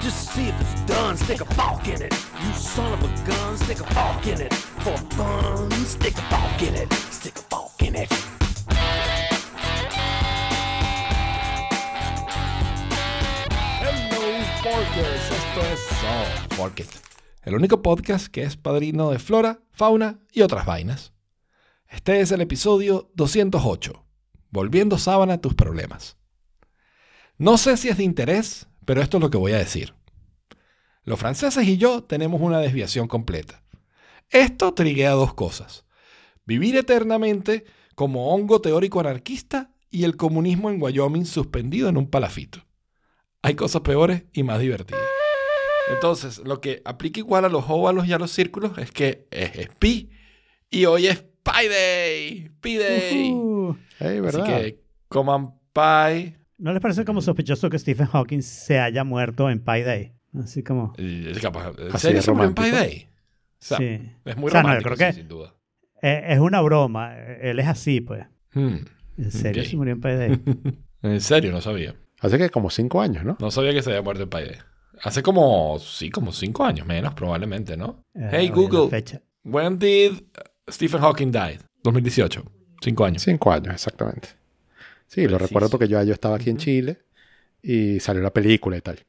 Just see if it's done, stick a in it. You son of a gun, stick a in it. For fun, stick a in it. Stick a in It, el único podcast que es padrino de flora, fauna y otras vainas. Este es el episodio 208, Volviendo sábana a tus problemas. No sé si es de interés, pero esto es lo que voy a decir. Los franceses y yo tenemos una desviación completa. Esto triguea dos cosas. Vivir eternamente como hongo teórico anarquista y el comunismo en Wyoming suspendido en un palafito. Hay cosas peores y más divertidas. Entonces, lo que aplica igual a los óvalos y a los círculos es que es, pi y hoy es Pi Day. Pi Day. Uh, Hey, Así que coman pie. ¿No les parece como sospechoso que Stephen Hawking se haya muerto en Pi Day? Así como... Es capaz- ¿En serio de se murió en Pi. Day? O sea, sí. Es muy O sea, no, creo sí, que- sin duda. Es una broma. Él es así, pues. Hmm. En serio, se murió en Pi Day. En serio, no sabía. Hace que como cinco años, ¿no? No sabía que se había muerto en Pi Day. Hace como, sí, como cinco años menos, probablemente, ¿no? Eh, hey, Google, fecha. when did Stephen Hawking die? 2018. Cinco años. Cinco años, exactamente. Sí, lo recuerdo porque yo, yo estaba aquí en Chile y salió la película y tal.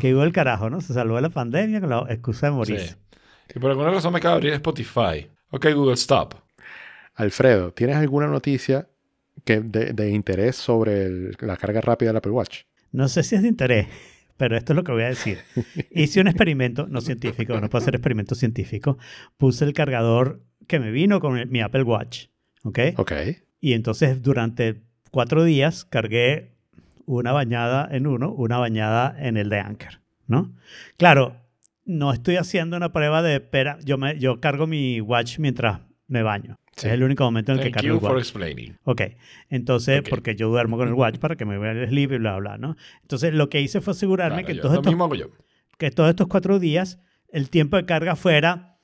Que igual el carajo, ¿no? Se salvó de la pandemia con la excusa de morirse. Sí. Y por alguna razón me acaba de abrir Spotify. Ok, Google, stop. Alfredo, ¿tienes alguna noticia que de, de interés sobre el- la carga rápida del Apple Watch? No sé si es de interés, pero esto es lo que voy a decir. Hice un experimento, no científico, no puedo hacer experimento científico. Puse el cargador que me vino con el- mi Apple Watch, ¿ok? Ok. Y entonces durante cuatro días cargué una bañada en uno, una bañada en el de Anchor, ¿no? Claro, no estoy haciendo una prueba de espera. Yo, me, yo cargo mi watch mientras me baño. Sí. Es el único momento en el que Thank cargo you el for watch. explaining. Ok, entonces, Ok. porque yo duermo con el watch para que me vea el sleep y bla, bla, ¿no? Entonces, lo que hice fue asegurarme Claro, que, todos estos, que todos estos cuatro días el tiempo de carga fuera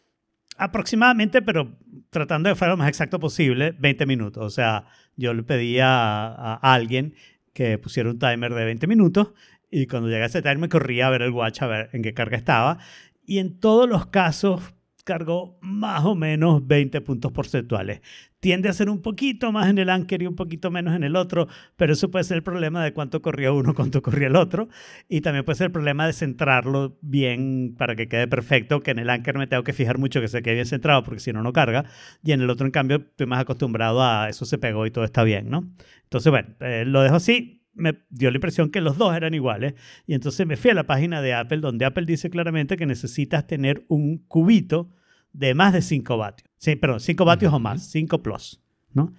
aproximadamente, pero tratando de fuera lo más exacto posible, 20 minutos. O sea, yo le pedí a, a alguien que pusiera un timer de 20 minutos y cuando llegase ese timer corría a ver el watch a ver en qué carga estaba. Y en todos los casos cargó más o menos 20 puntos porcentuales. Tiende a ser un poquito más en el Anchor y un poquito menos en el otro, pero eso puede ser el problema de cuánto corría uno, cuánto corría el otro. Y también puede ser el problema de centrarlo bien para que quede perfecto, que en el Anchor me tengo que fijar mucho que se quede bien centrado porque si no, no carga. Y en el otro, en cambio, estoy más acostumbrado a eso se pegó y todo está bien, ¿no? Entonces, bueno, eh, lo dejo así. Me dio la impresión que los dos eran iguales. Y entonces me fui a la página de Apple, donde Apple dice claramente que necesitas tener un cubito de más de 5 vatios. Sí, perdón, 5 vatios o más, 5 plus, ¿no?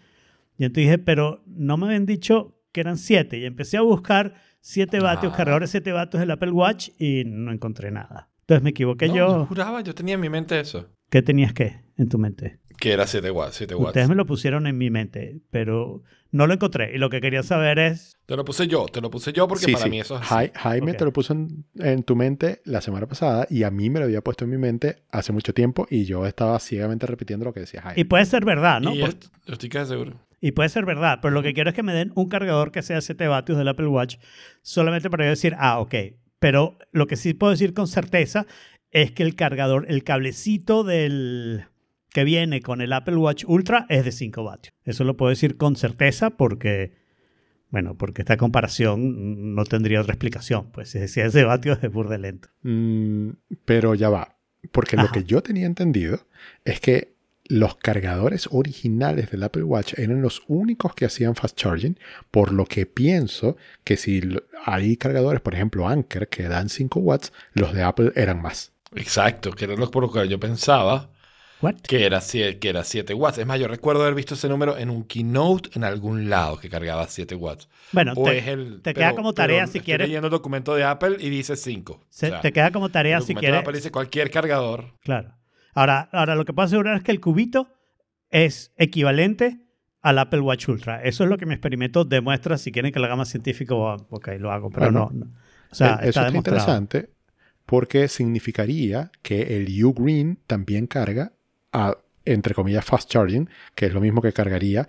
Y entonces dije, pero no me habían dicho que eran 7. Y empecé a buscar 7 vatios, Ah. cargadores 7 vatios del Apple Watch y no encontré nada. Entonces me equivoqué No, yo. juraba, yo tenía en mi mente eso. ¿Qué tenías que en tu mente? Que era 7 watts, 7 watts. Ustedes me lo pusieron en mi mente, pero no lo encontré. Y lo que quería saber es, Te lo puse yo, te lo puse yo porque Sí, para sí. mí eso es así. Jai- Jaime Ok. te lo puso en, en tu mente la semana pasada y a mí me lo había puesto en mi mente hace mucho tiempo y yo estaba ciegamente repitiendo lo que decía Jaime. y puede ser verdad, ¿no? Y Por- estoy casi seguro. Y puede ser verdad, pero lo que quiero es que me den un cargador que sea 7 vatios del Apple Watch, solamente para yo decir, ah, ok. Pero lo que sí puedo decir con certeza es que el cargador, el cablecito del que viene con el Apple Watch Ultra es de 5 vatios. Eso lo puedo decir con certeza porque, bueno, porque esta comparación no tendría otra explicación. Pues si decía ese vatios es burde lento. Mm, pero ya va. Porque lo que yo tenía entendido es que los cargadores originales del Apple Watch eran los únicos que hacían fast charging, por lo que pienso que si hay cargadores, por ejemplo Anker, que dan 5 watts, los de Apple eran más. Exacto, que era lo por lo que yo pensaba ¿What? que era, que era 7 watts. Es más, yo recuerdo haber visto ese número en un keynote en algún lado que cargaba 7 watts. Bueno, o te, es el, te queda como tarea si estoy quieres- leyendo el documento de Apple y dice 5. se- te queda como tarea el si documento quieres. de Apple dice cualquier cargador. Claro. Ahora, ahora, lo que puedo asegurar es que el cubito es equivalente al Apple Watch Ultra. Eso es lo que mi experimento demuestra. Si quieren que lo haga más científico, ok, lo hago, pero Bueno, no, no. O sea, Eh, Eso está está demostrado. interesante porque significaría que el Ugreen también carga a, entre comillas, fast charging, que es lo mismo que cargaría,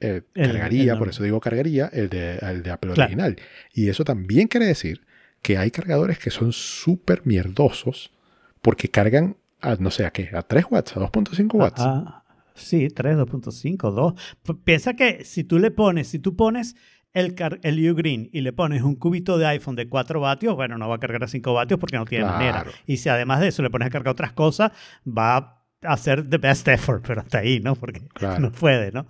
eh, El- cargaría, el por eso digo cargaría, el de, el de Apple Claro. original. Y eso también quiere decir que hay cargadores que son súper mierdosos porque cargan a, no sé, a qué, a 3 watts, a 2.5 watts. Ah, sí, 3, 2.5, 2. P- Piensa que si tú le pones, si tú pones el, el U-Green y le pones un cubito de iPhone de 4 vatios, bueno, no va a cargar a 5 vatios porque no tiene Claro. manera. Y si además de eso le pones a cargar otras cosas, va a hacer the best effort, pero hasta ahí, ¿no? Porque Claro. no puede, ¿no?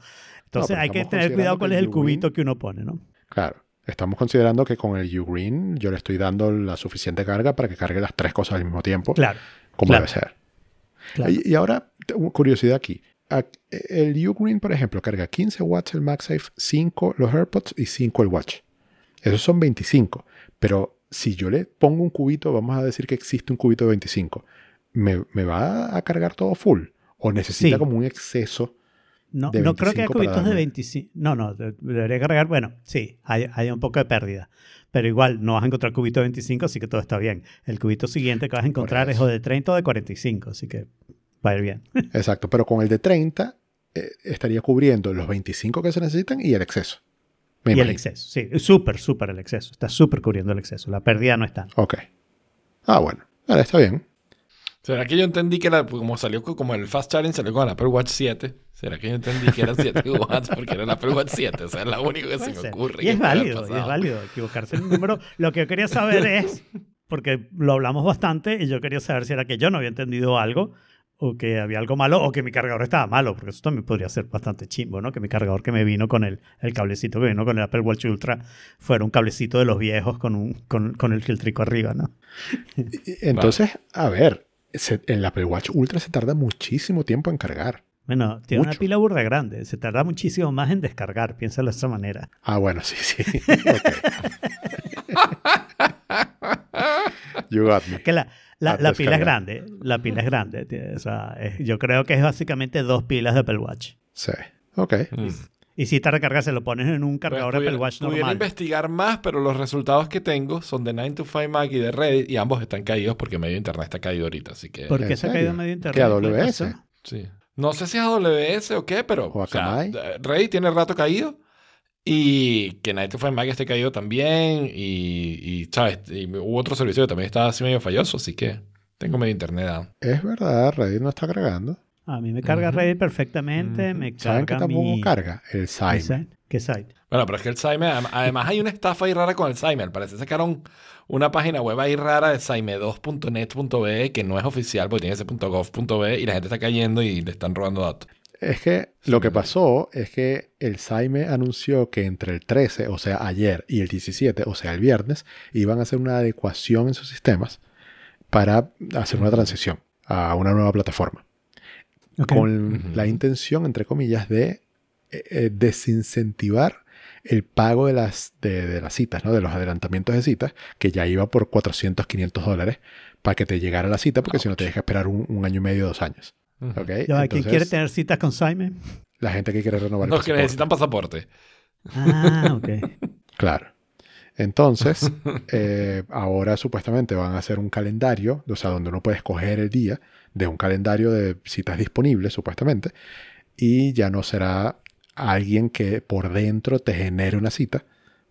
Entonces hay que tener cuidado cuál es el cubito que uno pone, ¿no? Claro. Estamos considerando que con el U-Green yo le estoy dando la suficiente carga para que cargue las tres cosas al mismo tiempo, Claro. como claro. debe ser. claro. Y, y ahora, curiosidad aquí. El U-Green, por ejemplo, carga 15 watts el MagSafe, 5 los AirPods y 5 el Watch. Esos son 25. Pero si yo le pongo un cubito, vamos a decir que existe un cubito de 25, ¿me, me va a cargar todo full? ¿O necesita Sí. como un exceso? No, de no creo que haya 25 para cubitos de darme. 25. No, no, de- debería cargar. Bueno, sí, hay, hay un poco de pérdida. Pero igual no vas a encontrar cubito de 25, así que todo está bien. El cubito siguiente que vas a encontrar es o de 30 o de 45, así que va a ir bien. Exacto, pero con el de 30 eh, estaría cubriendo los 25 que se necesitan y el exceso. Y el exceso, sí, súper, súper el exceso. Está súper cubriendo el exceso. La pérdida no está. Ok. Ah, bueno. Vale, está bien. ¿Será que yo entendí que la, como salió co- como el Fast Charging salió con el Apple Watch 7? ¿Será que yo entendí que eran 7 watts porque era el Apple Watch 7? O sea, es lo único que se me ser. ocurre. Y que es válido, y es válido equivocarse en el número. Lo que yo quería saber es, porque lo hablamos bastante, y yo quería saber si era que yo no había entendido algo, o que había algo malo, o que mi cargador estaba malo, porque eso también podría ser bastante chimbo, ¿no? Que mi cargador que me vino con el, el cablecito que vino con el Apple Watch Ultra fuera un cablecito de los viejos con, un, con, con el filtrico arriba, ¿no? Entonces, a ver, se- el Apple Watch Ultra se tarda muchísimo tiempo en cargar. Bueno, tiene una pila burda grande, se tarda muchísimo más en descargar, piénsalo de esa manera. Ah, bueno, sí, sí. Ok. you got me. Que la, la, Ah, la pues, pila es grande, la pila es grande. O sea, es- yo creo que es básicamente dos pilas de Apple Watch. Sí. Ok. Mm. Y si te recargas, se lo pones en un cargador Pues, Apple pudiera- Watch pudiera normal. investigar más, pero los resultados que tengo son de 9 to 5 Mac y de Reddit, y ambos están caídos porque medio internet está caído ahorita, así que... ¿Por qué ¿En se ha caído medio internet? ¿Qué, ¿Qué AWS? Sí. No sé si es AWS o qué, pero ¿O o sea, eh, Reddit tiene rato caído y que 9 to 5 Mac esté caído también y, y, ¿sabes? Y hubo otro servicio que también estaba así medio falloso, así que tengo medio internet down. Es verdad, Reddit no está cargando. A mí me carga. Reddit perfectamente. Me ¿Saben qué carga tampoco mi... carga? El Sime. site. ¿Qué site? Bueno, pero es que el Saime, adem- además hay una estafa ahí rara con el Saime. Al parecer sacaron una página web ahí rara de saime2.net.be que no es oficial porque tiene ese .gov.be y la gente está cayendo y le están robando datos. Es que lo que pasó es que el Saime anunció que entre el 13, o sea, ayer, y el 17, o sea, el viernes, iban a hacer una adecuación en sus sistemas para hacer una transición a una nueva plataforma. Con la intención, entre comillas, de eh, eh, desincentivar el pago de las, de, de las citas, ¿no? de los adelantamientos de citas, que ya iba por 400, 500 dólares para que te llegara la cita, porque si no te deja esperar un, un año y medio, dos años. Ujú. ¿ok? Ya va, ¿Quién Entonces, quiere tener citas con Simon? La gente que quiere renovar el Los que pasaporte. necesitan pasaporte. Ah, ok. Claro. Entonces, eh, ahora supuestamente van a hacer un calendario, o sea, donde uno puede escoger el día de un calendario de citas disponibles, supuestamente, y ya no será alguien que por dentro te genere una cita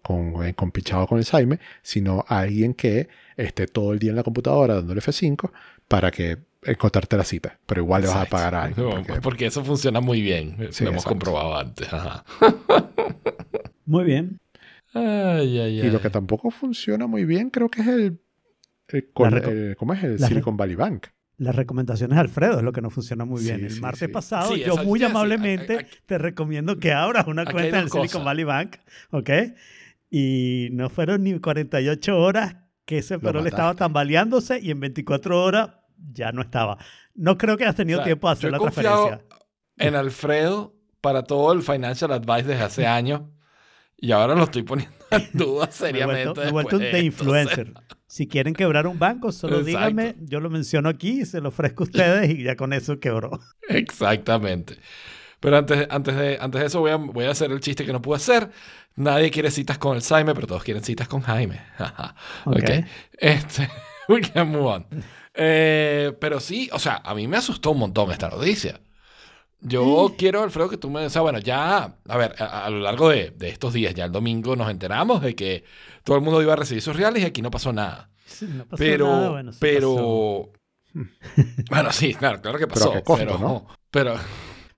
con, eh, compinchado con el Saime, sino alguien que esté todo el día en la computadora dándole F5 para que encontrarte la cita, pero igual le vas a pagar a alguien. Porque- porque... eso funciona muy bien. Sí, lo hemos exacto. comprobado antes. Ajá. Muy bien. Ay, ay, ay. Y lo que tampoco funciona muy bien creo que es el, ¿cómo es? El Silicon Valley Bank. Las recomendaciones de Alfredo es lo que no funciona muy bien. Sí, el sí, martes sí. pasado, Sí, yo muy amablemente aquí- te recomiendo que abras una cuenta en el Silicon. Valley Bank, ¿ok? Y no fueron ni 48 horas que ese perol estaba tambaleándose y en 24 horas ya no estaba. No creo que hayas tenido O sea, tiempo de hacer yo he la transferencia. en Alfredo para todo el financial advice desde hace años y ahora lo estoy poniendo Me he seriamente. vuelto, me he vuelto un después de o sea. Si quieren quebrar un banco, solo Exacto. díganme, yo lo menciono aquí, se lo ofrezco a ustedes y ya con eso quebró. Exactamente. Pero antes, antes, de, antes de eso voy a, voy a hacer el chiste que no pude hacer. Nadie quiere citas con el Jaime, pero todos quieren citas con Jaime. ok. Ok. Este, we can move on. Eh, pero sí, o sea, a mí me asustó un montón esta noticia. Yo quiero, Alfredo, que tú me... O sea, bueno, ya, a ver, a, a lo largo de, de estos días, ya el domingo nos enteramos de que todo el mundo iba a recibir sus reales y aquí no pasó nada. Sí, no pasó Pero, nada, bueno, sí pasó. pero... Bueno, sí, claro, claro que pasó. Pero costo, pero, ¿no? pero-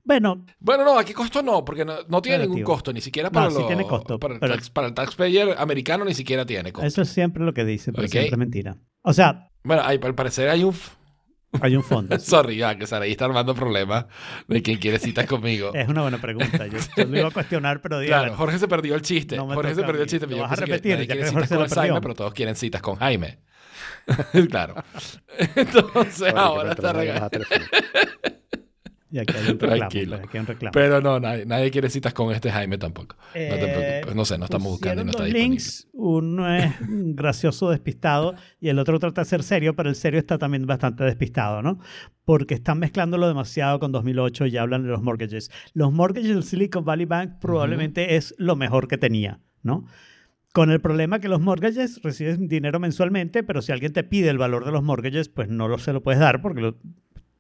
Bueno, bueno, no, ¿a qué costo no? Porque no, no tiene ningún costo, ni siquiera para, No, sí lo- tiene costo, para, el pero- tax- para el taxpayer americano ni siquiera tiene costo. eso es siempre lo que dicen, pero Ok. siempre es mentira. O sea, Bueno, hay- al parecer hay un... hay un fondo. Sorry, ya, que Saraí está armando problemas de quien quiere citas conmigo. Es una buena pregunta. Yo, yo lo iba a cuestionar, pero dije, Claro, Jorge se perdió el chiste. No me Jorge se toca a perdió el mí. chiste. Lo pero yo vas a que repetir, nadie ya quiere que citas con el Jaime, perdió. pero todos quieren citas con Jaime. claro. Entonces Ahora está telefónica. y aquí hay un reclamo. Tranquilo. pues, aquí hay un reclamo. Pero no, nadie, nadie quiere citas con este Jaime tampoco. no te Eh, preocupes. No sé, no estamos buscando y no está disponible. links, uno es gracioso, despistado, y el otro trata de ser serio, pero el serio está también bastante despistado, ¿no? Porque están mezclándolo demasiado con 2008 y hablan de los mortgages. Los mortgages del Silicon Valley Bank probablemente es lo mejor que tenía, ¿no? Con el problema que los mortgages reciben dinero mensualmente, pero si alguien te pide el valor de los mortgages, pues no lo, se lo puedes dar porque lo,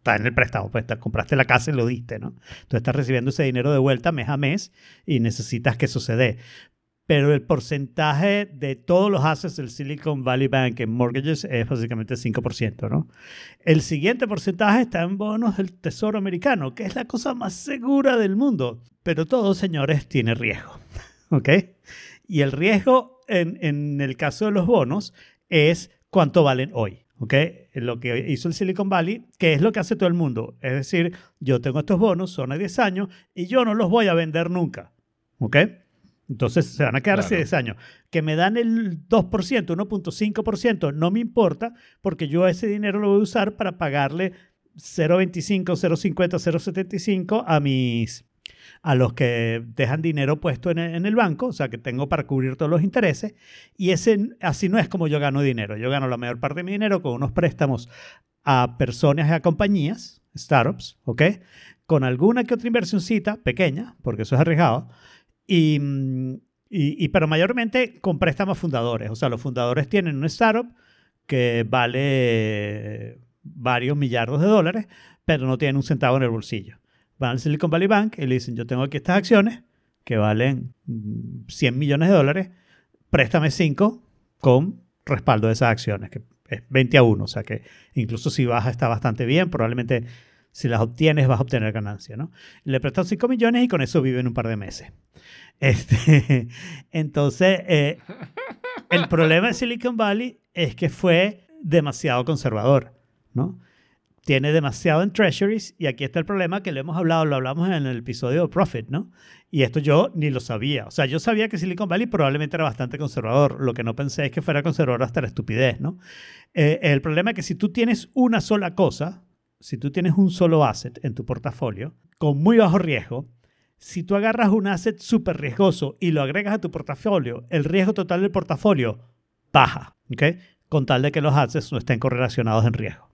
está en el préstamo, pues te compraste la casa y lo diste, ¿no? Entonces estás recibiendo ese dinero de vuelta mes a mes y necesitas que dé. Pero el porcentaje de todos los assets del Silicon Valley Bank en mortgages es básicamente 5%, ¿no? El siguiente porcentaje está en bonos del Tesoro americano, que es la cosa más segura del mundo. Pero todo, señores, tiene riesgo, ¿ok? Y el riesgo en, en el caso de los bonos es cuánto valen hoy. ¿Ok? Lo que hizo el Silicon Valley, que es lo que hace todo el mundo. Es decir, yo tengo estos bonos, son a 10 años, y yo no los voy a vender nunca. ¿Ok? Entonces se van a quedar Claro. 10 años. Que me dan el 2%, 1.5%, no me importa, porque yo ese dinero lo voy a usar para pagarle 0.25, 0.50, 0.75 a mis a los que dejan dinero puesto en el, en el banco, o sea, que tengo para cubrir todos los intereses, y ese así no es como yo gano dinero. Yo gano la mayor parte de mi dinero con unos préstamos a personas y a compañías, startups, ¿ok? Con alguna que otra inversioncita pequeña, porque eso es arriesgado, y, mm, y, y- pero mayormente con préstamos fundadores. O sea, los fundadores tienen un startup que vale varios millardos de dólares, pero no tienen un centavo en el bolsillo. Van al Silicon Valley Bank y le dicen, yo tengo aquí estas acciones que valen mm, 100 millones de dólares, préstame 5 con respaldo de esas acciones, que es 20 a 1, o sea que incluso si baja está bastante bien, probablemente si las obtienes vas a obtener ganancia, ¿no? Le prestan 5 millones y con eso viven un par de meses. Este, entonces, eh, el problema de Silicon Valley es que fue demasiado conservador, ¿no? Tiene demasiado en treasuries y aquí está el problema que lo hemos hablado, lo hablamos en el episodio de Profit, ¿no? Y esto yo ni lo sabía. O sea, yo sabía que Silicon Valley probablemente era bastante conservador. Lo que no pensé es que fuera conservador hasta la estupidez, ¿no? Eh, el problema es que si tú tienes una sola cosa, si tú tienes un solo asset en tu portafolio, con muy bajo riesgo, si tú agarras un asset súper riesgoso y lo agregas a tu portafolio, el riesgo total del portafolio baja, ¿ok? Con tal de que los assets no estén correlacionados en riesgo,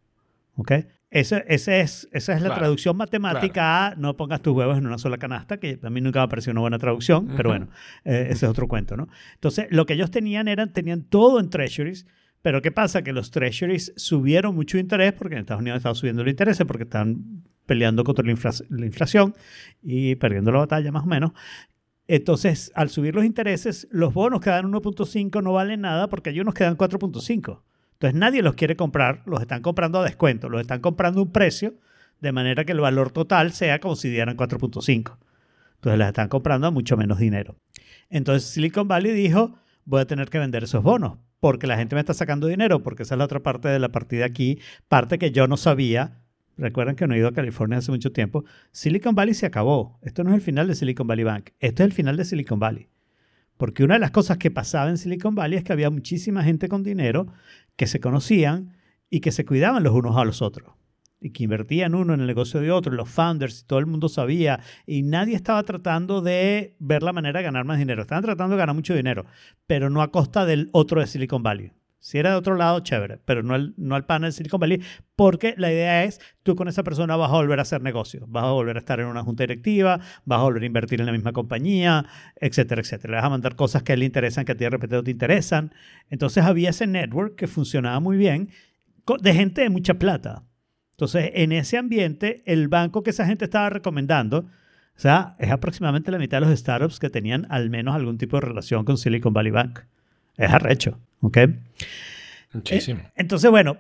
¿ok? Ese, ese es, esa es la Claro, traducción matemática a no pongas tus huevos en una sola canasta, que a mí nunca me pareció una buena traducción, pero bueno, eh, ese es otro cuento, ¿no? Entonces, lo que ellos tenían eran, tenían todo en treasuries, pero ¿qué pasa? Que los treasuries subieron mucho interés porque en Estados Unidos estaban subiendo los intereses porque están peleando contra la, infla- la inflación y perdiendo la batalla más o menos. Entonces, al subir los intereses, los bonos que dan 1.5 no valen nada porque hay unos que dan 4.5. Entonces, nadie los quiere comprar, los están comprando a descuento, los están comprando a un precio de manera que el valor total sea como si dieran 4.5. Entonces, las están comprando a mucho menos dinero. Entonces, Silicon Valley dijo, voy a tener que vender esos bonos porque la gente me está sacando dinero, porque esa es la otra parte de la partida aquí, parte que yo no sabía. Recuerden que no he ido a California hace mucho tiempo. Silicon Valley se acabó. Esto no es el final de Silicon Valley Bank. Esto es el final de Silicon Valley. Porque una de las cosas que pasaba en Silicon Valley es que había muchísima gente con dinero que se conocían y que se cuidaban los unos a los otros. Y que invertían uno en el negocio de otro, los founders, y todo el mundo sabía. Y nadie estaba tratando de ver la manera de ganar más dinero. Estaban tratando de ganar mucho dinero, pero no a costa del otro de Silicon Valley. Si era de otro lado, chévere, pero no al, no al panel de Silicon Valley, porque la idea es, tú con esa persona vas a volver a hacer negocios, vas a volver a estar en una junta directiva, vas a volver a invertir en la misma compañía, etcétera, etcétera. Le vas a mandar cosas que a él le interesan, que a ti de repente no te interesan. Entonces había ese network que funcionaba muy bien, de gente de mucha plata. Entonces, en ese ambiente, el banco que esa gente estaba recomendando, o sea, es aproximadamente la mitad de los startups que tenían al menos algún tipo de relación con Silicon Valley Bank. Es arrecho, ¿ok? Muchísimo. Eh, entonces, bueno,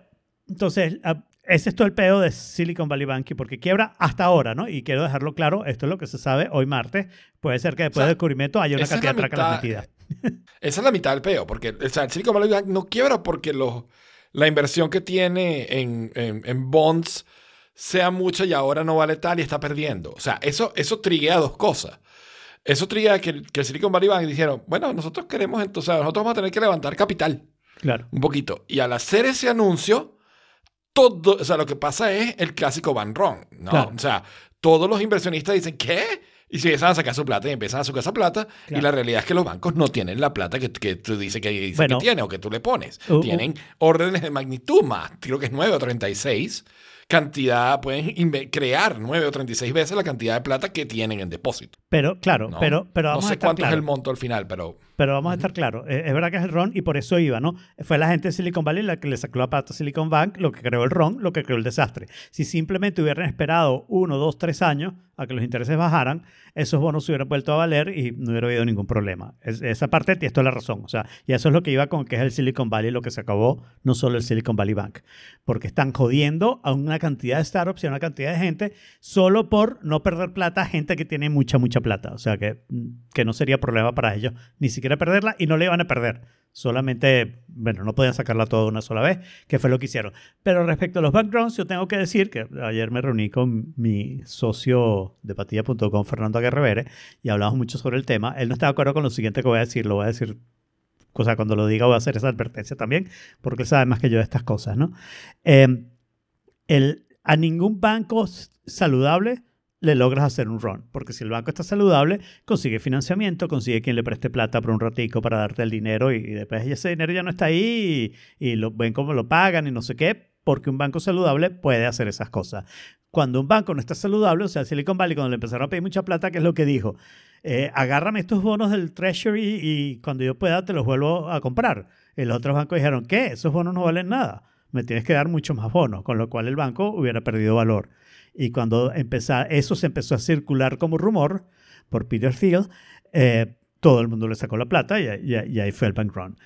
entonces, a- ese es todo el pedo de Silicon Valley Bank y porque quiebra hasta ahora, ¿no? Y quiero dejarlo claro, esto es lo que se sabe hoy martes. Puede ser que después O sea, del descubrimiento haya una cantidad de tracas metidas. Esa es la mitad del peo, porque o sea, el Silicon Valley Bank no quiebra porque los, la inversión que tiene en, en- en bonds sea mucha y ahora no vale tal y está perdiendo. O sea, eso, eso triguea dos cosas. Eso triguea que el, que Silicon Valley Bank dijeron, bueno, nosotros queremos entonces, nosotros vamos a tener que levantar capital Claro. un poquito. Y al hacer ese anuncio, todo, o sea, lo que pasa es el clásico van wrong, ¿no? Claro. O sea, todos los inversionistas dicen, ¿qué? Y se empiezan a sacar su plata y empiezan a sacar esa plata. Y Claro. la realidad es que los bancos no tienen la plata que, que tú dices que, dices Bueno. que tiene o que tú le pones. Uh, uh. Tienen órdenes de magnitud más. Creo que es 9 o 36 cantidad, pueden crear 9 o 36 veces la cantidad de plata que tienen en depósito. Pero, claro, ¿no? pero, pero vamos no a sé estar cuánto es el monto al final, pero Pero vamos a estar claros, eh, es verdad que es el ron y por eso iba, ¿no? Fue la gente de Silicon Valley la que le sacó la pata a Silicon Bank, lo que creó el ron, lo que creó el desastre. Si simplemente hubieran esperado uno, dos, tres años a que los intereses bajaran, esos bonos se hubieran vuelto a valer y no hubiera habido ningún problema. Es- esa parte tienes toda la razón. O sea, y eso es lo que iba con que es el Silicon Valley lo que se acabó, no solo el Silicon Valley Bank. Porque están jodiendo a una cantidad de startups y a una cantidad de gente solo por no perder plata a gente que tiene mucha, mucha plata. O sea, que, que no sería problema para ellos ni siquiera perderla y no le iban a perder. Solamente, bueno, no podían sacarla toda una sola vez, que fue lo que hicieron. Pero respecto a los backgrounds, yo tengo que decir que ayer me reuní con mi socio de patilla.com, Fernando Aguerrevere, y hablamos mucho sobre el tema. Él no está de acuerdo con lo siguiente que voy a decir, lo voy a decir, o sea, cuando lo diga voy a hacer esa advertencia también, porque él sabe más que yo de estas cosas, ¿no? Eh, el, a ningún banco saludable le logras hacer un run. Porque si el banco está saludable, consigue financiamiento, consigue quien le preste plata por un ratico para darte el dinero y, después ese dinero ya no está ahí y, lo ven cómo lo pagan y no sé qué, porque un banco saludable puede hacer esas cosas. Cuando un banco no está saludable, o sea, Silicon Valley, cuando le empezaron a pedir mucha plata, ¿qué es lo que dijo? Eh, agárrame estos bonos del Treasury y cuando yo pueda te los vuelvo a comprar. Y los otros bancos dijeron, ¿qué? Esos bonos no valen nada. Me tienes que dar mucho más bonos, con lo cual el banco hubiera perdido valor. Y cuando empezó, eso se empezó a circular como rumor por Peter Thiel, eh, todo el mundo le sacó la plata y, y- y ahí fue el bank run.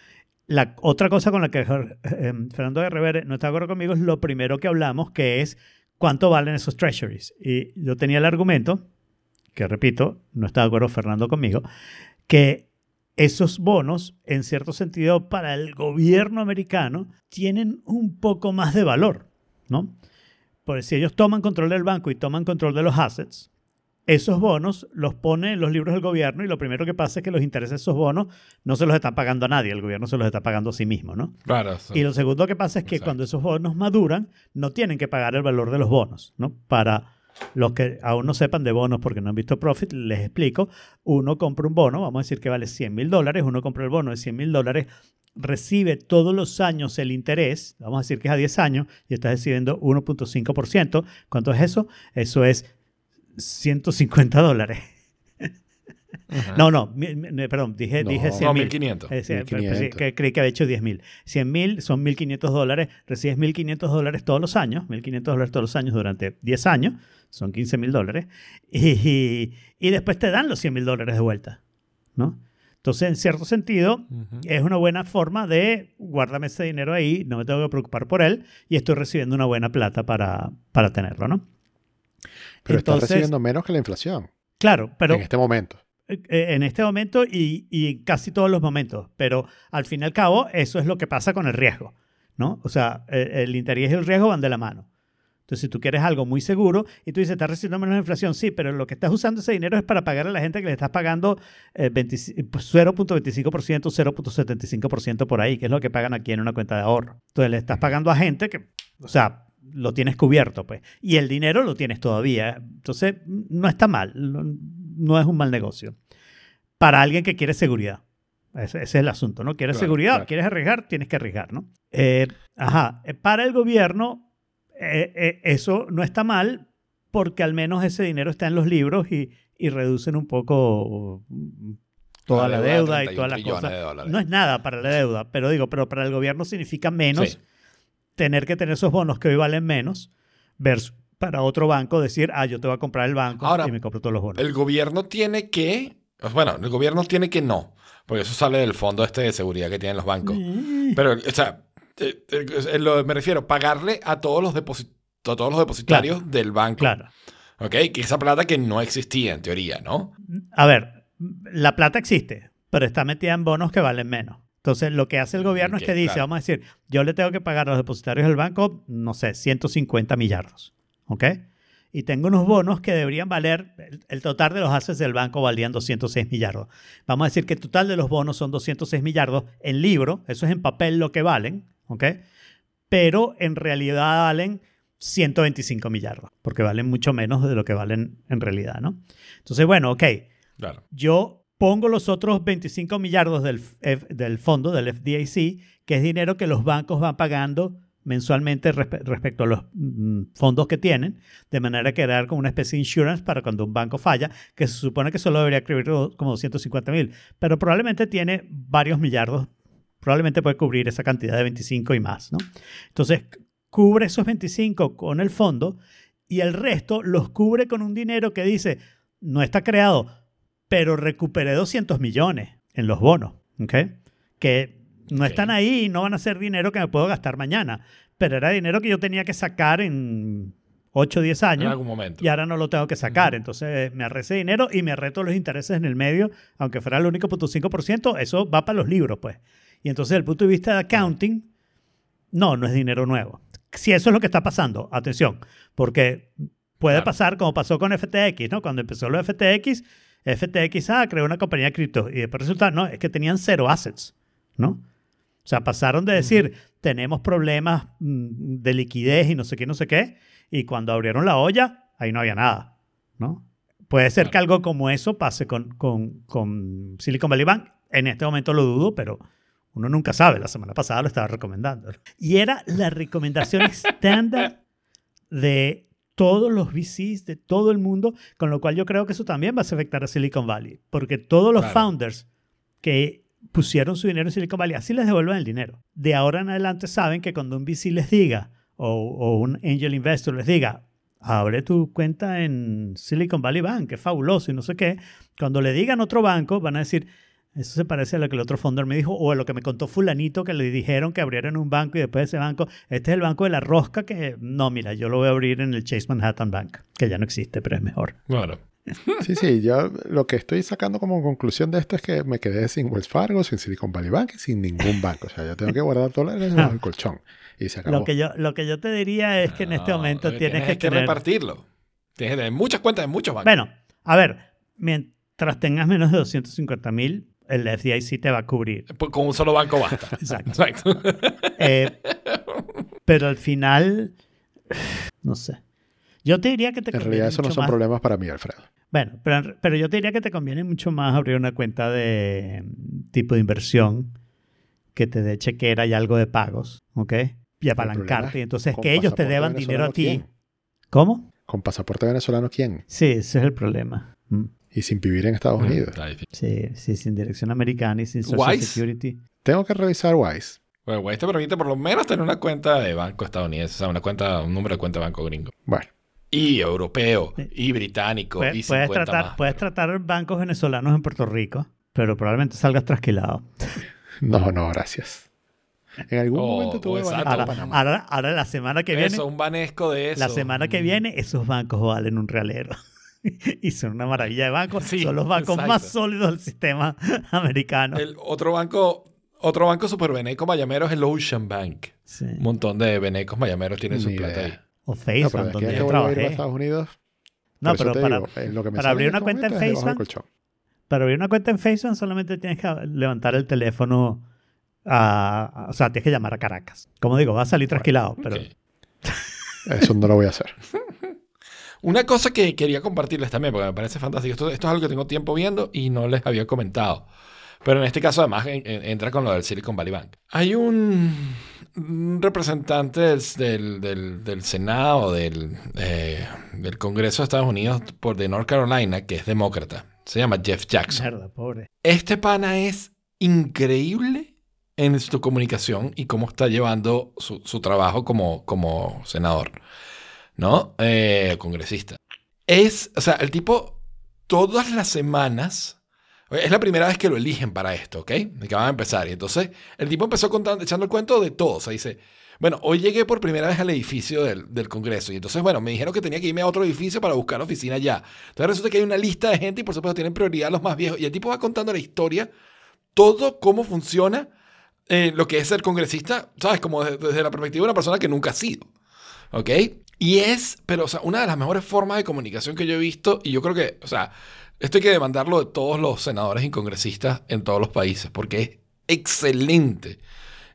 La otra cosa con la que eh, Fernando de Revere no está de acuerdo conmigo es lo primero que hablamos, que es cuánto valen esos treasuries. Y yo tenía el argumento, que repito, no está de acuerdo Fernando conmigo, que esos bonos, en cierto sentido, para el gobierno americano, tienen un poco más de valor, ¿no? Porque si ellos toman control del banco y toman control de los assets, esos bonos los pone en los libros del gobierno y lo primero que pasa es que los intereses de esos bonos no se los está pagando a nadie, el gobierno se los está pagando a sí mismo, ¿no? claro. Y lo segundo que pasa es que Exacto. cuando esos bonos maduran, no tienen que pagar el valor de los bonos, ¿no? Para los que aún no sepan de bonos porque no han visto Profit, les explico. Uno compra un bono, vamos a decir que vale 100 mil dólares, uno compra el bono de 100 mil dólares, recibe todos los años el interés, vamos a decir que es a 10 años, y está recibiendo 1.5%. ¿Cuánto es eso? Eso es 150 dólares. No, no, mi- mi- perdón, dije, No. dije 100 No, mil. 1500. Eh, 1500. pensé que creí que había hecho 10 mil. 100 mil son 1.500 dólares. Recibes 1.500 dólares todos los años. 1.500 dólares todos los años durante 10 años. Son 15 mil dólares. Y, y- y después te dan los 100 mil dólares de vuelta. ¿no? Entonces, en cierto sentido, es una buena forma de guárdame ese dinero ahí, no me tengo que preocupar por él y estoy recibiendo una buena plata para, para tenerlo, ¿no? Pero está Entonces, recibiendo menos que la inflación Claro, pero en este momento. Eh, en este momento y, y casi todos los momentos. Pero al fin y al cabo, eso es lo que pasa con el riesgo. ¿no? O sea, eh, el interés y el riesgo van de la mano. Entonces, si tú quieres algo muy seguro y tú dices, estás recibiendo menos inflación, sí, pero lo que estás usando ese dinero es para pagarle a la gente que le estás pagando eh, 20 pues, 0.25%, 0.75% por ahí, que es lo que pagan aquí en una cuenta de ahorro. Entonces, le estás pagando a gente que, o sea, lo tienes cubierto, pues. Y el dinero lo tienes todavía. Entonces, no está mal. No, es un mal negocio. Para alguien que quiere seguridad. Ese, ese es el asunto, ¿no? ¿Quieres Claro, seguridad? claro. ¿Quieres arriesgar? Tienes que arriesgar, ¿no? Eh, ajá. Eh, Para el gobierno, eh, eh, eso no está mal porque al menos ese dinero está en los libros y, y reducen un poco mm, toda la, deuda, y 31 todas las cosas. de. No es nada para la deuda, pero digo, pero para el gobierno significa menos Sí. tener que tener esos bonos que hoy valen menos versus para otro banco decir, ah, yo te voy a comprar el banco Ahora, y me compro todos los bonos. El gobierno tiene que, bueno, el gobierno tiene que no, porque eso sale del fondo este de seguridad que tienen los bancos. Pero, o sea, eh, eh, eh, lo- me refiero, pagarle a todos los, deposit- a todos los depositarios del banco. claro. ¿Ok? Que esa plata que no existía en teoría, ¿no? A ver, la plata existe, pero está metida en bonos que valen menos. Entonces, lo que hace el gobierno es que dice, claro. vamos a decir, yo le tengo que pagar a los depositarios del banco, no sé, 150 millardos. ¿Ok? Y tengo unos bonos que deberían valer, el, el total de los assets del banco valían 206 millardos. Vamos a decir que el total de los bonos son 206 millardos en libro, eso es en papel lo que valen, ¿ok? Pero en realidad valen 125 millardos, porque valen mucho menos de lo que valen en realidad, ¿no? Entonces, bueno, ok, Claro. yo pongo los otros 25 millardos del, F- del fondo, del FDIC, que es dinero que los bancos van pagando mensualmente respe- respecto a los mm, fondos que tienen, de manera que dar como una especie de insurance para cuando un banco falla, que se supone que solo debería cubrir como 250 mil, pero probablemente tiene varios millardos, probablemente puede cubrir esa cantidad de 25 y más, ¿no? Entonces, cubre esos 25 con el fondo y el resto los cubre con un dinero que dice, no está creado, pero recuperé 200 millones en los bonos, ¿ok? Que no están ahí y no van a ser dinero que me puedo gastar mañana, pero era dinero que yo tenía que sacar en 8 o 10 En años algún momento. y ahora no lo tengo que sacar. Entonces me ahorré ese dinero y me todos los intereses en el medio, aunque fuera el único punto 5%, eso va para los libros, pues. Y entonces, desde el punto de vista de accounting, no, no es dinero nuevo. Si eso es lo que está pasando, atención, porque puede Claro. pasar como pasó con FTX, ¿no? Cuando empezó lo FTX, FTX ah, creó una compañía de cripto y después resulta, no, es que tenían cero assets, ¿no? O sea, pasaron de decir, tenemos problemas mm, de liquidez y no sé qué, no sé qué, y cuando abrieron la olla, ahí no había nada, ¿no? Puede ser Claro. que algo como eso pase con, con, con Silicon Valley Bank. En este momento lo dudo, pero uno nunca sabe. La semana pasada lo estaba recomendando. Y era la recomendación estándar de todos los VCs, de todo el mundo, con lo cual yo creo que eso también va a afectar a Silicon Valley, porque todos los Claro. founders que pusieron su dinero en Silicon Valley, así les devuelven el dinero. De ahora en adelante saben que cuando un VC les diga, o, un angel investor les diga, abre tu cuenta en Silicon Valley Bank, es fabuloso y no sé qué, cuando le digan otro banco, van a decir, eso se parece a lo que el otro founder me dijo o a lo que me contó fulanito que le dijeron que abrieran un banco y después de ese banco, este es el banco de la rosca que no, mira, yo lo voy a abrir en el Chase Manhattan Bank, que ya no existe, pero es mejor. Claro. Sí, sí, yo lo que estoy sacando como conclusión de esto es que me quedé sin Wells Fargo, sin Silicon Valley Bank y sin ningún banco. O sea, yo tengo que guardar dólares bajo el colchón. Y se acabó. Lo que, yo, lo que yo te diría es que en este No, momento eh, tienes, que, tener... repartirlo. Tienes que tener muchas cuentas en muchos bancos. Bueno, a ver, mientras tengas menos de 250 mil, el FDIC te va a cubrir. Pues Con un solo banco basta. Exacto. Exacto. Eh, pero al final, no sé. Yo te diría que te En conviene realidad eso no son más- problemas para mí, Alfredo. Bueno, pero, pero yo te diría que te conviene mucho más abrir una cuenta de mm, tipo de inversión que te dé chequera y algo de pagos, ¿ok? Y apalancarte. Y entonces que ellos te deban dinero a ti. venezolano, ¿Cómo? Con pasaporte venezolano, ¿quién? Sí, ese es el problema. Mm. Y sin vivir en Estados Unidos. Está difícil. Sí, sí, sin dirección americana y sin Social Wise. Security. Tengo que revisar Wise. Bueno, Wise te permite por lo menos tener una cuenta de banco estadounidense, o sea, una cuenta, un número de cuenta de banco gringo. Bueno, Y europeo, y británico, Puedes, y puedes 50 tratar, más, puedes pero- tratar bancos venezolanos en Puerto Rico, pero probablemente salgas trasquilado. no, no, gracias. En algún Oh, momento tuve exacto. Banco Ahora, Panamá. ahora, ahora la semana que viene, Eso, un banesco de eso. la semana que Mm. viene, esos bancos valen un realero. y son una maravilla de bancos. Sí, son los bancos exacto. más sólidos del sistema americano. El otro banco, otro banco super beneco mayamero es el Ocean Bank. Sí. Un montón de benecos mayameros tienen su Ni plata idea. ahí. O No, Facebook, a donde yo vuelva a trabajé. Estados Unidos. No, pero para, digo, lo que me para abrir una cuenta en Facebook, para abrir una cuenta en Facebook solamente tienes que levantar el teléfono a, a- o sea, tienes que llamar a Caracas. Como digo, va a salir trasquilado, pero. Eso no lo voy a hacer. Una cosa que quería compartirles también, porque me parece fantástico. Esto, esto es algo que tengo tiempo viendo y no les había comentado. Pero en este caso, además, en- en- entra con lo del Silicon Valley Bank. Hay un, un representante del, del- del- del Senado, del, eh, del Congreso de Estados Unidos por de North Carolina, que es demócrata. Se llama Jeff Jackson. mierda, pobre. Este pana es increíble en su comunicación y cómo está llevando su, su trabajo como, como senador. ¿no? Eh, congresista. Es, o sea, el tipo todas las semanas, es la primera vez que lo eligen para esto, ¿ok? De que van a empezar. Y entonces el tipo empezó contando, echando el cuento de todo. O sea, dice, bueno, hoy llegué por primera vez al edificio del, del, Congreso y entonces, bueno, me dijeron que tenía que irme a otro edificio para buscar oficina allá. Entonces resulta que hay una lista de gente y por supuesto tienen prioridad los más viejos. Y el tipo va contando la historia, todo cómo funciona eh, lo que es ser congresista, ¿sabes? Como desde, desde la perspectiva de una persona que nunca ha sido. ¿Ok? Y es, pero, o sea, una de las mejores formas de comunicación que yo he visto, y yo creo que, o sea, esto hay que demandarlo de todos los senadores y congresistas en todos los países, porque es excelente.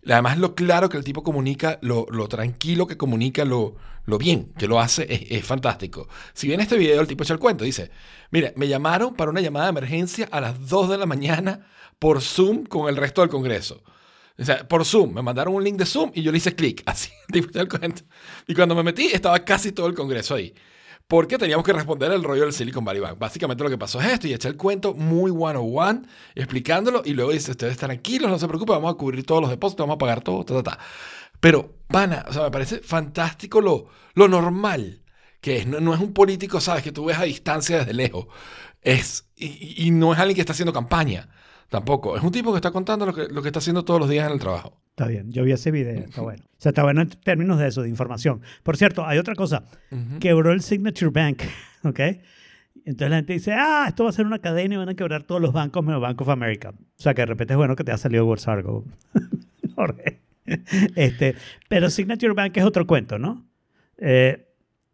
Además, lo claro que el tipo comunica, lo, lo tranquilo que comunica, lo, bien que lo hace, es, es, fantástico. Si bien este video el tipo echa el cuento, dice, mire, me llamaron para una llamada de emergencia a las 2 de la mañana por Zoom con el resto del Congreso. O sea, por Zoom, me mandaron un link de Zoom y yo le hice clic, así, tipo echa el cuento. Y cuando me metí, estaba casi todo el Congreso ahí porque teníamos que responder el rollo del Silicon Valley Bank. Básicamente lo que pasó es esto y eché el cuento muy one-on-one, explicándolo y luego dice, ustedes tranquilos, no se preocupen, vamos a cubrir todos los depósitos, vamos a pagar todo, ta, ta, ta. Pero, pana, o sea, me parece fantástico lo, lo normal que es. No, no, es un político, sabes, que tú ves a distancia desde lejos. Es, y, y, no es alguien que está haciendo campaña. Tampoco. Es un tipo que está contando lo que, lo que está haciendo todos los días en el trabajo. Está bien, yo vi ese video, está bueno. O sea, está bueno en términos de eso, de información. Por cierto, hay otra cosa. Uh -huh. Quebró el Signature Bank, ¿ok? Entonces la gente dice, ah, esto va a ser una cadena y van a quebrar todos los bancos menos Bank of America. O sea, que de repente es bueno que te ha salido Wells Fargo. este, pero Signature Bank es otro cuento, ¿no? Eh,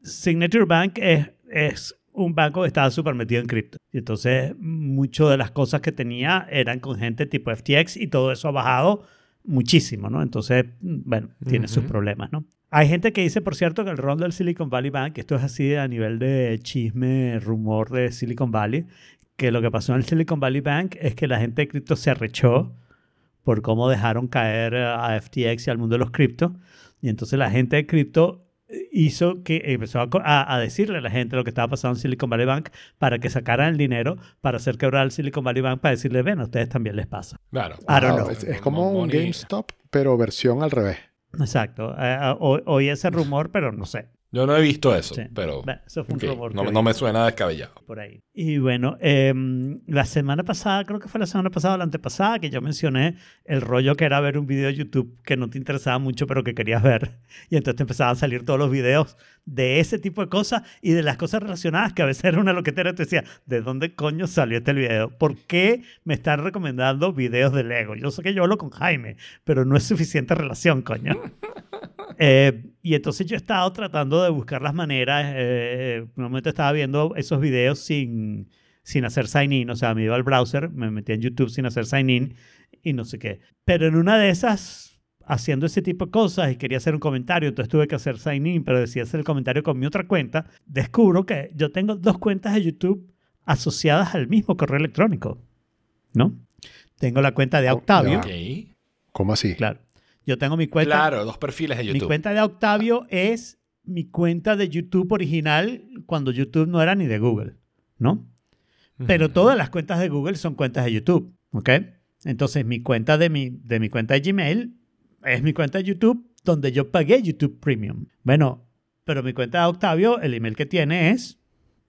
Signature Bank es, es un banco que estaba súper metido en cripto. Y entonces, muchas de las cosas que tenía eran con gente tipo FTX y todo eso ha bajado muchísimo, ¿no? Entonces, bueno, tiene uh -huh. sus problemas, ¿no? Hay gente que dice, por cierto, que el rol del Silicon Valley Bank, esto es así a nivel de chisme, rumor de Silicon Valley, que lo que pasó en el Silicon Valley Bank es que la gente de cripto se arrechó por cómo dejaron caer a FTX y al mundo de los criptos. Y entonces la gente de cripto hizo que empezó a, a, decirle a la gente lo que estaba pasando en Silicon Valley Bank para que sacaran el dinero para hacer quebrar el Silicon Valley Bank para decirle, ven, a ustedes también les pasa. Claro. I don't know. Es, es como un GameStop, pero versión al revés. Exacto. Uh, uh, oí ese rumor, pero no sé. Yo no he visto eso, sí. pero bueno, eso fue un okay. rumor no, no, me suena descabellado. Por ahí. Y bueno, eh, la semana pasada, creo que fue la semana pasada o la antepasada, que yo mencioné el rollo que era ver un video de YouTube que no te interesaba mucho, pero que querías ver. Y entonces te empezaban a salir todos los videos de ese tipo de cosas y de las cosas relacionadas, que a veces era una loquetera. Te decía, ¿de dónde coño salió este video? ¿Por qué me están recomendando videos de Lego? Yo sé que yo hablo con Jaime, pero no es suficiente relación, coño. eh, y entonces yo he estado tratando de buscar las maneras. Eh, un momento estaba viendo esos videos sin, sin hacer sign in. O sea, me iba al browser, me metía en YouTube sin hacer sign in y no sé qué. Pero en una de esas, haciendo ese tipo de cosas y quería hacer un comentario, entonces tuve que hacer sign in, pero decía hacer el comentario con mi otra cuenta, descubro que yo tengo dos cuentas de YouTube asociadas al mismo correo electrónico. ¿No? Tengo la cuenta de Octavio. Okay. ¿Cómo así? Claro. Yo tengo mi cuenta. Claro, dos perfiles de YouTube. Mi cuenta de Octavio es mi cuenta de YouTube original cuando YouTube no era ni de Google, ¿no? Pero todas las cuentas de Google son cuentas de YouTube, ¿ok? Entonces mi cuenta de mi, de mi cuenta de Gmail es mi cuenta de YouTube donde yo pagué YouTube Premium. Bueno, pero mi cuenta de Octavio, el email que tiene es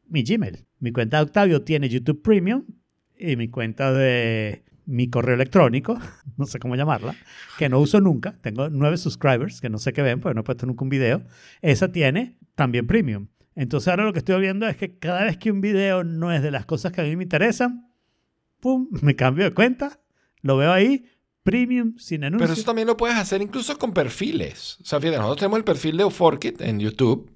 mi Gmail. Mi cuenta de Octavio tiene YouTube Premium y mi cuenta de mi correo electrónico, no sé cómo llamarla, que no uso nunca, tengo nueve subscribers que no sé qué ven, porque no he puesto nunca un video, esa tiene también premium. Entonces ahora lo que estoy viendo es que cada vez que un video no es de las cosas que a mí me interesan, pum, me cambio de cuenta, lo veo ahí, premium, sin anuncio. Pero eso también lo puedes hacer incluso con perfiles. O sea, fíjate, nosotros tenemos el perfil de Uforkit en YouTube.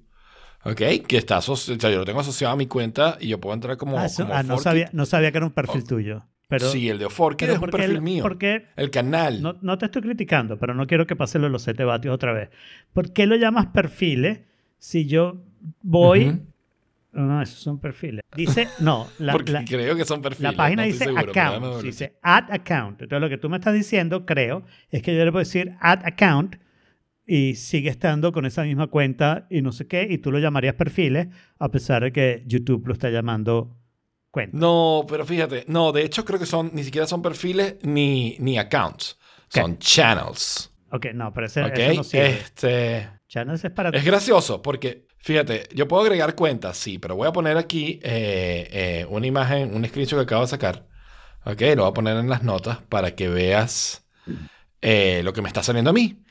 ¿Ok? Que está asociado, o sea, yo lo tengo asociado a mi cuenta y yo puedo entrar como. Ah, eso, como ah no, sabía, no sabía que era un perfil oh. tuyo. Pero, sí, el de Oforkit es un perfil el, mío. Porque el canal. No, no, te estoy criticando, pero no quiero que pase lo de los 7 vatios otra vez. ¿Por qué lo llamas perfiles si yo voy... Uh -huh. No, esos son perfiles. Dice, no. La, Porque la, creo que son perfiles. La página no dice seguro, account. Dice add account. Entonces lo que tú me estás diciendo, creo, es que yo le puedo decir add account y sigue estando con esa misma cuenta y no sé qué, y tú lo llamarías perfiles, a pesar de que YouTube lo está llamando cuenta. No, pero fíjate, no, de hecho creo que son, ni siquiera son perfiles ni, ni accounts, ¿Qué? son channels. Ok, no, pero ese, okay. eso no sirve. Este, channels es para... Es gracioso porque, Fíjate, yo puedo agregar cuentas, sí, pero voy a poner aquí eh, eh, una imagen, un screenshot que acabo de sacar. Ok, lo voy a poner en las notas para que veas eh, lo que me está saliendo a mí.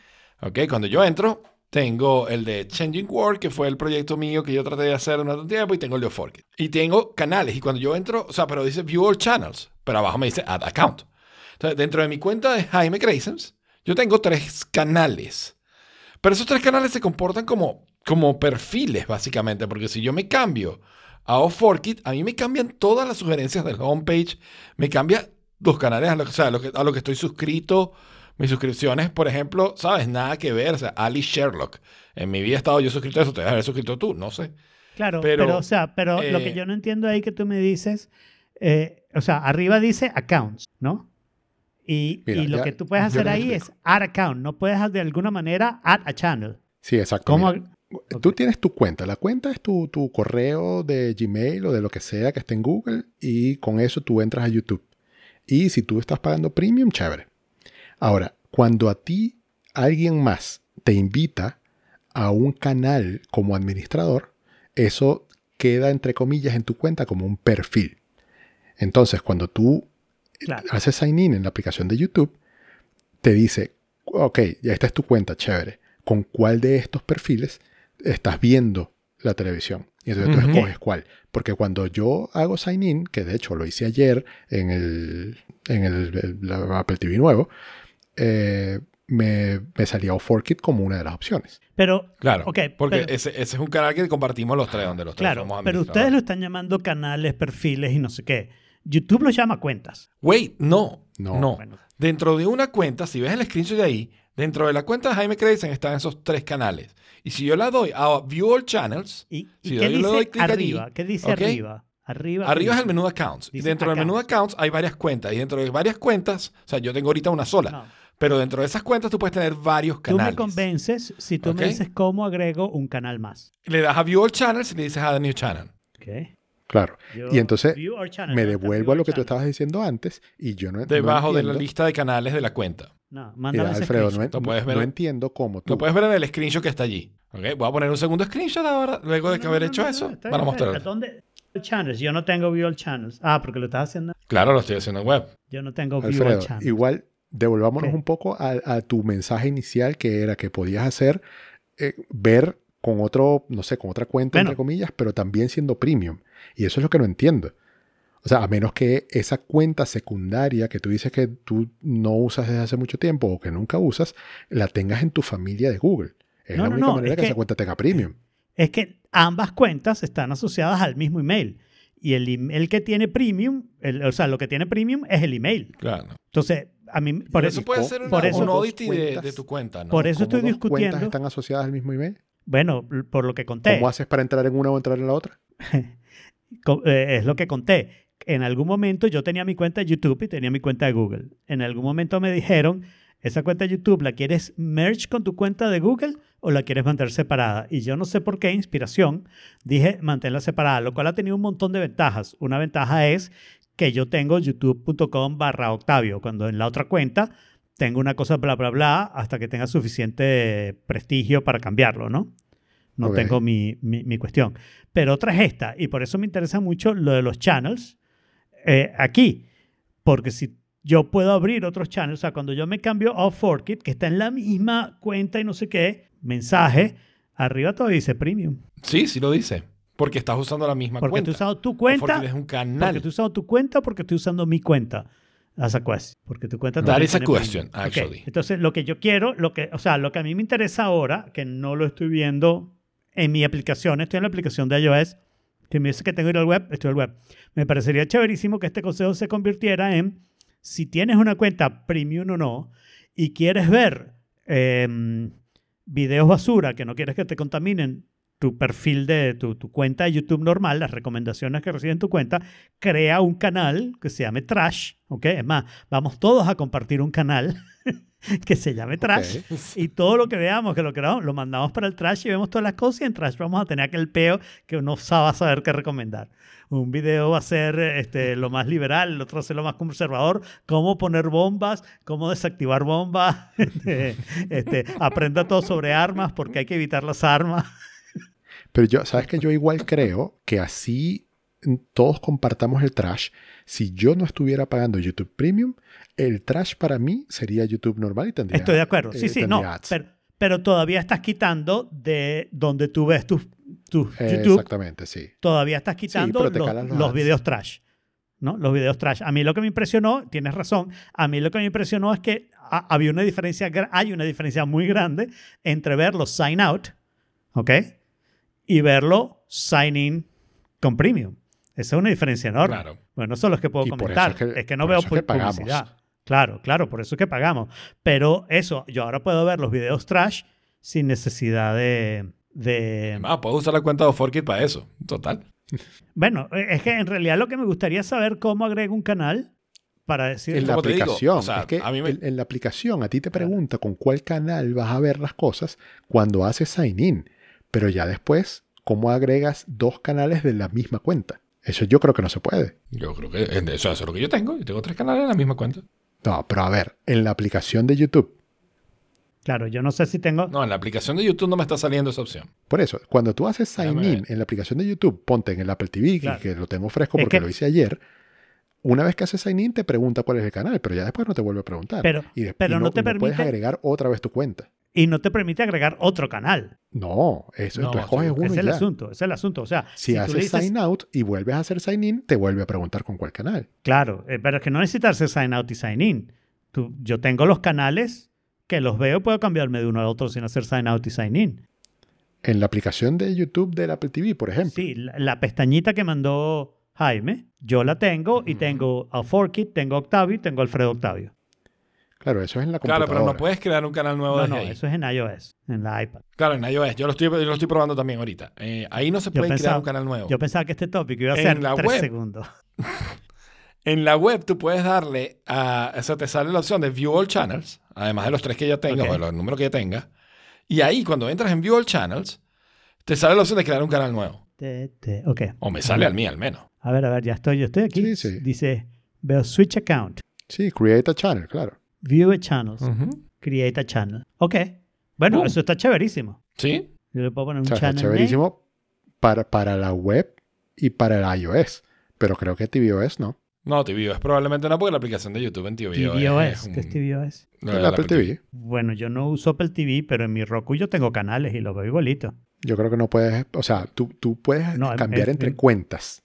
Ok, cuando yo entro, tengo el de Changing World, que fue el proyecto mío que yo traté de hacer un tiempo, y tengo el de Forkit. Y tengo canales, y cuando yo entro, o sea, pero dice View All Channels, pero abajo me dice Add Account. Entonces, dentro de mi cuenta de Jaime Graysons, yo tengo tres canales. Pero esos tres canales se comportan como, como perfiles, básicamente, porque si yo me cambio a Off4Kit, a mí me cambian todas las sugerencias del homepage, me cambia los canales a lo, o sea, a que, a lo que estoy suscrito, mis suscripciones, por ejemplo, ¿sabes? Nada que ver, o sea, Ali Sherlock. En mi vida he estado yo suscrito a eso, te debes haber suscrito tú, no sé. Claro, Pero, pero, o sea, pero lo que eh, yo no entiendo ahí que tú me dices, eh, o sea, arriba dice accounts, ¿no? Y, Mira, y lo ya- que tú puedes hacer ahí explico. es add account, no puedes de alguna manera add a channel. Sí, exacto. ¿Cómo? mira. Tú tienes tu cuenta. La cuenta es tu, tu correo de Gmail o de lo que sea que esté en Google y con eso tú entras a YouTube. Y si tú estás pagando premium, chévere. Ahora, cuando a ti alguien más te invita a un canal como administrador, eso queda entre comillas en tu cuenta como un perfil. Entonces, cuando tú Claro. haces sign in en la aplicación de YouTube, te dice, ok, ya esta es tu cuenta, chévere. ¿Con cuál de estos perfiles estás viendo la televisión? Y entonces tú Ujú. escoges cuál. Porque cuando yo hago sign in, que de hecho lo hice ayer en el, en el, el- Apple TV nuevo, eh, me, me salía Forkit como una de las opciones. Pero, Claro, porque pero- ese, ese es un canal que compartimos los tres, donde los tres claro, somos pero ustedes lo están llamando canales, perfiles y no sé qué. YouTube los llama cuentas. Wait, no, No. no. Bueno. Dentro de una cuenta, si ves el screenshot de ahí, dentro de la cuenta de Jaime Credison están esos tres canales. Y si yo la doy a View All Channels, ¿Y, y Si qué yo le doy dice clic allí, arriba? ¿Qué dice arriba? Arriba, ¿qué arriba es el menú de Accounts. Y dentro del menú de Accounts hay varias cuentas. Y dentro de varias cuentas, o sea, yo tengo ahorita una sola. No. Pero dentro de esas cuentas tú puedes tener varios Tú me canales. convences si tú me dices cómo agrego un canal más. Le das a View All Channels y le dices Add a New Channel. Ok. Claro. Yo- y entonces channel, me ¿dónde está devuelvo a lo que tú estabas diciendo antes y yo no no Debajo de la entiendo- lista de canales de la cuenta. No, mándame ese Alfredo, no. Lo puedes ver. no entiendo cómo tú Lo puedes ver en el screenshot que está allí. ¿Ok? Voy a poner un segundo screenshot ahora, luego de que No, haber no, hecho eso, para mostrarlo. ¿Dónde? Channels. Yo no tengo view all channels. Ah, porque lo estás haciendo. Claro, lo estoy haciendo en web. Yo no tengo view all Alfredo, channels. igual devolvámonos un poco a, a tu mensaje inicial que era que podías hacer eh, ver con otro, no sé, con otra cuenta, Bueno. entre comillas, pero también siendo premium. Y eso es lo que no entiendo. O sea, a menos que esa cuenta secundaria que tú dices que tú no usas desde hace mucho tiempo o que nunca usas, la tengas en tu familia de Google. Es No, la no, única no, manera es que, que- esa cuenta tenga premium. Es que ambas cuentas están asociadas al mismo email. Y el email que tiene premium, el- o sea, lo que tiene premium es el email. Claro. Entonces, a mí, por eso, eso puede por- ser una, por eso- un audit de, tu cuenta, ¿no? por eso ¿Cómo estoy dos discutiendo. cuentas están asociadas al mismo email? Bueno, por lo que conté. ¿Cómo haces para entrar en una o entrar en la otra? Eh, es lo que conté. En algún momento yo tenía mi cuenta de YouTube y tenía mi cuenta de Google. En algún momento me dijeron, esa cuenta de YouTube, ¿la quieres merge con tu cuenta de Google o la quieres mantener separada? Y yo no sé por qué, inspiración, dije mantenerla separada, lo cual ha tenido un montón de ventajas. Una ventaja es que yo tengo youtube.com barra Octavio, cuando en la otra cuenta tengo una cosa bla, bla, bla, hasta que tenga suficiente prestigio para cambiarlo, ¿no? No tengo mi, mi, mi cuestión. Pero otra es esta, y por eso me interesa mucho lo de los channels eh, aquí, porque si yo puedo abrir otros channels, o sea, cuando yo me cambio a Forkit, que está en la misma cuenta y no sé qué, mensaje, arriba todo dice premium. Sí, sí lo dice. Porque estás usando la misma Porque cuenta. tú has usado tu cuenta, porque es un porque canal. tú has usado tu cuenta, porque estoy usando mi cuenta. That's a question. Porque tu cuenta That is a question, actually. Entonces, lo que yo quiero, lo que, o sea, lo que a mí me interesa ahora, que no lo estoy viendo en mi aplicación, estoy en la aplicación de iOS, que me dice que tengo que ir al web, estoy al web. Me parecería chéverísimo que este consejo se convirtiera en, si tienes una cuenta premium o no, y quieres ver em, videos basura, que no quieres que te contaminen tu perfil de tu, tu cuenta de YouTube normal, las recomendaciones que reciben tu cuenta, crea un canal que se llame Trash, ¿ok? Es más, vamos todos a compartir un canal que se llame Trash y todo lo que veamos, que lo creamos, lo mandamos para el Trash y vemos todas las cosas y en Trash vamos a tener aquel peo que uno va a saber qué recomendar. Un video va a ser este, lo más liberal, el otro va a ser lo más conservador, cómo poner bombas, cómo desactivar bombas, este, este, aprenda todo sobre armas porque hay que evitar las armas. Pero yo, ¿sabes que Yo igual creo que así todos compartamos el trash. Si yo no estuviera pagando YouTube Premium, el trash para mí sería YouTube normal y tendría. Estoy de acuerdo. Sí, eh, sí, no. tendría ads. Pero, pero todavía estás quitando de donde tú ves tus, Eh, YouTube. Exactamente, sí. Todavía estás quitando te los, los los videos trash. ¿no? Los videos trash. A mí lo que me impresionó, tienes razón, a mí lo que me impresionó es que ha- había una diferencia, hay una diferencia muy grande entre verlo sign out, ¿ok? Y verlo sign in con premium. Esa es una diferencia enorme. Claro. Bueno, no son los que puedo Y comentar. es que- es que no veo que pu- pagamos. publicidad. Claro, claro, por eso es que pagamos. Pero eso, yo ahora puedo ver los videos trash sin necesidad de... de Ah, puedo usar la cuenta de Forkit para eso. Total. bueno, es que en realidad lo que me gustaría es saber cómo agrego un canal para decir... En la aplicación. o sea, es que a mí me- en, en la aplicación a ti te pregunta con cuál canal vas a ver las cosas cuando haces sign in. Pero ya después, ¿cómo agregas dos canales de la misma cuenta? Eso yo creo que no se puede. Yo creo que eso, eso es lo que yo tengo. Yo tengo tres canales en la misma cuenta. No, pero a ver, en la aplicación de YouTube. Claro, yo no sé si tengo... No, en la aplicación de YouTube no me está saliendo esa opción. Por eso, cuando tú haces sign Déjame in ver. en la aplicación de YouTube, ponte en el Apple TV, que- Claro. que lo tengo fresco Es porque que- lo hice ayer. Una vez que haces sign in, te pregunta cuál es el canal, pero ya después no te vuelve a preguntar. Pero- y de- pero y no te y puedes permite- agregar otra vez tu cuenta. Y no te permite agregar otro canal. No, eso No, tú escoges uno Ese y es el ya. asunto, es el asunto. O sea, Si, haces dices- sign out y vuelves a hacer sign in, te vuelve a preguntar con cuál canal. Claro, eh, pero es que no necesitas hacer sign out y sign in. Tú- yo tengo los canales que los veo puedo cambiarme de uno al otro sin hacer sign out y sign in. En la aplicación de YouTube del Apple TV, por ejemplo. Sí, la, la pestañita que mandó Jaime, yo la tengo y tengo a Forkit, tengo a Octavio y tengo a Alfredo Octavio. Claro, eso es en la Claro, computadora. pero no puedes crear un canal nuevo No, desde no, ahí. eso es en iOS, en la iPad. Claro, en iOS. Yo lo estoy, yo lo estoy probando también ahorita. Eh, ahí no se puede crear un canal nuevo. Yo pensaba que este tópico iba a En ser la tres web. segundos. En la web tú puedes darle a... O sea, te sale la opción de View All Channels, además de los tres que ya tengas Ok. o de los números que ya tengas. Y ahí, cuando entras en View All Channels, te sale la opción de crear un canal nuevo. Te- te- ok. O me sale al mío, al menos. A ver, a ver, ya estoy, yo estoy aquí. Sí, sí. Dice, veo Switch Account, Sí, create a channel, claro. View a Channels, Ujú. Create a Channel. Ok. Bueno, Boom. eso está chéverísimo. ¿Sí? Yo le puedo poner un O sea, está channel name. chéverísimo para, para la web y para el iOS. Pero creo que tvOS no. No, TVOS probablemente no, porque la aplicación de YouTube en TVOS tvOS. un- ¿Qué es tvOS? de El la Apple TV. Bueno, yo no uso Apple TV, pero en mi Roku yo tengo canales y los veo igualito. Yo creo que no puedes, o sea, tú, tú puedes No, cambiar en- entre en- cuentas,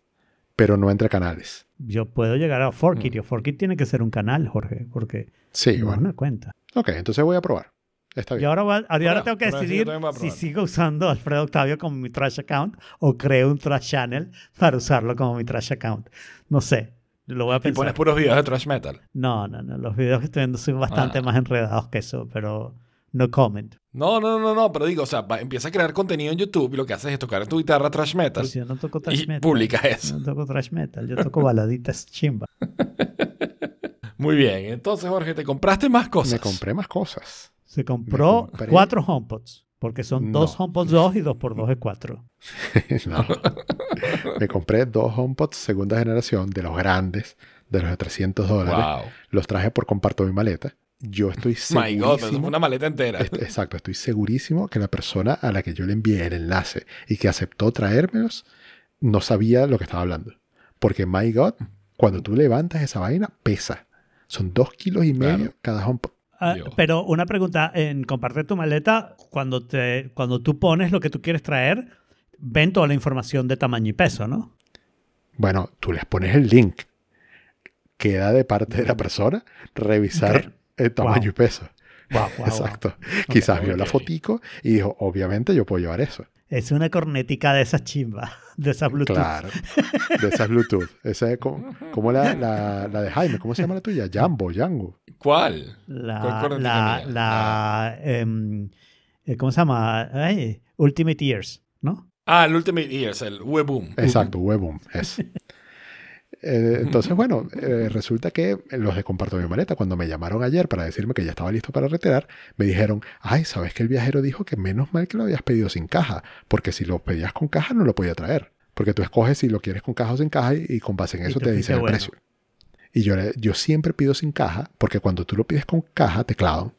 pero no entre canales. Yo puedo llegar a Forkit Mm. y Forkit tiene que ser un canal, Jorge, porque Sí, no es bueno. una cuenta. Ok, entonces voy a probar. Está Y bien. ahora, voy a- ahora Bueno, tengo que decidir si sigo usando Alfredo Octavio como mi trash account o creo un trash channel para usarlo como mi trash account. No sé, lo voy a Y pensar. pones puros videos de thrash metal. No, no, no, los videos que estoy viendo son bastante Ah. más enredados que eso, pero no comment. No, no, no, no, pero digo, o sea, va- empieza a crear contenido en YouTube y lo que haces es tocar en tu guitarra thrash metal Pues yo no toco trash y metal. publicas eso. No toco trash metal, yo toco baladitas chimba. Muy bien, entonces Jorge, te compraste más cosas. Me compré más cosas. Se compró compré- cuatro HomePods, porque son No. dos HomePods 2 y dos por 2 es 4. No. Me compré dos HomePods segunda generación de los grandes, de los de 300 dólares. Wow. Los traje por comparto mi maleta. Yo estoy My God, eso segurísimo. fue una maleta entera. Est- Exacto, estoy segurísimo que la persona a la que yo le envié el enlace y que aceptó traérmelos no sabía lo que estaba hablando. Porque, my God, cuando tú levantas esa vaina, pesa. Son dos kilos y medio Claro. cada HomePod. Ah, pero una pregunta, en compartir tu maleta, cuando, te, cuando tú pones lo que tú quieres traer, ven toda la información de tamaño y peso, ¿no? Bueno, tú les pones el link. Queda de parte de la persona revisar Ok. El tamaño Wow. y peso. Wow, wow, wow. Exacto. Quizás vio la fotico y dijo, obviamente yo puedo llevar eso. Es una cornetica de esas chimbas, de esas Bluetooth. Claro. De esas Bluetooth. Esa es como, como la, la, la de Jaime. ¿Cómo se llama la tuya? Jambo, Django. ¿Cuál? La, ¿Cuál cornetica la, la, em, eh, ¿cómo se llama? Ay, Ultimate Ears, ¿no? Ah, el Ultimate Ears, el Weboom. Exacto, Webum. Es. Eh, entonces, bueno, eh, resulta que los de Comparto mi maleta, cuando me llamaron ayer para decirme que ya estaba listo para retirar, me dijeron, ay, ¿sabes que el viajero dijo que menos mal que lo habías pedido sin caja? Porque si lo pedías con caja no lo podía traer. Porque tú escoges si lo quieres con caja o sin caja y, y con base en eso te fuiste dicen el bueno. precio. Y yo, yo siempre pido sin caja porque cuando tú lo pides con caja te clavan.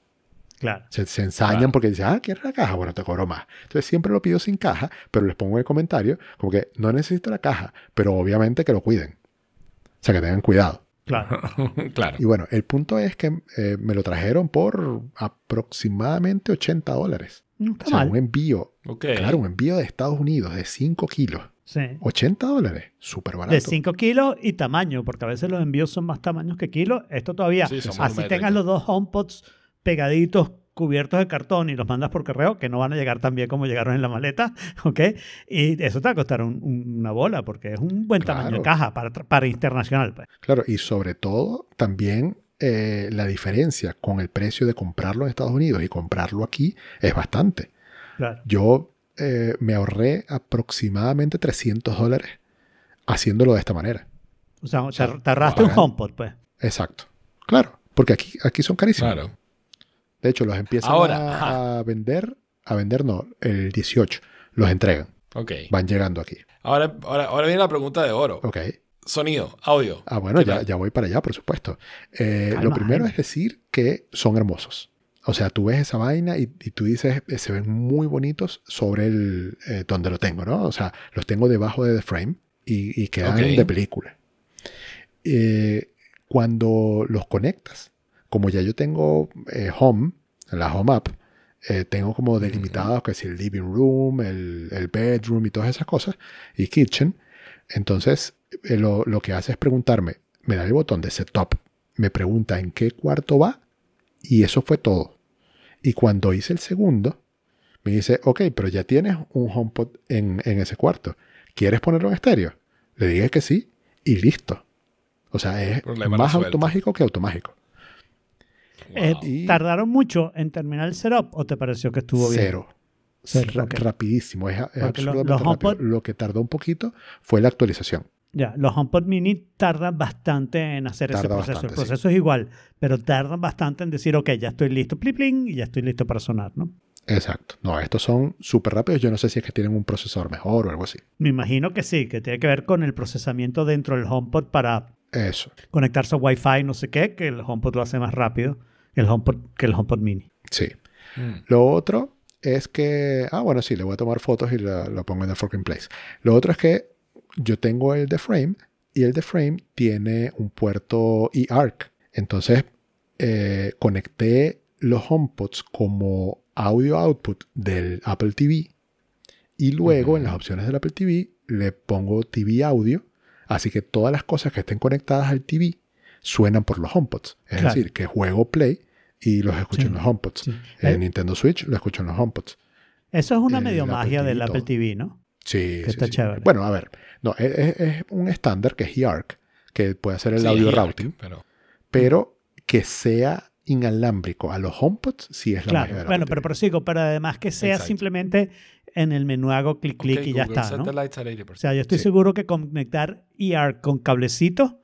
Claro. Se, se ensañan Claro. porque dicen, ah, ¿quieres la caja? Bueno, te cobro más. Entonces siempre lo pido sin caja, pero les pongo en el comentario como que no necesito la caja, pero obviamente que lo cuiden. O sea, que tengan cuidado. Claro. claro. Y bueno, el punto es que eh, me lo trajeron por aproximadamente 80 dólares. No O está sea, mal. un envío, claro, un envío de Estados Unidos de 5 kilos. Sí. 80 dólares, súper barato. De 5 kilos y tamaño, porque a veces los envíos son más tamaños que kilos. Esto todavía, Sí, son así tengas los dos HomePods pegaditos, cubiertos de cartón y los mandas por correo, que no van a llegar tan bien como llegaron en la maleta, ¿ok? Y eso te va a costar un- un- una bola, porque es un buen tamaño de caja para, para internacional. Pues. Claro, y sobre todo también eh, la diferencia con el precio de comprarlo en Estados Unidos y comprarlo aquí es bastante. Claro. Yo eh, me ahorré aproximadamente 300 dólares haciéndolo de esta manera. O sea, sea, te, te ahorraste un HomePod, pues. Exacto. Claro, porque aquí, aquí son carísimos. Claro. De hecho, los empiezan Ahora, a, vender, a vender no, el 18. Los entregan, Ok. van llegando aquí. Ahora, ahora, ahora viene la pregunta de oro. Ok. Sonido, audio. Ah, bueno, ¿Qué ya, ya voy para allá, por supuesto. Eh, Calma, lo primero es decir que son hermosos. O sea, tú ves esa vaina y, y tú dices, eh, se ven muy bonitos sobre el eh, donde lo tengo, ¿no? O sea, los tengo debajo de The Frame y, y quedan de película. Eh, cuando los conectas, como ya yo tengo eh, Home, la Home App, eh, tengo como delimitados que si el living room, el, el bedroom y todas esas cosas, y kitchen, entonces eh, lo, lo que hace es preguntarme, me da el botón de setup, me pregunta en qué cuarto va, y eso fue todo. Y cuando hice el segundo, me dice, ok, pero ya tienes un HomePod en, en ese cuarto. ¿Quieres ponerlo en estéreo? Le dije que sí y listo. O sea, es Problema más resuelto. automágico que automágico. Eh, Wow. ¿Tardaron mucho en terminar el setup o te pareció que estuvo bien? Cero. Ra-. Rapidísimo. Es, es Porque lo- absurdamente los rápido. HomePod- Lo que tardó un poquito fue la actualización. Ya, los HomePod mini tardan bastante en hacer ese proceso. bastante, el proceso es igual, pero tardan bastante en decir, ok, ya estoy listo, pling, pling, y ya estoy listo para sonar, ¿no? Exacto. No, estos son súper rápidos. Yo no sé si es que tienen un procesador mejor o algo así. Me imagino que sí, que tiene que ver con el procesamiento dentro del HomePod para Eso. conectarse a Wi-Fi, no sé qué, que el HomePod lo hace más rápido el HomePod, que el HomePod mini. Sí. Mm. Lo otro es que. Ah, bueno, sí, le voy a tomar fotos y lo pongo en The Forking Place. Lo otro es que yo tengo el de Frame y el de Frame tiene un puerto eARC. Entonces, eh, conecté los HomePods como audio output del Apple TV y luego en las opciones del Apple TV le pongo TV audio. Así que todas las cosas que estén conectadas al TV suenan por los HomePods. Es Claro. decir, que juego Play y los escucho Sí, en los HomePods. sí. En Eh, Nintendo Switch lo escucho en los HomePods. Eso es una el medio magia del Apple. TV, ¿no? Sí, Que sí, está sí. chévere. Bueno, a ver. No, es, un estándar que es eARC, que puede hacer el Sí, audio routing, Pero, pero que sea inalámbrico a los HomePods sí es la magia Claro, del bueno, Apple pero TV. prosigo, pero además que sea Exacto. simplemente en el menú hago clic, clic y ya está, ¿no? Satellites at 80%. O sea, yo estoy Sí. seguro que conectar EAR con cablecito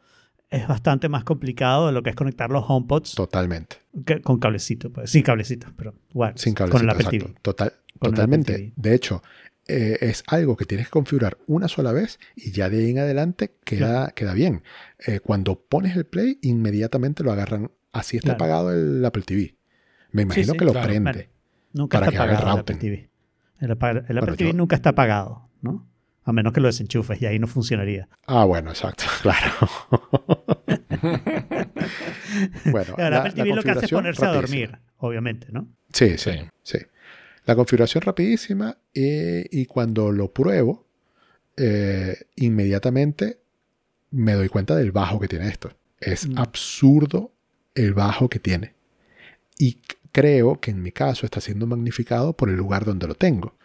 es bastante más complicado de lo que es conectar los HomePods Totalmente. que- con cablecito. Pues. Sin cablecito, pero bueno, Sin con cablecito, el Apple exacto. TV. Total, Con el Apple totalmente. TV. De hecho, eh, es algo que tienes que configurar una sola vez y ya de ahí en adelante queda, queda bien. Eh, cuando pones el play, inmediatamente lo agarran. Así está Claro. apagado el Apple TV. Me imagino sí, que lo claro. prende. Nunca Para está que apagado el Apple. TV. El, Apple Bueno, TV yo- nunca está apagado, ¿no? A menos que lo desenchufes y ahí no funcionaría. Ah, bueno, exacto, claro. bueno, la- la TV lo que hace es ponerse a dormir, obviamente, ¿no? Sí, sí, Sí. La configuración rapidísima eh, y cuando lo pruebo, eh, inmediatamente me doy cuenta del bajo que tiene esto. Es Mm. absurdo el bajo que tiene. Y creo que en mi caso está siendo magnificado por el lugar donde lo tengo.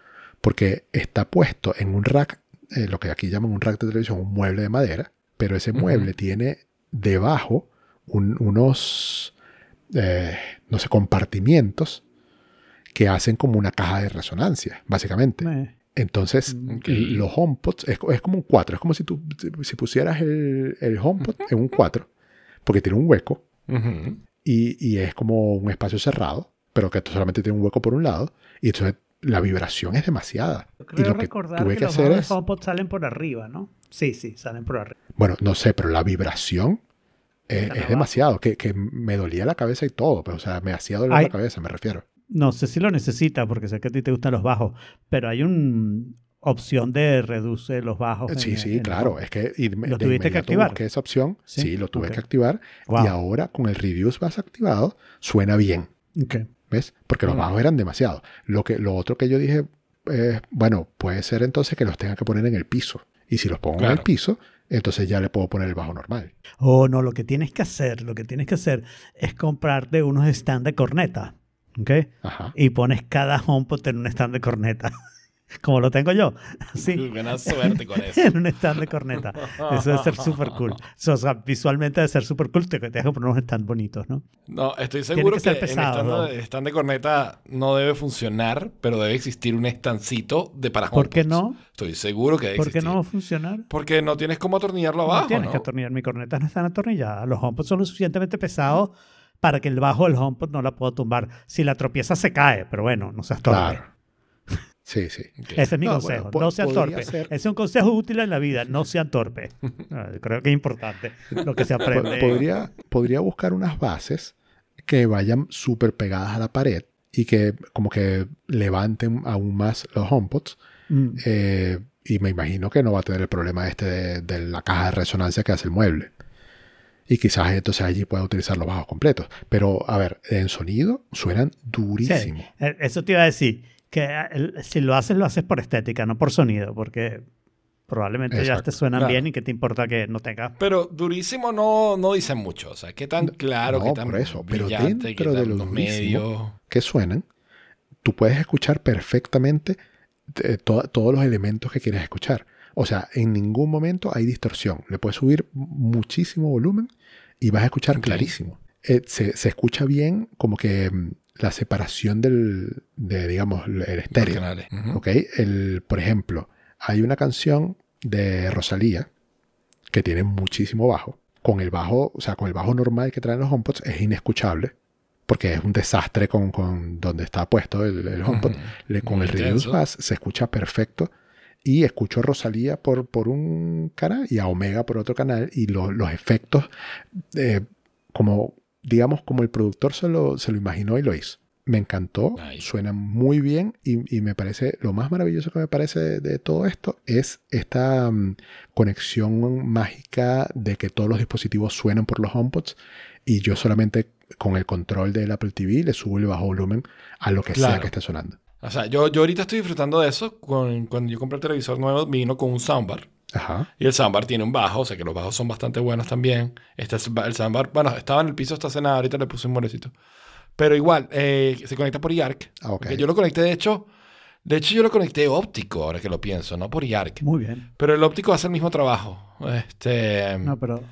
Porque está puesto en un rack, eh, lo que aquí llaman un rack de televisión, un mueble de madera, pero ese mueble tiene debajo un- unos, eh, no sé, compartimientos que hacen como una caja de resonancia, básicamente. Eh, Entonces, Ok. los HomePods es, es como un 4. Es como si tú si pusieras el, el HomePod en un 4, porque tiene un hueco y, y es como un espacio cerrado, pero que solamente tiene un hueco por un lado. Y entonces la vibración es demasiada. Yo Y creo lo que tuve que, que los hacer es, HomePod salen por arriba, ¿no? Sí, sí, salen por arriba. bueno, no sé, pero la vibración es, Están es demasiado, que, que me dolía la cabeza y todo, pero o sea, me hacía doler Ay. la cabeza, me refiero. No sé si lo necesita, porque sé que a ti te gustan los bajos, pero hay una opción de reduce los bajos. en- Sí, sí, en claro, es que y me- ¿Lo tuviste que activar? busqué esa opción, Sí, sí, lo tuve ok. que activar Wow. y ahora con el Reduce Bass activado suena bien. Ok. ¿Ves? Porque los bajos eran demasiado. Lo, que, lo otro que yo dije, eh, bueno, puede ser entonces que los tenga que poner en el piso. Y si los pongo en el piso, entonces ya le puedo poner el bajo normal. O no, lo que tienes que hacer, lo que tienes que hacer es comprarte unos stand de corneta. ¿Ok? Ajá. Y pones cada HomePod en un stand de corneta. Como lo tengo yo. Así. Buena suerte con eso. en un stand de corneta. Eso debe ser súper cool. O sea, visualmente debe ser súper cool. Te dejo poner unos stand bonitos, ¿no? No, estoy Tiene seguro que que, ser en pesado, stand, ¿no? de, stand de corneta no debe funcionar, pero debe existir un estancito de para ¿Por qué no? Estoy seguro que debe ¿Por qué existir. no va a funcionar? Porque no tienes cómo atornillarlo abajo, no tienes ¿no? que atornillar. Mi corneta no están atornilladas. Los HomePods son lo suficientemente pesados para que el bajo del HomePod no la pueda tumbar. Si la tropieza se cae, pero bueno, no seas torpe. Claro. Sí, sí. Ese es mi No, consejo. bueno, no sean torpes. ser- Ese es un consejo útil en la vida. No sean torpes. Ah, creo que es importante lo que se aprende. Podría, podría buscar unas bases que vayan súper pegadas a la pared y que como que levanten aún más los HomePods. Mm. Eh, y me imagino que no va a tener el problema este de, de la caja de resonancia que hace el mueble. Y quizás entonces allí pueda utilizar los bajos completos. Pero, a ver, en sonido suenan durísimo. eh, eso te iba a decir. Que eh, el- si lo haces, lo haces por estética, no por sonido. Porque probablemente ya Exacto. te suenan Claro. bien y que te importa que no tenga. Pero durísimo no, no dice mucho. O sea, qué tan claro, no, qué tan por eso, pero dentro de los medios. que suenan, tú puedes escuchar perfectamente eh, to- todos los elementos que quieres escuchar. O sea, en ningún momento hay distorsión. Le puedes subir muchísimo volumen y vas a escuchar Ok. clarísimo. Eh, se, se escucha bien como que mm, la separación del, de, digamos, el estéreo. El, por ejemplo, hay una canción de Rosalía que tiene muchísimo bajo. Con el bajo, o sea, con el bajo normal que traen los HomePods es inescuchable. Porque es un desastre con, con donde está puesto el, el HomePod. Le- con Muy el Reduce intenso. Bass se escucha perfecto. Y escucho a Rosalía por, por un canal y a Omega por otro canal. Y lo- los efectos, eh, como digamos, como el productor se lo, se lo imaginó y lo hizo. Me encantó, Nice. suena muy bien y, y me parece, lo más maravilloso que me parece de, de todo esto es esta mm, conexión mágica de que todos los dispositivos suenan por los HomePods y yo solamente con el control del Apple TV le subo el bajo volumen a lo que sea que esté sonando. O sea, yo, yo ahorita estoy disfrutando de eso. Con- cuando yo compré el televisor nuevo, vino con un soundbar. Ajá. Y el soundbar tiene un bajo, o sea que los bajos son bastante buenos también. Este es el soundbar, bueno, estaba en el piso esta cena, ahorita le puse un molecito. Pero igual, eh, se conecta por IARC. Ah, ok. Que Yo lo conecté, de hecho, de hecho yo lo conecté óptico, ahora que lo pienso, no por IARC. Muy bien. Pero el óptico hace el mismo trabajo. Este, No, pero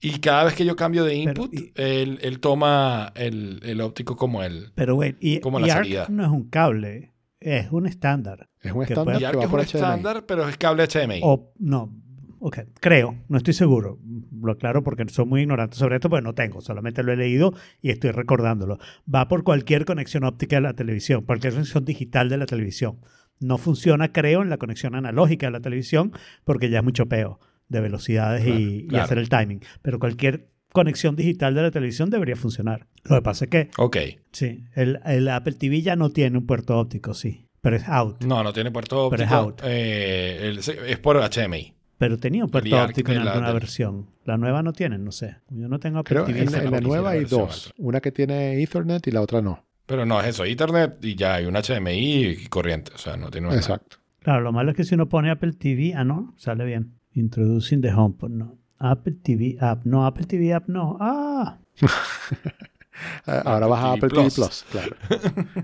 y cada vez que yo cambio de Pero, input, y- él, él toma el, el óptico como el... Pero, wait, y, Como la ARC salida. no es un cable, es un estándar. Es un Que estándar que es un estándar, pero es cable HDMI. O, no, ok, creo, no estoy seguro. Lo aclaro porque soy muy ignorante sobre esto, porque no tengo, solamente lo he leído y estoy recordándolo. Va por cualquier conexión óptica de la televisión, cualquier conexión digital de la televisión. No funciona, creo, en la conexión analógica de la televisión, porque ya es mucho peo de velocidades y, Claro, y claro. hacer el timing. Pero cualquier conexión digital de la televisión debería funcionar. Lo que pasa es que, Ok. sí, el, el Apple TV ya no tiene un puerto óptico, sí, pero es out. No, no tiene puerto Pero es óptico. out. Eh, el- es por HDMI. Pero tenía un puerto óptico en la- alguna versión. La nueva no tiene, no sé. Yo no tengo Apple Creo TV. en, esa en la nueva hay dos. Una que tiene Ethernet y la otra no. Pero no es eso, Ethernet y ya hay un HDMI y corriente. O sea, no tiene nada. Exacto. Claro, lo malo es que si uno pone Apple TV, ah, no, sale bien. Introducing the HomePod, no. Apple TV App, no, Apple TV App, no. Ah, Ah, Ahora vas a Apple TV Plus. Plus, claro.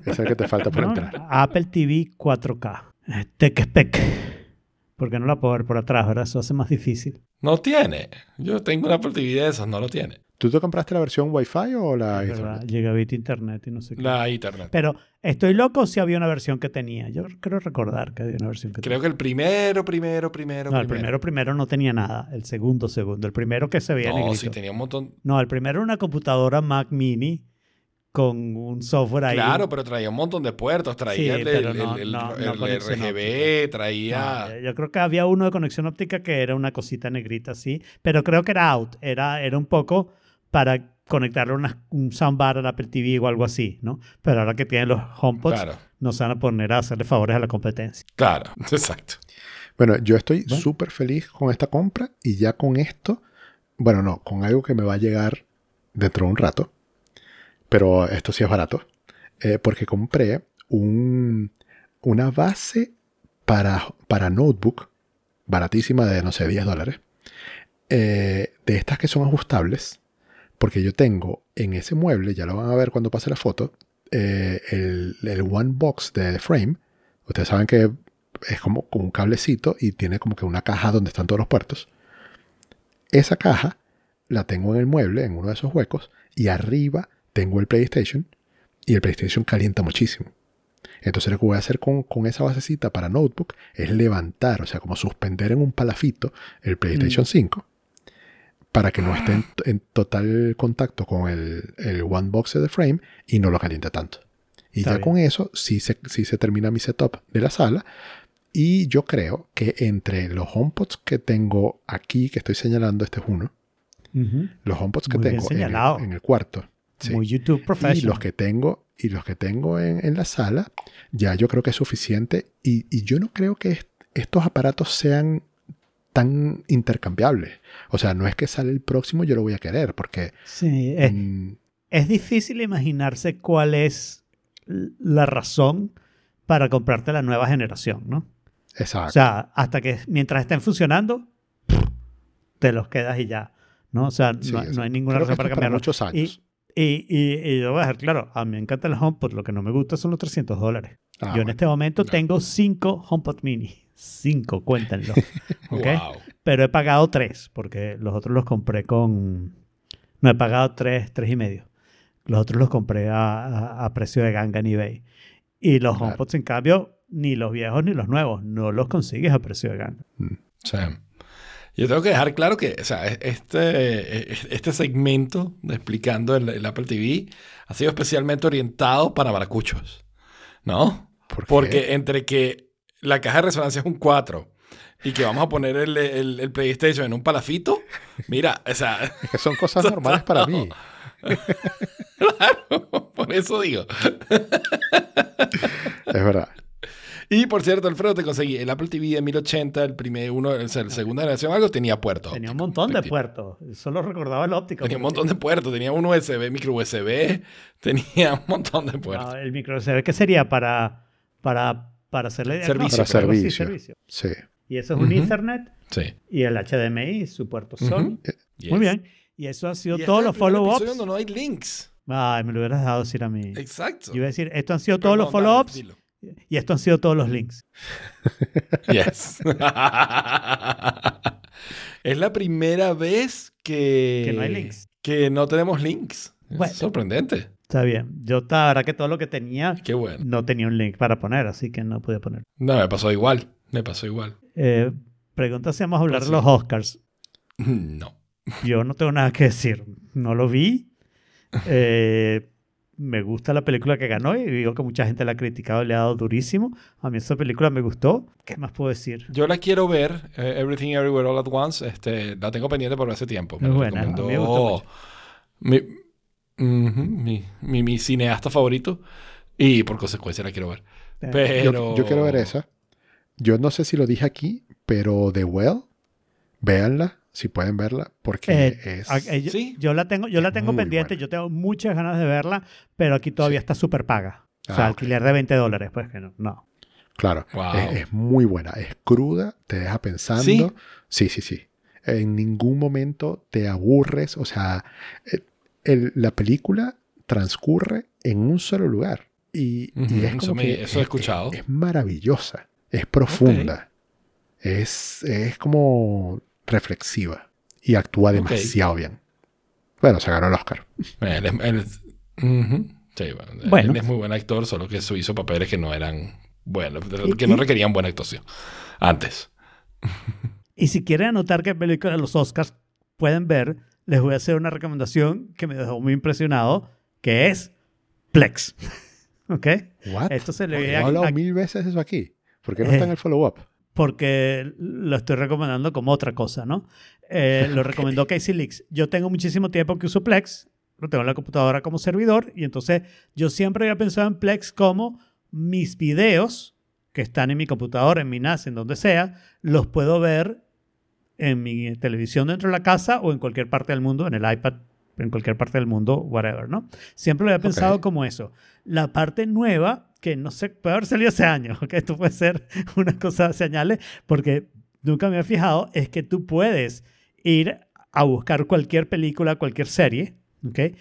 Es el que te falta por no, entrar. Apple TV 4K. Eh, Tech Spec. Porque no la puedo ver por atrás, ¿verdad? Eso hace más difícil. No tiene. Yo tengo un Apple TV de esos, no lo tiene. ¿Tú te compraste la versión Wi-Fi o la Es verdad, Ethernet? Gigabit Internet y no sé qué. La Ethernet. Pero, ¿estoy loco si había una versión que tenía? Yo creo recordar que había una versión que Creo que el primero, primero, primero, No, el primero primero no tenía nada. El segundo segundo. El primero que se veía No, negrito. sí tenía un montón. No, el primero era una computadora Mac Mini con un software ahí. Claro, pero traía un montón de puertos. Traía Sí, el, pero el- no- el- no- el no conexión RGB, traía... yo creo que había uno de conexión óptica que era una cosita negrita así, pero creo que era out. Era, era un poco para conectarle una- un soundbar al Apple TV o algo así, ¿no? Pero ahora que tienen los HomePods, Claro, no se van a poner a hacerle favores a la competencia. claro, exacto. Bueno, yo estoy Bueno. súper feliz con esta compra y ya con esto, bueno, no, con algo que me va a llegar dentro de un rato, pero esto sí es barato, eh, porque compré un, una base para, para notebook, baratísima de, no sé, 10 dólares, eh, de estas que son ajustables, porque yo tengo en ese mueble, ya lo van a ver cuando pase la foto, eh, el, el One Box de Frame. Ustedes saben que es como, como un cablecito y tiene como que una caja donde están todos los puertos. Esa caja la tengo en el mueble, en uno de esos huecos, y arriba tengo el PlayStation y el PlayStation calienta muchísimo. Entonces lo que voy a hacer con, con esa basecita para notebook es levantar, o sea, como suspender en un palafito el PlayStation 5 para que no esté en, en total contacto con el, el One Box de frame y no lo caliente tanto. Y Está ya bien. con eso sí se, sí se termina mi setup de la sala. Y yo creo que entre los HomePods que tengo aquí, que estoy señalando, este es uno, Ujú. los HomePods que Muy tengo en el, señalado. en el cuarto. Sí, Muy YouTube y los que tengo y los que tengo en, en la sala, ya yo creo que es suficiente. Y, y yo no creo que est- estos aparatos sean tan intercambiables. O sea, no es que sale el próximo yo lo voy a querer, porque Sí, es, mm, es difícil imaginarse cuál es la razón para comprarte la nueva generación, ¿no? exacto. O sea, hasta que mientras estén funcionando, te los quedas y ya. ¿no? O sea, Sí, no, no hay ninguna razón para es para cambiarlo. muchos años. Y, y, y yo voy a dejar claro, a mí me encanta el HomePod, lo que no me gusta son los 300 dólares. Ah, yo en bueno. este momento No. tengo cinco HomePod mini. Cinco, cuéntenlo. ¿ok? Wow. Pero he pagado tres, porque los otros los compré con... No, he pagado tres, tres y medio. Los otros los compré a, a- a precio de ganga en eBay. Y los Claro. HomePods, en cambio, ni los viejos ni los nuevos, no los consigues a precio de ganga. Sí. Yo tengo que dejar claro que o sea, este, este segmento de explicando el, el Apple TV ha sido especialmente orientado para maracuchos, ¿no? Porque entre que la caja de resonancia es un 4 y que vamos a poner el, el- el PlayStation en un palafito, mira, o sea, Es que son cosas normales para mí. claro, por eso digo. Es verdad. Y por cierto, Alfredo, te conseguí el Apple TV de 1080, el primer uno, o sea, el segunda generación, algo tenía puerto. Tenía un montón de puertos. Solo recordaba el óptico. Tenía un montón de puertos, tenía un USB, micro USB, tenía un montón de puertos. No, el micro USB, ¿qué sería? Para, para, para hacerle Servicio. Para algo así, servicio. Sí. Y eso es un Ujú. Ethernet Sí. y el HDMI, su puerto. Sony. Yes. Muy bien. Y eso han sido todos los follow-ups. no hay links. Ay, me lo hubieras dejado decir a mí. Exacto. Yo iba a decir, esto han sido todos los follow-ups. Y esto han sido todos los links. Yes. es la primera vez que, Que no hay links. que no tenemos links. Es Bueno. sorprendente. Está bien. Yo, la verdad que todo lo que tenía Qué bueno. no tenía un link para poner, así que no pude poner. No, me pasó igual. Me pasó igual. Eh, pregunta si vamos a hablar Pues de los Oscars. No. Yo no tengo nada que decir. No lo vi. Eh, me gusta la película que ganó y digo que mucha gente la ha criticado y le ha dado durísimo. A mí esa película me gustó. ¿Qué más puedo decir? Yo la quiero ver, eh, Everything Everywhere All at Once. Este, la tengo pendiente por hace tiempo. Me buena, a mí me mi, mi, mi- mi cineasta favorito. Y por consecuencia la quiero ver. Eh, Pero... Yo, yo quiero ver esa. Yo no sé si lo dije aquí, pero The Well, véanla, si pueden verla, porque Eh, es... eh, yo, Sí. yo la tengo, yo la tengo muy pendiente, buena. yo tengo muchas ganas de verla, pero aquí todavía Sí. está súper paga. O Ah, sea, ok. alquiler de 20 dólares, pues que no. no. Claro, Wow. es, es muy buena, es cruda, te deja pensando. ¿Sí? sí, sí. sí. En ningún momento te aburres, o sea, eh, el- la película transcurre en un solo lugar. Y, es eso como me- que eso he es- escuchado. Es, es maravillosa, es profunda, es, es como reflexiva y actúa demasiado bien. Bueno, se ganó el Oscar. Él es- él es- ujú. Sí, bueno, Bueno. Él es muy buen actor, solo que eso hizo papeles que no eran buenos, que no requerían buena actuación. Antes. Y si quieren anotar qué película de los Oscars pueden ver, les voy a hacer una recomendación que me dejó muy impresionado, que es Plex. ¿Ok? What? Esto se le He hablado mil veces eso aquí. ¿Por qué no Eh. está en el follow-up? Porque lo estoy recomendando como otra cosa, ¿no? Eh, lo recomendó Casey Leaks. Yo tengo muchísimo tiempo que uso Plex, lo tengo en la computadora como servidor, y entonces yo siempre había pensado en Plex como mis videos que están en mi computadora, en mi NAS, en donde sea, los puedo ver en mi televisión dentro de la casa o en cualquier parte del mundo, en el iPad, en cualquier parte del mundo, whatever, ¿no? Siempre lo había pensado como eso. La parte nueva, que no sé, puede haber salido hace años, que esto puede ser una cosa años, porque nunca me había fijado, es que tú puedes ir a buscar cualquier película, cualquier serie, ¿ok?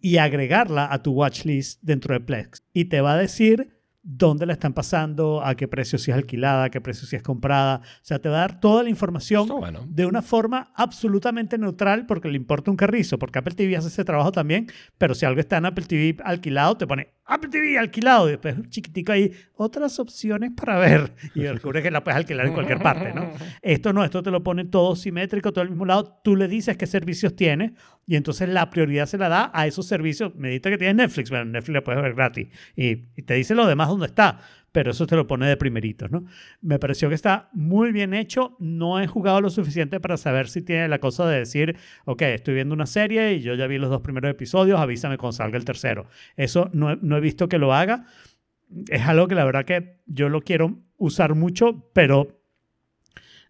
Y agregarla a tu watchlist dentro de Plex. Y te va a decir dónde la están pasando, a qué precio si es alquilada, a qué precio si es comprada. O sea, te va a dar toda la información bueno. de una forma absolutamente neutral porque le importa un carrizo, porque Apple TV hace ese trabajo también, pero si algo está en Apple TV alquilado, te pone Apple TV alquilado y después un chiquitico ahí, otras opciones para ver y descubres que la puedes alquilar en cualquier parte, ¿no? Esto no, esto te lo pone todo simétrico, todo al mismo lado, tú le dices qué servicios tiene y entonces la prioridad se la da a esos servicios. Me dice que tienes Netflix, bueno, Netflix le puedes ver gratis y, y te dice lo demás dónde está, pero eso te lo pone de primeritos, ¿no? Me pareció que está muy bien hecho. No he jugado lo suficiente para saber si tiene la cosa de decir, ok, estoy viendo una serie y yo ya vi los dos primeros episodios, avísame cuando salga el tercero. Eso no, he- no he visto que lo haga. Es algo que la verdad que yo lo quiero usar mucho, pero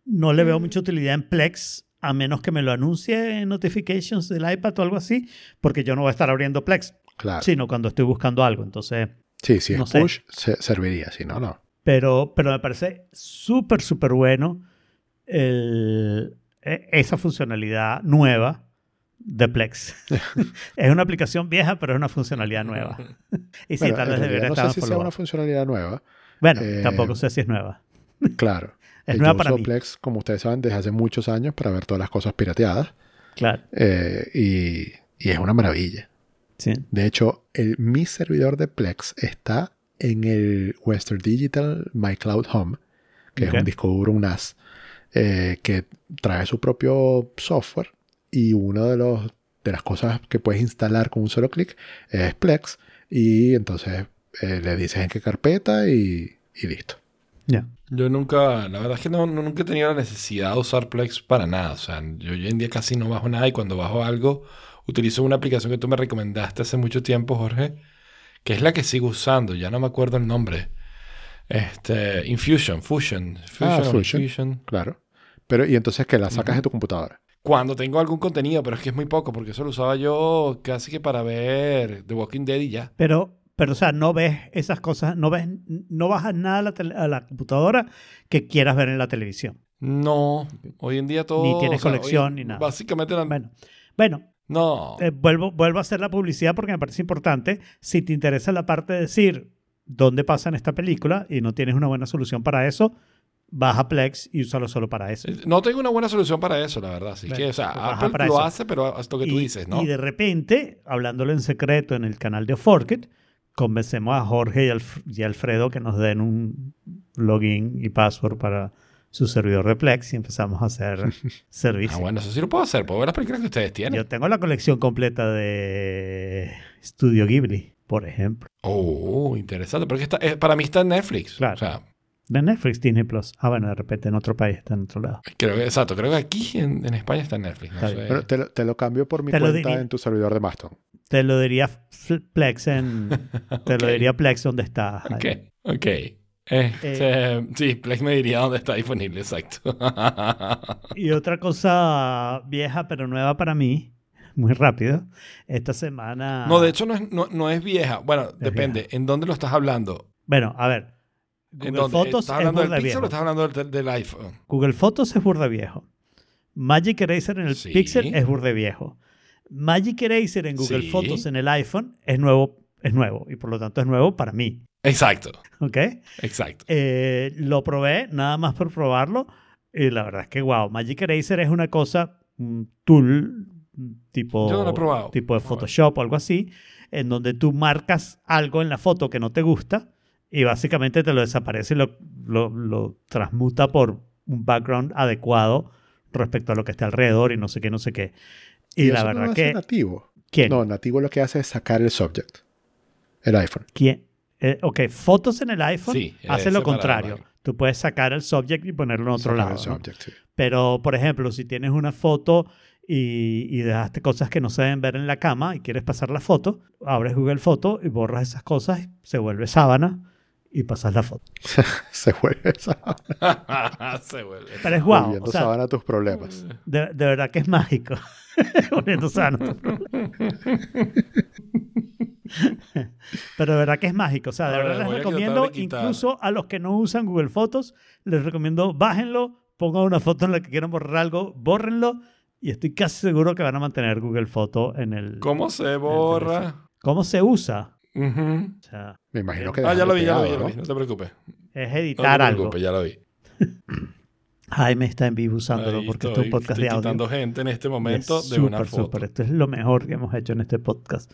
no le veo mucha utilidad en Plex, a menos que me lo anuncie en notifications del iPad o algo así, porque yo no voy a estar abriendo Plex, Claro. sino cuando estoy buscando algo. Entonces, Sí, si es no sé. push, se- serviría. Si no, no. pero, pero me parece súper, súper bueno el- e- esa funcionalidad nueva de Plex. es una aplicación vieja, pero es una funcionalidad nueva. y sí, Bueno, tal vez debería no sé si sea una funcionalidad nueva. Bueno, eh, tampoco sé si es nueva. Claro. Es nueva yo para uso mí. Plex, como ustedes saben, desde hace muchos años para ver todas las cosas pirateadas. Claro. eh, y, y es una maravilla. Sí. De hecho, el, mi servidor de Plex está en el Western Digital My Cloud Home, que es un disco duro, un NAS, eh, que trae su propio software y una de, los, de las cosas que puedes instalar con un solo clic es Plex y entonces eh, le dices en qué carpeta y, y listo. Ya. Yo nunca, la verdad es que no, no- nunca he tenido la necesidad de usar Plex para nada. O sea, yo hoy en día casi no bajo nada y cuando bajo algo utilizo una aplicación que tú me recomendaste hace mucho tiempo, Jorge, que es la que sigo usando. Ya no me acuerdo el nombre. Este, Infusion, Fusion, Fusion, Ah, Fusion. Claro. Pero, y entonces que la sacas de tu computadora. Cuando tengo algún contenido, pero es que es muy poco, porque eso lo usaba yo casi que para ver The Walking Dead y ya. Pero, pero, o sea, no ves esas cosas, no ves, no bajas nada a la, tele- a la computadora que quieras ver en la televisión. No, hoy en día todo. Ni tienes o sea, hoy- ni nada. Básicamente, la- Bueno, bueno, no. Eh, vuelvo, vuelvo a hacer la publicidad porque me parece importante. Si te interesa la parte de decir dónde pasa en esta película y no tienes una buena solución para eso, baja Plex y úsalo solo para eso. No tengo una buena solución para eso, la verdad. Así Bueno, que, o sea, pues Apple lo eso. hace, pero hasta lo que tú y, dices, ¿no? y de repente, hablándolo en secreto en el canal de Forkit, convencemos a Jorge y, Alf- y Alfredo que nos den un login y password para su servidor de Plex y empezamos a hacer servicio. Ah, bueno, eso sí lo puedo hacer. Puedo ver las películas que ustedes tienen. Yo tengo la colección completa de Studio Ghibli, por ejemplo. Oh, interesante. Porque está, eh, para mí está en Netflix. Claro. O sea, De Netflix, Disney Plus. Ah, bueno, de repente en otro país está en otro lado. creo que, exacto. Creo que aquí en, en España está en Netflix. No sé. Bueno, te, lo, te lo cambio por mi Te cuenta diría. en tu servidor de Maston. Te lo diría Plex en. Te lo diría Plex donde está. Ok, ok. Este, sí, Plex me diría dónde está disponible, exacto. Y otra cosa vieja pero nueva para mí, muy rápido. Esta semana. no, de hecho no es, no, no es vieja. Bueno, depende. vieja. ¿En dónde lo estás hablando? Bueno, a ver. ¿En Google dónde? Fotos ¿Estás es del Pixel viejo. o estás hablando del, del iPhone? Google Fotos es burda viejo. Magic Eraser en el Sí. Pixel es burda viejo. Magic Eraser en Google Sí. Fotos en el iPhone es nuevo, es nuevo. Y por lo tanto es nuevo para mí. Exacto, ¿Ok? exacto. Eh, lo probé, nada más por probarlo. Y la verdad es que, wow, Magic Eraser es una cosa, un tool mm, tipo, Yo no lo he probado. tipo de. Photoshop o algo así, en donde tú marcas algo en la foto que no te gusta y básicamente te lo desaparece y lo, lo, lo transmuta por un background adecuado respecto a lo que está alrededor y no sé qué, no sé qué. Y, la eso no verdad lo hace que... nativo. ¿Quién? No, nativo lo que hace es sacar el subject. El iPhone. ¿Quién? Eh, ok, fotos en el iPhone Sí, hace lo contrario. tú puedes sacar el subject y ponerlo en otro Sacar lado. el ¿no? subject, sí. Pero, por ejemplo, si tienes una foto y, y dejaste cosas que no se deben ver en la cama y quieres pasar la foto, abres Google Foto y borras esas cosas, se vuelve sábana y pasas la foto. Se vuelve esa. Se vuelve. Pero es guau. Volviendo o sea, sábana a tus problemas. de, de verdad que es mágico. Volviendo sábana. Pero de verdad que es mágico. O sea, de A ver, verdad les recomiendo, incluso a los que no usan Google Fotos, les recomiendo bájenlo, pongan una foto en la que quieran borrar algo, bórrenlo y estoy casi seguro que van a mantener Google Foto en el... ¿Cómo se borra? ¿Cómo se usa? Ujú. O sea, Me imagino que Ah, ya lo vi, ya lo vi, pegado, ya lo ¿no? vi. No te preocupes. es No te editar algo. preocupes, ya lo vi. Jaime está en vivo usándolo Ahí porque esto es un estoy, podcast estoy de audio. gente en este momento es de una súper, foto. súper. Esto es lo mejor que hemos hecho en este podcast.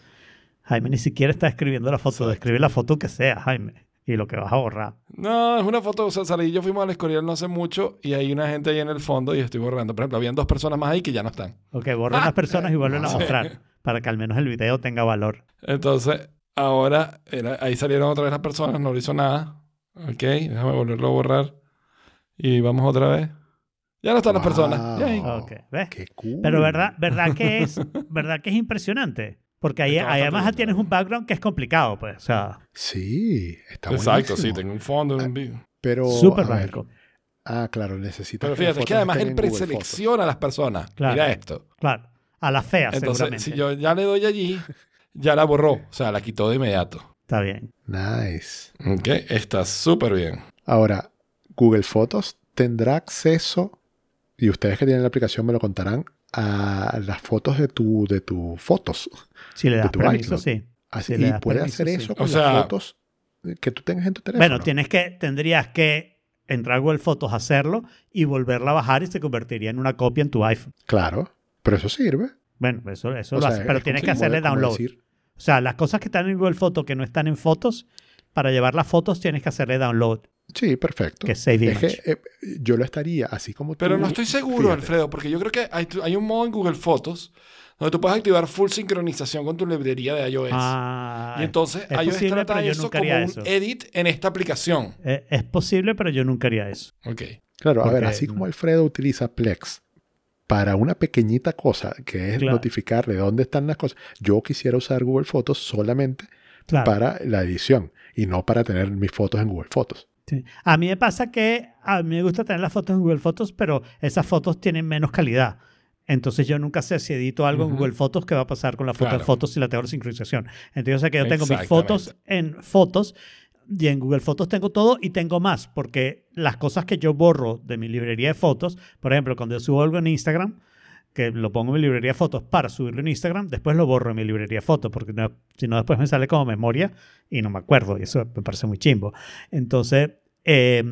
Jaime ni siquiera está escribiendo la foto, describe la foto que sea, Jaime, y lo que vas a borrar. No, es una foto, o sea, salí, yo fuimos al Escorial no hace mucho y hay una gente ahí en el fondo y estoy borrando. Por ejemplo, habían dos personas más ahí que ya no están. Ok, borran las personas y vuelven a Sí. mostrar para que al menos el video tenga valor. Entonces, ahora, era- ahí salieron otra vez las personas, no le hizo nada. Ok, déjame volverlo a borrar. Y vamos otra vez. Ya no están las personas. Yay. Wow. Ok, ¿ves? Qué cool. Pero verdad, verdad que es, verdad que es impresionante. Porque ahí, además bien, tienes un background que es complicado, pues. O sea, Sí, está Exacto, sí, tengo un fondo, un video. Pero, súper mágico. Ah, claro, necesitas Pero las fíjate, es que además él en preselecciona a las personas. Claro. Mira esto. Claro. A la fea, Entonces, seguramente. si yo ya le doy allí, ya la borró. O sea, la quitó de inmediato. Está bien. Nice. Ok, está súper bien. Ahora, Google Fotos tendrá acceso, y ustedes que tienen la aplicación me lo contarán, a las fotos de tu, de tus fotos. Si le De das permiso, sí. Así, Si le y puede permiso, hacer sí. eso O con sea- las fotos que tú tengas en tu teléfono. Bueno, tienes que, tendrías que entrar a Google Fotos, hacerlo y volverla a bajar y se convertiría en una copia en tu iPhone. Claro, pero eso sirve. Bueno, eso, eso O lo sea, hace, pero es tienes que hacerle download. decir, O sea, las cosas que están en Google Fotos que no están en fotos, para llevar las fotos tienes que hacerle download, sí, perfecto. que es save Es image. que eh, yo lo estaría así como Pero tú, no estoy seguro, fíjate. Alfredo, porque yo creo que hay, hay un modo en Google Fotos donde tú puedes activar full sincronización con tu librería de iOS. Ah, y entonces es iOS posible, trata pero yo eso nunca como haría un eso. edit en esta aplicación. eh, es posible, pero yo nunca haría eso. Ok. Claro, a ver, así como Alfredo utiliza Plex para una pequeñita cosa que es Claro. notificarle dónde están las cosas, yo quisiera usar Google Fotos solamente Claro. para la edición y no para tener mis fotos en Google Fotos. Sí. A mí me pasa que a mí me gusta tener las fotos en Google Fotos, pero esas fotos tienen menos calidad. Entonces yo nunca sé si edito algo en. Google Fotos que va a pasar con la foto Claro. de fotos si la tengo en sincronización. Entonces yo sé que yo tengo mis fotos en fotos y en Google Fotos tengo todo y tengo más, porque las cosas que yo borro de mi librería de fotos, por ejemplo, cuando yo subo algo en Instagram, que lo pongo en mi librería de fotos para subirlo en Instagram, después lo borro en mi librería de fotos, porque no- si no después me sale como memoria y no me acuerdo, y eso me parece muy chimbo. Entonces, eh,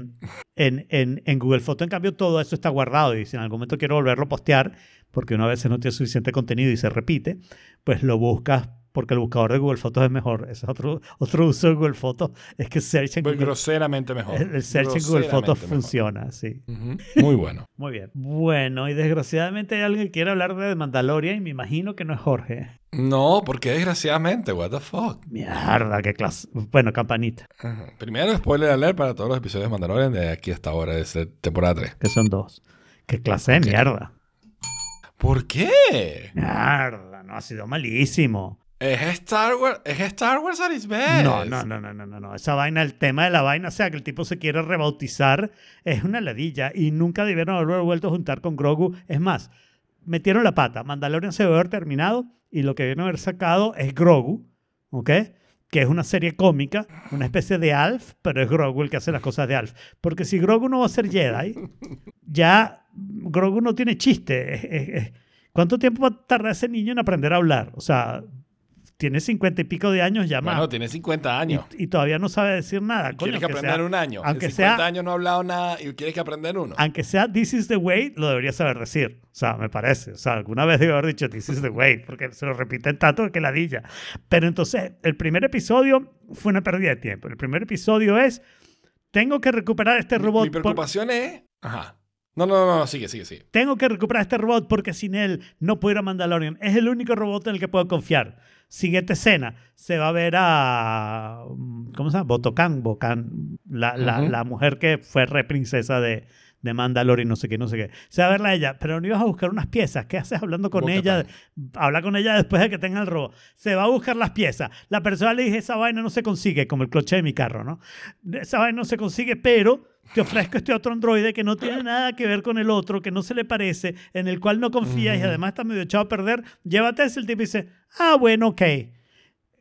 en, en- en Google Fotos, en cambio, todo eso está guardado y si en algún momento quiero volverlo a postear, porque una vez no tiene suficiente contenido y se repite, pues lo buscas porque el buscador de Google Fotos es mejor. Ese es otro, otro uso de Google Fotos, es que search en Pues Google, groseramente mejor. el search en Google Fotos funciona, sí. Muy bueno. Muy bien. Bueno, y desgraciadamente hay alguien que quiere hablar de Mandalorian y me imagino que no es Jorge. No, porque desgraciadamente, what the fuck. Mierda, qué clase. Bueno, campanita. Primero, spoiler alert para todos los episodios de Mandalorian de aquí hasta ahora, de esta temporada 3. que son dos. Qué clase de mierda. ¿Por qué? Mierda, no, ha sido malísimo. Es Star Wars, es Star Wars at its best. No, no, no, no, no, no, no. Esa vaina, el tema de la vaina, o sea, que el tipo se quiere rebautizar, es una ladilla y nunca debieron haber vuelto a juntar con Grogu. Es más, metieron la pata. Mandalorian se debe haber terminado y lo que debieron haber sacado es Grogu, ¿ok? Que es una serie cómica, una especie de Alf, pero es Grogu el que hace las cosas de Alf. Porque si Grogu no va a ser Jedi, ya Grogu no tiene chiste. ¿Cuánto tiempo va a tardar ese niño en aprender a hablar? O sea, tiene cincuenta y pico de años ya más. Bueno, tiene 50 años. Y, y todavía no sabe decir nada. Coño, Quieres que aprender sea- un año. aunque en 50 sea- años no ha hablado nada y quieres que aprender uno. Aunque sea This is the way, lo debería saber decir. O sea, me parece. O sea, alguna vez debe haber dicho This is the way, porque se lo repiten tanto que ladilla. Pero entonces, el primer episodio fue una pérdida de tiempo. El primer episodio es, tengo que recuperar este robot. Mi por- preocupación es... Ajá. No, no, no, no, sigue, sigue, sigue. tengo que recuperar este robot porque sin él no puedo ir a Mandalorian. Es el único robot en el que puedo confiar. Siguiente escena, se va a ver a, ¿cómo se llama? Botocan, Bocan, la, la- Ujú. la mujer que fue re princesa de, de Mandalorian, no sé qué, no sé qué. Se va a verla a ella, pero no ibas a buscar unas piezas. ¿Qué haces hablando con ella? Habla con ella después de que tenga el robot. Se va a buscar las piezas. La persona le dije, esa vaina no se consigue, como el cloche de mi carro, ¿no? Esa vaina no se consigue, pero te ofrezco este otro androide que no tiene nada que ver con el otro, que no se le parece, en el cual no confías y además está medio echado a perder. Llévate ese. El tipo dice, ah, bueno, ok.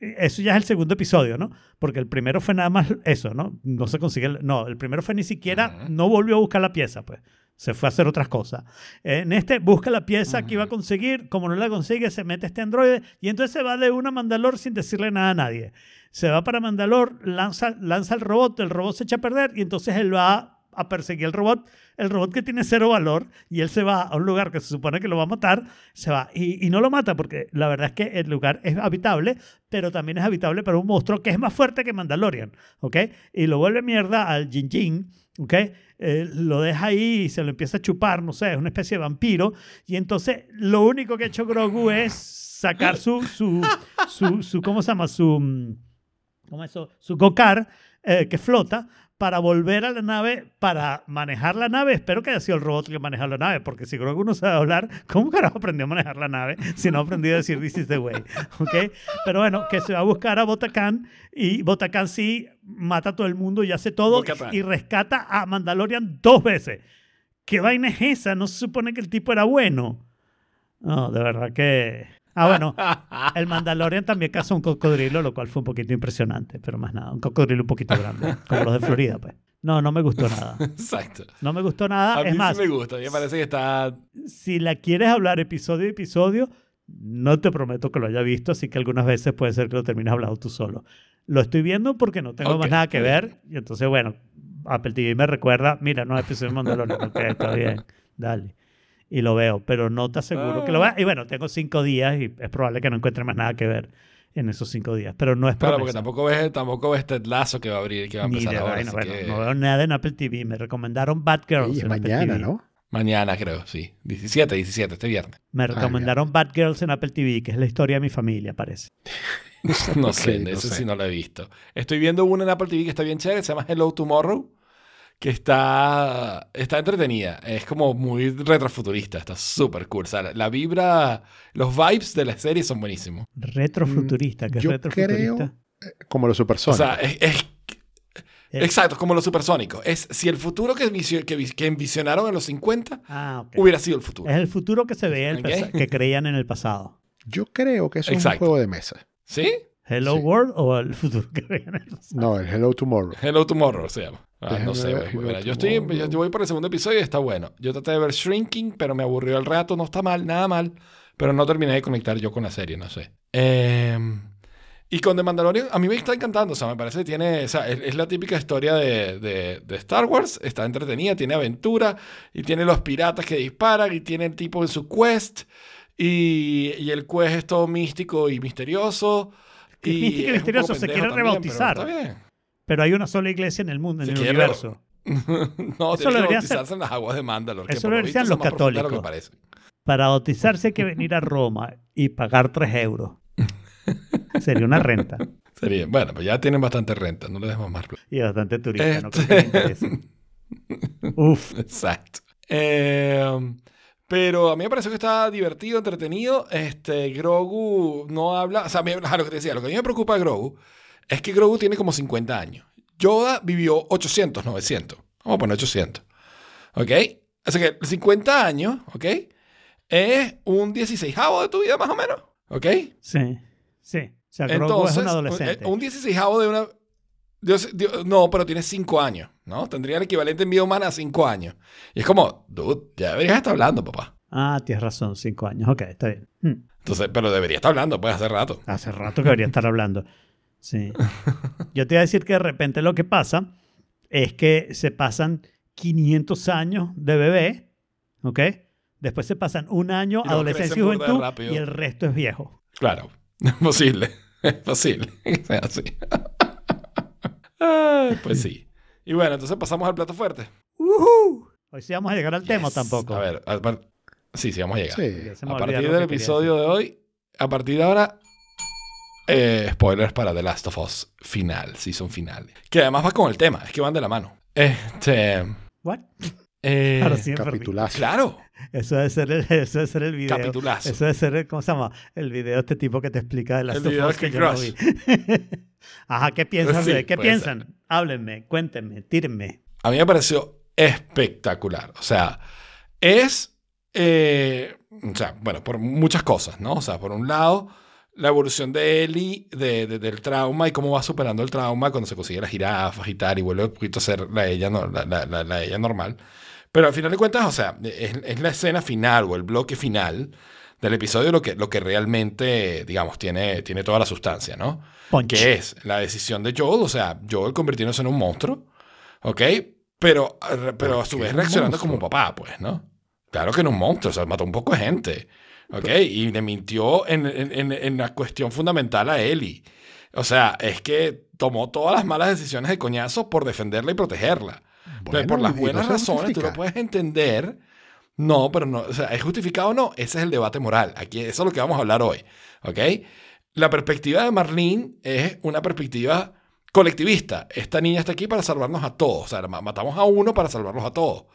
Eso ya es el segundo episodio, ¿no? Porque el primero fue nada más eso, ¿no? No se consigue. el- No, el primero fue ni siquiera, no volvió a buscar la pieza, pues. Se fue a hacer otras cosas. En este, busca la pieza que iba a conseguir. Como no la consigue, se mete este androide y entonces se va de una a Mandalor sin decirle nada a nadie. Se va para Mandalor, lanza, lanza el robot, el robot se echa a perder y entonces él va a perseguir el robot, el robot que tiene cero valor y él se va a un lugar que se supone que lo va a matar, se va y, y no lo mata porque la verdad es que el lugar es habitable, pero también es habitable para un monstruo que es más fuerte que Mandalorian, ¿ok? Y lo vuelve mierda al Jin Jin, ¿ok? Eh, lo deja ahí y se lo empieza a chupar, no sé, es una especie de vampiro y entonces lo único que ha hecho Grogu es sacar su, su, su, su ¿cómo se llama? Su, mm, ¿cómo es eso? Su Gokar eh, que flota para volver a la nave, para manejar la nave. Espero que haya sido el robot que maneja la nave, porque si Grogu no sabe hablar, ¿cómo carajo aprendió a manejar la nave si no aprendió a decir this is the way? ¿Ok? Pero bueno, que se va a buscar a Botacan y Botacan sí mata a todo el mundo y hace todo y rescata a Mandalorian dos veces. ¿Qué vaina es esa? ¿No se supone que el tipo era bueno? No, de verdad que... Ah, bueno, el Mandalorian también cazó un cocodrilo, lo cual fue un poquito impresionante, pero más nada, un cocodrilo un poquito grande, como los de Florida, pues. No, no me gustó nada. Exacto. No me gustó nada. A mí es más, sí me gusta. Me parece que está... si la quieres hablar episodio a episodio, no te prometo que lo haya visto, así que algunas veces puede ser que lo termines hablando tú solo. Lo estoy viendo porque no tengo más nada que ver, y entonces, bueno, Apple TV me recuerda, mira, no, episodio de Mandalorian, ok, está bien, dale. Y lo veo, pero no te aseguro que lo vea. Y bueno, tengo cinco días y es probable que no encuentre más nada que ver en esos cinco días, pero no es Claro, porque tampoco ves, tampoco ves Ted Lasso que va a abrir, que va a empezar de ahora. así bueno, que- no veo nada en Apple TV. Me recomendaron Bad Girls. Es en Apple mañana, TV. ¿no? Mañana creo, sí. 17, 17, este viernes. Me recomendaron Bad Girls en Apple TV, que es la historia de mi familia, parece. No sé, no ese sé. sí no lo he visto. Estoy viendo una en Apple TV que está bien chévere, se llama Hello Tomorrow, que está, está entretenida. Es como muy retrofuturista, está súper cool. O sea, la, vibra, los vibes de la serie son buenísimos. Retrofuturista, que es yo retrofuturista. Como los O supersónicos. sea, es, es- Eh. exacto, como los supersónicos. Es si el futuro que, que, que envisionaron en los 50 Ah, hubiera sido el futuro. Es el futuro que se veía, el que creían en el pasado. Yo creo que eso es un juego de mesa. ¿Sí? Hello Sí. World o el futuro que pasado. No, el Hello Tomorrow. Hello Tomorrow se llama. Ah, no sé, ver, yo, estoy, yo, yo voy por el segundo episodio y está bueno. Yo traté de ver Shrinking, pero me aburrió el rato. No está mal, nada mal. Pero no terminé de conectar yo con la serie, no sé. Eh, y con The Mandalorian, a mí me está encantando. O sea, me parece que tiene. O sea, es, es la típica historia de, de- de Star Wars. Está entretenida, tiene aventura. Y tiene los piratas que disparan. Y tiene el tipo en su quest. Y, y el quest es todo místico y misterioso. Y místico y misterioso, se quiere también, rebautizar. pero hay una sola iglesia en el mundo, en el universo. no, Eso lo debería bautizarse en las aguas de Mandalor. Eso lo visto los lo que católicos. Para bautizarse hay que venir a Roma y pagar 3 euros. Sería una renta. Sería, bueno, pues ya tienen bastante renta, no le demos más plata. Y bastante turista, no Este- creo que. Uf. Exacto. Eh, pero a mí me pareció que está divertido, entretenido. Este, Grogu no habla. O sea, a lo que te decía, lo que a mí me preocupa de Grogu es que Grogu tiene como 50 años. Yoda vivió 800, 900. Vamos a poner 800. ¿Ok? Así que 50 años, ¿ok? Es un 16 de tu vida más o menos. ¿Ok? Sí, sí. O sea, Grogu Entonces, es un adolescente. un 16 de una... Dios- Dios- no, pero tiene 5 años, ¿no? Tendría el equivalente en vida humana a 5 años. Y es como, dude, ya deberías estar hablando, papá. Ah, tienes razón, 5 años. Ok, está bien. Hmm. Entonces, pero debería estar hablando, pues, hace rato. Hace rato que debería estar hablando. Sí. Yo te iba a decir que de repente lo que pasa es que se pasan 500 años de bebé, ¿ok? Después se pasan un año, Y adolescencia y juventud, rápido. y el resto es viejo. Claro, es posible. Es posible que sea así. Pues sí. Y bueno, entonces pasamos al plato fuerte. Hoy sí vamos a llegar al tema tampoco. A ver, a par- sí, sí, vamos a llegar. Sí. A partir del quería episodio de hoy, a partir de ahora, eh, spoilers para The Last of Us final, season final. Que además va con el tema, es que van de la mano. Este. ¿What? Eh, Ahora sí me perdí. Capitulazo. claro, Eso debe ser el, eso debe ser el video. capitulazo. Eso debe ser, el- ¿cómo se llama? El video de este tipo que te explica de las El video de que King yo no vi. Ajá, ¿qué piensan? Sí, ¿Qué piensan? Háblenme, cuéntenme, tírenme. A mí me pareció espectacular. O sea, es. eh, o sea, bueno, por muchas cosas, ¿no? O sea, por un lado, la evolución de Ellie de- de- del trauma y cómo va superando el trauma cuando se consigue las jirafas y tal, y vuelve un poquito a ser la ella, no- la, la- la- la ella normal. Pero al final de cuentas, o sea, es, es la escena final o el bloque final del episodio lo que, lo que realmente, digamos, tiene, tiene toda la sustancia, ¿no? Punch. que es la decisión de Joel, o sea, Joel convirtiéndose en un monstruo, ¿ok? Pero, pero a su vez reaccionando monstruo? como papá, pues, ¿no? Claro que en un monstruo, o sea, mató un poco de gente, ¿ok? Y le mintió en, en- en- en la cuestión fundamental a Ellie. O sea, es que tomó todas las malas decisiones de coñazo por defenderla y protegerla. Entonces, por las buenas razones, tú lo puedes entender. No, pero no, o sea, ¿es justificado o no? Ese es el debate moral. Aquí, eso es lo que vamos a hablar hoy, ¿ok? La perspectiva de Marlene es una perspectiva colectivista. Esta niña está aquí para salvarnos a todos. O sea, ma- matamos a uno para salvarlos a todos.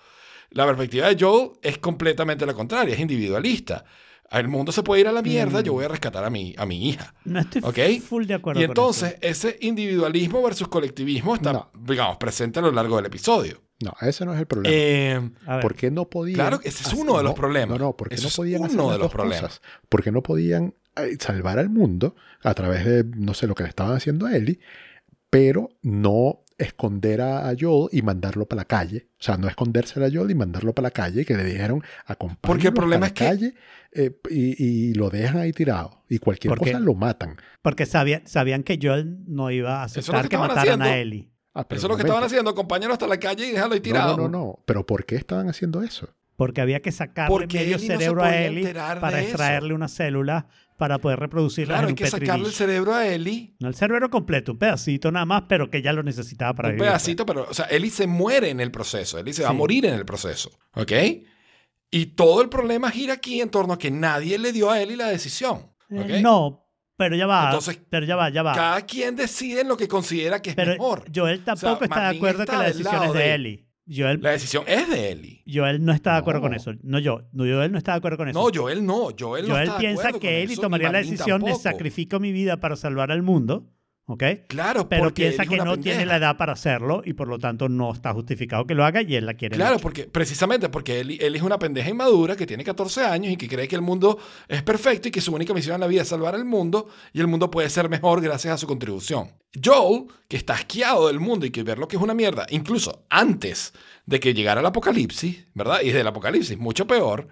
La perspectiva de Joel es completamente la contraria, es individualista. El mundo se puede ir a la mierda, yo voy a rescatar a mi, a mi hija. No estoy ¿Ok? full de acuerdo Y con entonces, ese individualismo versus colectivismo está, No. digamos, presente a lo largo del episodio. No, ese no es el problema. Eh, ¿Por qué no podían? Claro ese es hacer- uno de los problemas. No, no, porque no podían hacer uno de los problemas. cosas. Porque no podían salvar al mundo a través de, no sé, lo que le estaban haciendo a Ellie, pero no esconder a, a Joel y mandarlo para la calle. O sea, no escondérsela a Joel y mandarlo para la calle, que le dijeron, acompáñalo Porque el problema para es que- la calle eh, y, y lo dejan ahí tirado. Y cualquier Porque- cosa lo matan. porque sabían, sabían que Joel no iba a aceptar que que, mataran a. Ellie. Ah, eso es lo que estaban haciendo, acompáñalo hasta la calle y déjalo ahí tirado. No, no, no, no. Pero ¿por qué estaban haciendo eso? Porque había que sacarle medio Ellie no se cerebro a Ellie para extraerle una célula para poder reproducirla Claro, en hay un que petri sacarle el cerebro a Ellie. No el cerebro completo, un pedacito nada más, pero que ya lo necesitaba para un vivir. pues. pedacito, pero, o sea, Ellie se muere en el proceso. Ellie se va a morir en el proceso. ¿Ok? Y todo el problema gira aquí en torno a que nadie le dio a Ellie la decisión. Eh, ¿ok? no, pero ya va. Entonces, pero ya va, ya va. Cada quien decide en lo que considera que es pero mejor. Joel tampoco está de acuerdo está que la decisión es de, de- Ellie. Joel, La decisión es de Ellie. Joel no está de acuerdo No. con eso. No yo. No, Joel no está de acuerdo con eso. No, Joel no. Joel no Joel está de piensa que eso, tomaría la decisión de sacrifico mi vida para salvar al mundo. ¿Ok? Claro, Pero piensa que no tiene la edad para hacerlo y por lo tanto no está justificado que lo haga y él la quiere. Claro, mucho. porque precisamente porque él, él es una pendeja inmadura que tiene 14 años y que cree que el mundo es perfecto y que su única misión en la vida es salvar el mundo y el mundo puede ser mejor gracias a su contribución. Joel, que está asqueado del mundo y que ver lo que es una mierda, incluso antes de que llegara el apocalipsis, ¿verdad? Y del apocalipsis, mucho peor,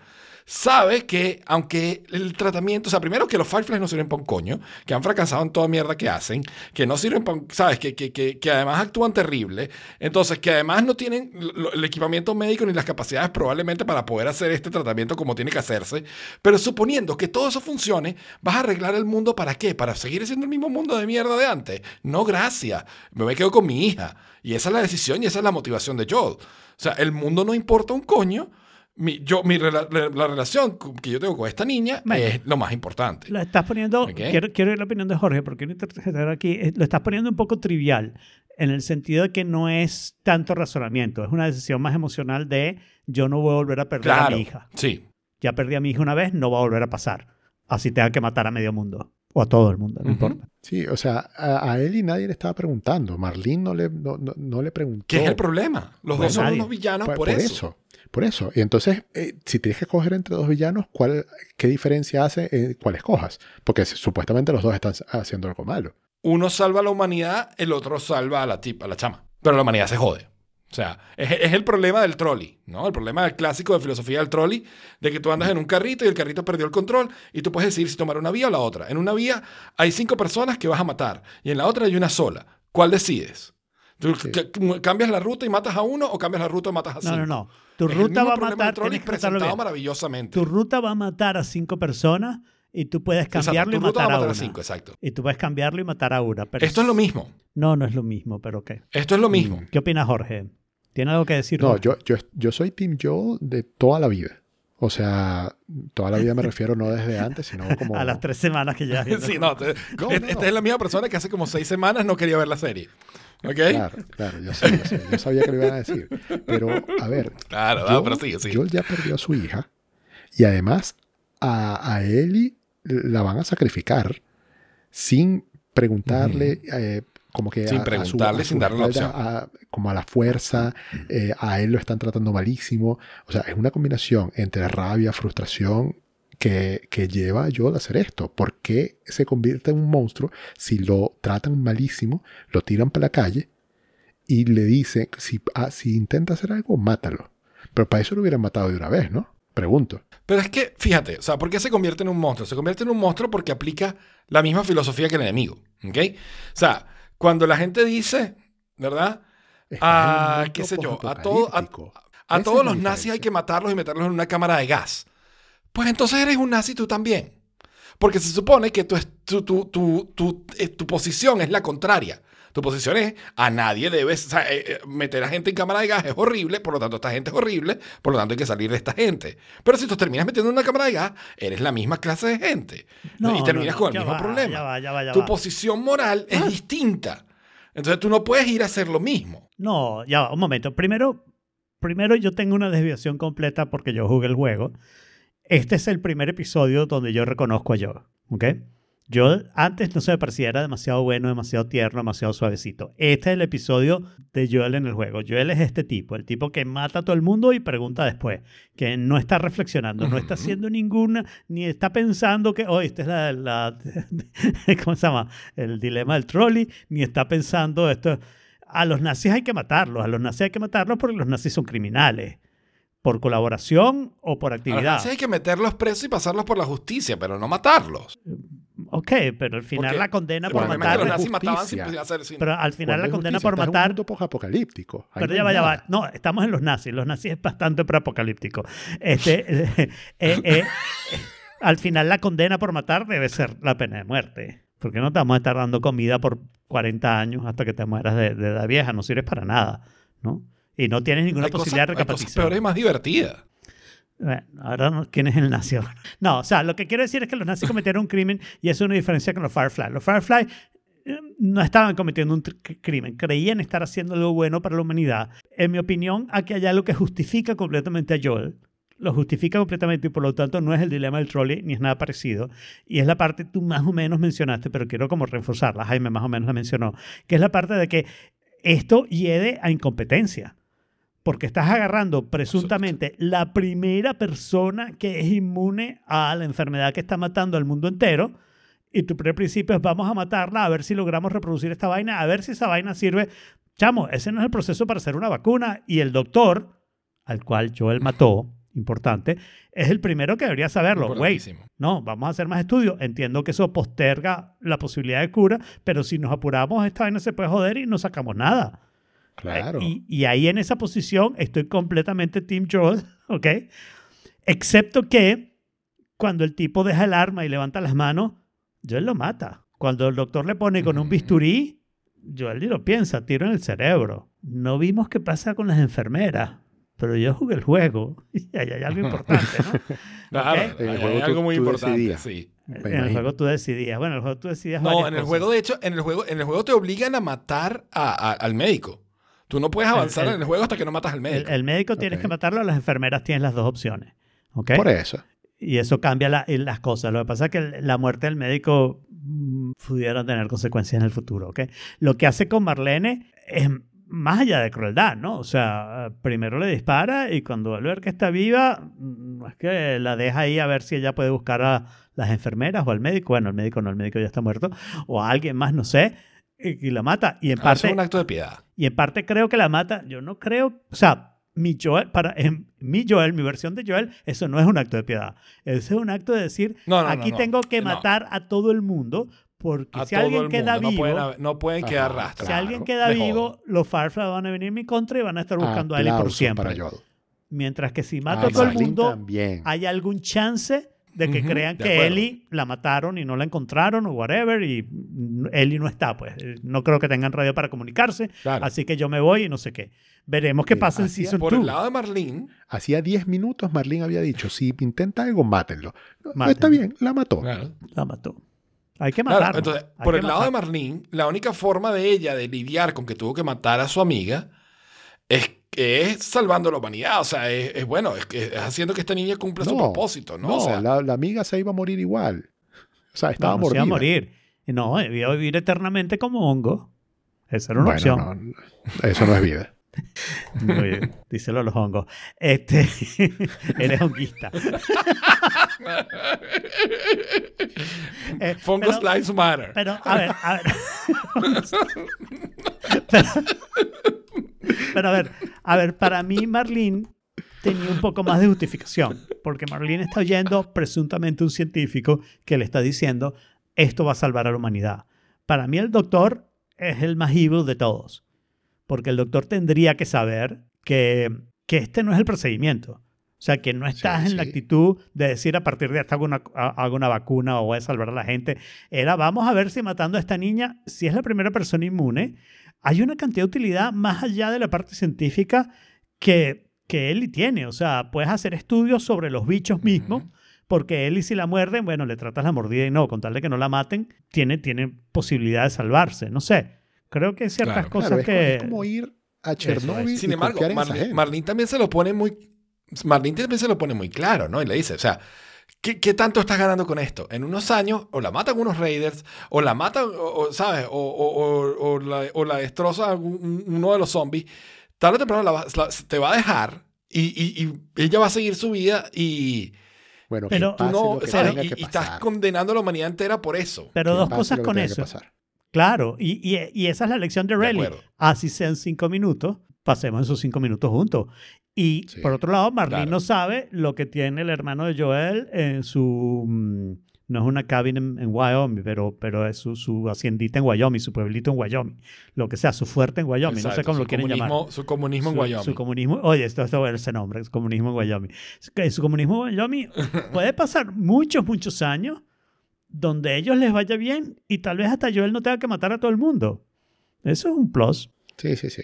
sabe que aunque el tratamiento, o sea, primero que los Fireflies no sirven para un coño, que han fracasado en toda mierda que hacen, que no sirven para, ¿sabes? Que, que, que, que además actúan terrible, entonces que además no tienen el equipamiento médico ni las capacidades probablemente para poder hacer este tratamiento como tiene que hacerse, pero suponiendo que todo eso funcione, vas a arreglar el mundo para qué? Para seguir siendo el mismo mundo de mierda de antes. No, gracias. Me quedo con mi hija. Y esa es la decisión y esa es la motivación de Joel. O sea, el mundo no importa un coño. Mi, yo, mi rela- la, la relación que yo tengo con esta niña Bueno. es lo más importante. Lo estás poniendo, Ok. quiero, quiero ir a la opinión de Jorge, porque quiero aquí, eh, lo estás poniendo un poco trivial, en el sentido de que no es tanto razonamiento, es una decisión más emocional de yo no voy a volver a perder a Claro. mi hija. Sí. Ya perdí a mi hija una vez, no va a volver a pasar. Así tenga que matar a medio mundo, o a todo el mundo, no Ujú. importa. Sí, o sea, a, a Ellie nadie le estaba preguntando. Marlene no le, no, no- no le preguntó. ¿Qué es el problema? Los Bueno, dos son nadie. unos villanos Por, por, por eso. eso. Por eso. Y entonces, eh, si tienes que escoger entre dos villanos, ¿cuál, ¿qué diferencia hace eh, cuál escojas? Porque si- supuestamente los dos están haciendo algo malo. Uno salva a la humanidad, el otro salva a la tipa, a la chama. Pero la humanidad se jode. O sea, es, es el problema del trolley, ¿no? El problema del clásico de filosofía del trolley, de que tú andas en un carrito y el carrito perdió el control y tú puedes decidir si tomar una vía o la otra. En una vía hay cinco personas que vas a matar y en la otra hay una sola. ¿Cuál decides? ¿Tú Sí. cambias la ruta y matas a uno o cambias la ruta y matas a cinco? No, no, no. Tu Es ruta va a matar, tienes que presentado bien. maravillosamente. Tu ruta va a matar a cinco personas y tú puedes Exacto, cambiarlo tu y ruta va matar a, a matar a una. cinco, exacto. Y tú puedes cambiarlo y matar a una. Pero Esto es lo mismo. No, no es lo mismo, pero ¿qué? Esto es lo mismo. ¿Qué opina Jorge? ¿Tiene algo que decir? No, yo, yo, yo soy Team Joel de toda la vida. O sea, toda la vida me refiero no desde antes, sino como... A las tres semanas que ya... sí, no, te- No, esta no, esta no. es la misma persona que hace como seis semanas no quería ver la serie. ¿Ok? Claro, claro, yo, sé, yo, sé, yo sabía que lo iban a decir. Pero, a ver, Claro, no, Joel, pero sí, sí. Joel ya perdió a su hija y además a, a Ellie la van a sacrificar sin preguntarle, eh, como que Sin a- a su- preguntarle, a su sin darle la a- como a la fuerza, eh, a él lo están tratando malísimo. O sea, es una combinación entre rabia, frustración que, que lleva a Joel a hacer esto. ¿Por qué se convierte en un monstruo si lo tratan malísimo, lo tiran para la calle y le dicen, si, ah, si intenta hacer algo, mátalo? Pero para eso lo hubieran matado de una vez, ¿no? Pregunto. Pero es que, fíjate, o sea, ¿por qué se convierte en un monstruo? Se convierte en un monstruo porque aplica la misma filosofía que el enemigo. ¿Ok? O sea, cuando la gente dice, ¿verdad? Estás Ah, qué sé yo, a todo- a-. A todos los nazis hay que matarlos y meterlos en una cámara de gas. Pues entonces eres un nazi tú también. Porque se supone que tu, tu, tu, tu, tu, eh, tu posición es la contraria. Tu posición es a nadie debes o sea, eh, eh, meter a gente en cámara de gas es horrible, por lo tanto esta gente es horrible, por lo tanto hay que salir de esta gente. Pero si tú terminas metiendo en una cámara de gas, eres la misma clase de gente. y terminas con el mismo va, problema. Ya va, ya va, ya tu posición moral es distinta. Entonces tú no puedes ir a hacer lo mismo. No, ya va, un momento. Primero, primero yo tengo una desviación completa porque yo jugué el juego. Este es el primer episodio donde yo reconozco a Joel, ¿ok? Yo antes no se me parecía, era demasiado bueno, demasiado tierno, demasiado suavecito. Este es el episodio de Joel en el juego. Joel es este tipo, el tipo que mata a todo el mundo y pregunta después, que no está reflexionando, no está haciendo ninguna, ni está pensando que, oh, esta es la, la- ¿cómo se llama? El dilema del trolley, ni está pensando esto. A los nazis hay que matarlos, a los nazis hay que matarlos porque los nazis son criminales, por colaboración o por actividad. nazis hay que meterlos presos y pasarlos por la justicia, pero no matarlos. Ok, pero al final Porque la condena por es matar. nazis mataban sin justicia. hacer sin- Pero al final la condena justicia, por estás en un matar. mundo posapocalíptico. Ahí Pero no ya hay va, ya va. nada. No, estamos en los nazis. Los nazis es bastante preapocalíptico. Este, eh, eh, eh, al final la condena por matar debe ser la pena de muerte. Porque no te vamos a estar dando comida por 40 años hasta que te mueras de, de edad vieja. No sirves para nada, ¿no? Y no tienes ninguna hay posibilidad cosas, de recapacitación. peores y más divertidas. Bueno, ahora no, ¿quién es el nazi? No, o sea, lo que quiero decir es que los nazis cometieron un crimen y eso es una diferencia con los Firefly. Los Firefly eh, no estaban cometiendo un crimen, creían estar haciendo algo bueno para la humanidad. En mi opinión, aquí hay algo que justifica completamente a Joel. Lo justifica completamente y por lo tanto no es el dilema del trolley ni es nada parecido. Y es la parte tú más o menos mencionaste, pero quiero como reforzarla. Jaime más o menos la mencionó, que es la parte de que esto hiede a incompetencia. Porque estás agarrando presuntamente la primera persona que es inmune a la enfermedad que está matando al mundo entero. Y tu primer principio es vamos a matarla, a ver si logramos reproducir esta vaina, a ver si esa vaina sirve. Chamo, ese no es el proceso para hacer una vacuna. Y el doctor, al cual Joel mató, importante, es el primero que debería saberlo. Güey, no, vamos a hacer más estudios. Entiendo que eso posterga la posibilidad de cura, pero si nos apuramos, esta vaina se puede joder y no sacamos nada. Claro. Y, y ahí en esa posición estoy completamente Team Joel, ¿ok? Excepto que cuando el tipo deja el arma y levanta las manos, Joel lo mata. Cuando el doctor le pone con un bisturí, Joel ni lo piensa, tiro en el cerebro. No vimos qué pasa con las enfermeras, pero yo jugué el juego y ahí hay algo importante, ¿no? Claro, Ok. En el juego hay tú- algo muy tú importante, decidías. sí. Me en el juego tú decidías. Bueno, en el juego tú decidías No, en el cosas. juego, de hecho, en el juego, en el juego te obligan a matar a- a- al médico. Tú no puedes avanzar el- en el juego hasta que no matas al médico. el médico tienes que matarlo, las enfermeras tienes las dos opciones. ¿ok? Por eso. Y eso cambia la- las cosas. Lo que pasa es que la muerte del médico mm, pudiera tener consecuencias en el futuro. ¿ok? Lo que hace con Marlene es más allá de crueldad, ¿no? O sea, primero le dispara y cuando vuelve a ver que está viva, mm, no es que la deja ahí a ver si ella puede buscar a las enfermeras o al médico. Bueno, el médico no, el médico ya está muerto. O a alguien más, no sé. Y, y la mata. Y en Ah, parte, es un acto de piedad. Y en parte creo que la mata. Yo no creo. O sea, mi Joel, para, en mi Joel, mi versión de Joel, eso no es un acto de piedad. Ese es un acto de decir, No, no, no, aquí no. tengo que No. matar a todo el mundo, porque A si alguien queda mundo. No vivo, pueden, haber- no pueden quedar rastros. si alguien queda me vivo, jodo. los Firefly van a venir en mi contra y van a estar buscando a Ellie por siempre. Mientras que si mato a todo el mundo, también. hay algún chance de que crean de que acuerdo. Ellie la mataron y no la encontraron o whatever y Ellie no está, pues. No creo que tengan radio para comunicarse, Claro. así que yo me voy y no sé qué. Veremos qué pasa en Season Por 2. el lado de Marlene, Hacía 10 minutos Marlene había dicho, si intenta algo, mátenlo. No, Mátenlo. Está bien, la mató. claro, La mató. Hay que Claro, matarla. entonces, hay por el lado de. Marlene, la única forma de ella de lidiar con que tuvo que matar a su amiga es, es salvando la humanidad. O sea, es, es bueno, es, que- es haciendo que esta niña cumpla su propósito, ¿no? No, o sea, la, la amiga se iba a morir igual. O sea, No, estaba no se iba a mordida. morir. No, iba a vivir eternamente como hongo. Esa era una Bueno, opción. eso no es vida. Oye, díselo a los hongos. Este, eres honguista. Eh, pero- Lives Matter. Pero, a ver, a ver. pero, pero, a ver, a ver, para mí Marlene tenía un poco más de justificación, porque Marlene está oyendo presuntamente un científico que le está diciendo esto va a salvar a la humanidad. Para mí el doctor es el más evil de todos, porque el doctor tendría que saber que, que este no es el procedimiento. O sea, que no estás Sí, en la actitud de decir a partir de hasta hago una, ha- hago una vacuna o voy a salvar a la gente. Era, vamos a ver si matando a esta niña, si es la primera persona inmune, hay una cantidad de utilidad más allá de la parte científica que, que Ellie tiene. O sea, puedes hacer estudios sobre los bichos mismos, porque Ellie si la muerden, bueno, le tratas la mordida y no, con tal de que no la maten, tiene, tiene posibilidad de salvarse. No sé, creo que hay ciertas Claro. cosas Claro, es, que... es como ir a es. Chernobyl Sin y embargo. Marlene también se lo pone muy. Marlene también se lo pone muy claro, ¿no? Y le dice, o sea, ¿qué, qué tanto estás ganando con esto? En unos años, o la matan unos raiders, o la matan, o, o, ¿sabes? O, o- o- o la, o la destroza un- uno de los zombies. Tarde o temprano la te va a dejar y, y- y ella va a seguir su vida y Bueno, Pero- pase no, tenga y, que y estás condenando a la humanidad entera por eso. Pero dos cosas con eso. pasar. Claro, y, y- y esa es la lección de acuerdo. Así sean cinco minutos, pasemos esos cinco minutos juntos. Y Sí. por otro lado, Marlene Claro. no sabe lo que tiene el hermano de Joel en su... mm, No es una cabina en, en Wyoming, pero, pero es su, su haciendita en Wyoming, su pueblito en Wyoming. Lo que sea, su fuerte en Wyoming. no sé cómo lo quieren llamar. comunismo- Su comunismo en Wyoming. Su comunismo, oye, esto está bueno ese nombre, su comunismo en Wyoming. Su, comunismo en Wyoming puede pasar muchos, muchos años donde a ellos les vaya bien y tal vez hasta Joel no tenga que matar a todo el mundo. Eso es un plus. Sí, sí, sí.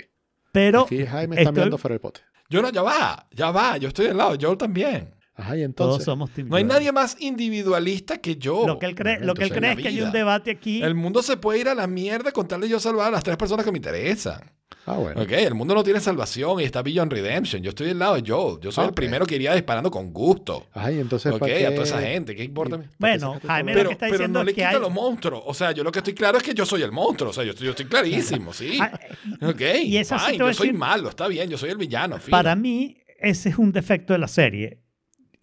Pero Aquí Jaime está estoy- mirando fuera del pote. Yo no, ya va, ya va, yo estoy al lado, yo también. Ajá, y todos entonces. somos Team No hay nadie más individualista que yo. Lo que él cree, lo que él cree es que hay un debate aquí. El mundo se puede ir a la mierda con tal de yo salvar a las tres personas que me interesan. Ah, bueno. Ok, el mundo no tiene salvación y está Beyond Redemption. Yo estoy del lado de Joel. Yo soy el Ok. primero que iría disparando con gusto. Ajá, y entonces. Ok, ¿para qué- a toda esa gente, ¿qué importa? Bueno, Jaime, todo? lo Pero, que está pero diciendo no le es que quita hay... los monstruos. O sea, yo lo que estoy claro es que yo soy el monstruo. O sea, yo estoy, yo estoy clarísimo, sí. Ah, Ok, y eso sí fine, yo soy decir- malo, está bien, yo soy el villano. fino. Para mí, ese es un defecto de la serie,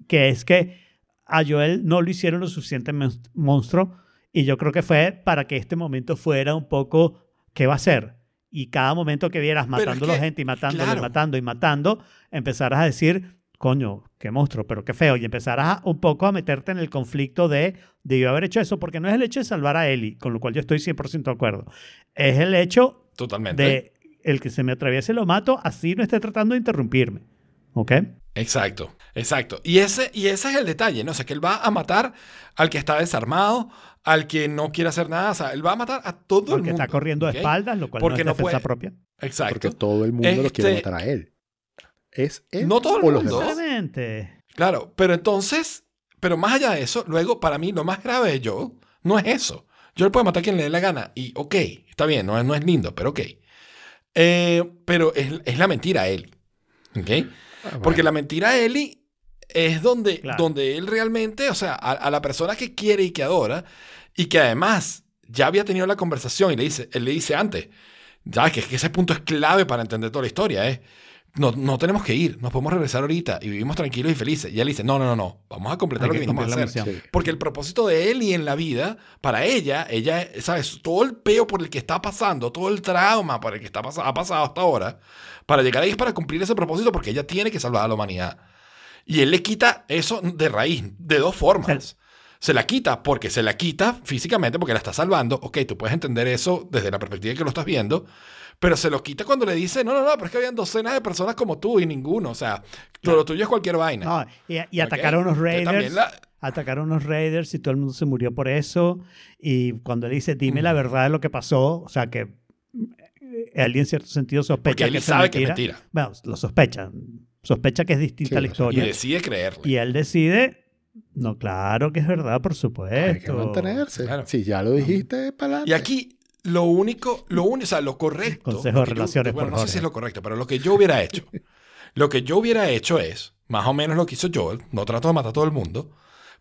que es que a Joel no lo hicieron lo suficiente mon- monstruo y yo creo que fue para que este momento fuera un poco, ¿qué va a ser? Y cada momento que vieras matando a la gente y matando claro. y matando y matando, empezaras a decir, coño, qué monstruo, pero qué feo. Y empezarás a- un poco a meterte en el conflicto de, debió haber hecho eso, porque no es el hecho de salvar a Ellie, con lo cual yo estoy 100% de acuerdo. Es el hecho Totalmente. de el que se me atraviese lo mato, así no esté tratando de interrumpirme. ¿Ok? Exacto, exacto. Y ese, y ese es el detalle, ¿no? O sea, que él va a matar al que está desarmado, al que no quiere hacer nada. O sea, él va a matar a todo el Porque mundo. está corriendo de espaldas, lo cual Porque no no es defensa puede- propia. Exacto. Porque todo el mundo lo quiere Este- matar a él. ¿Es él No todo el o los mundo. demás? Necesariamente. Claro, pero entonces, pero más allá de eso, luego para mí lo más grave de Joel no es eso. Joel puede matar a quien le dé la gana y ok, está bien, no es, no es lindo, pero ok. Eh, pero es, es la mentira a él. ¿Ok? Ah, Porque la mentira a Eli es donde, Claro. donde él realmente, o sea, a, a la persona que quiere y que adora, y que además ya había tenido la conversación y le dice, él le dice antes, ya que, que ese punto es clave para entender toda la historia, ¿eh? No, no tenemos que ir, nos podemos regresar ahorita y vivimos tranquilos y felices. Y él dice, no, no, no, no, vamos a completar Hay lo que que la hacer. Sí. Porque el propósito de Eli en la vida, para ella, ella, ¿sabes? Todo el peo por el que está pasando, todo el trauma por el que está pas- ha pasado hasta ahora, para llegar ahí es para cumplir ese propósito porque ella tiene que salvar a la humanidad. Y él le quita eso de raíz, de dos formas. Se la quita porque se la quita físicamente porque la está salvando. Ok, tú puedes entender eso desde la perspectiva que lo estás viendo. Pero se lo quita cuando le dice, no, no, no, pero es que habían docenas de personas como tú y ninguno. O sea, todo lo tuyo es cualquier vaina. No, y, atacaron a unos Raiders. Atacaron a unos Raiders y todo el mundo se murió por eso. Y cuando le dice, dime la verdad de lo que pasó, o sea que eh, él en cierto sentido Porque sospecha él que es sabe que es mentira. Bueno, lo sospecha. Sospecha que es distinta Sí, la lo Y historia. decide creerle. Y él decide, no, claro que es verdad, por supuesto. Hay que mantenerse. Claro. Si ya lo dijiste, para adelante. Y aquí lo único, lo único, o sea, lo correcto. Consejo lo de que yo- relaciones bueno, por no sé si es lo correcto, pero lo que yo hubiera hecho, lo que yo hubiera hecho es, más o menos lo que hizo Joel, no trato de matar a todo el mundo,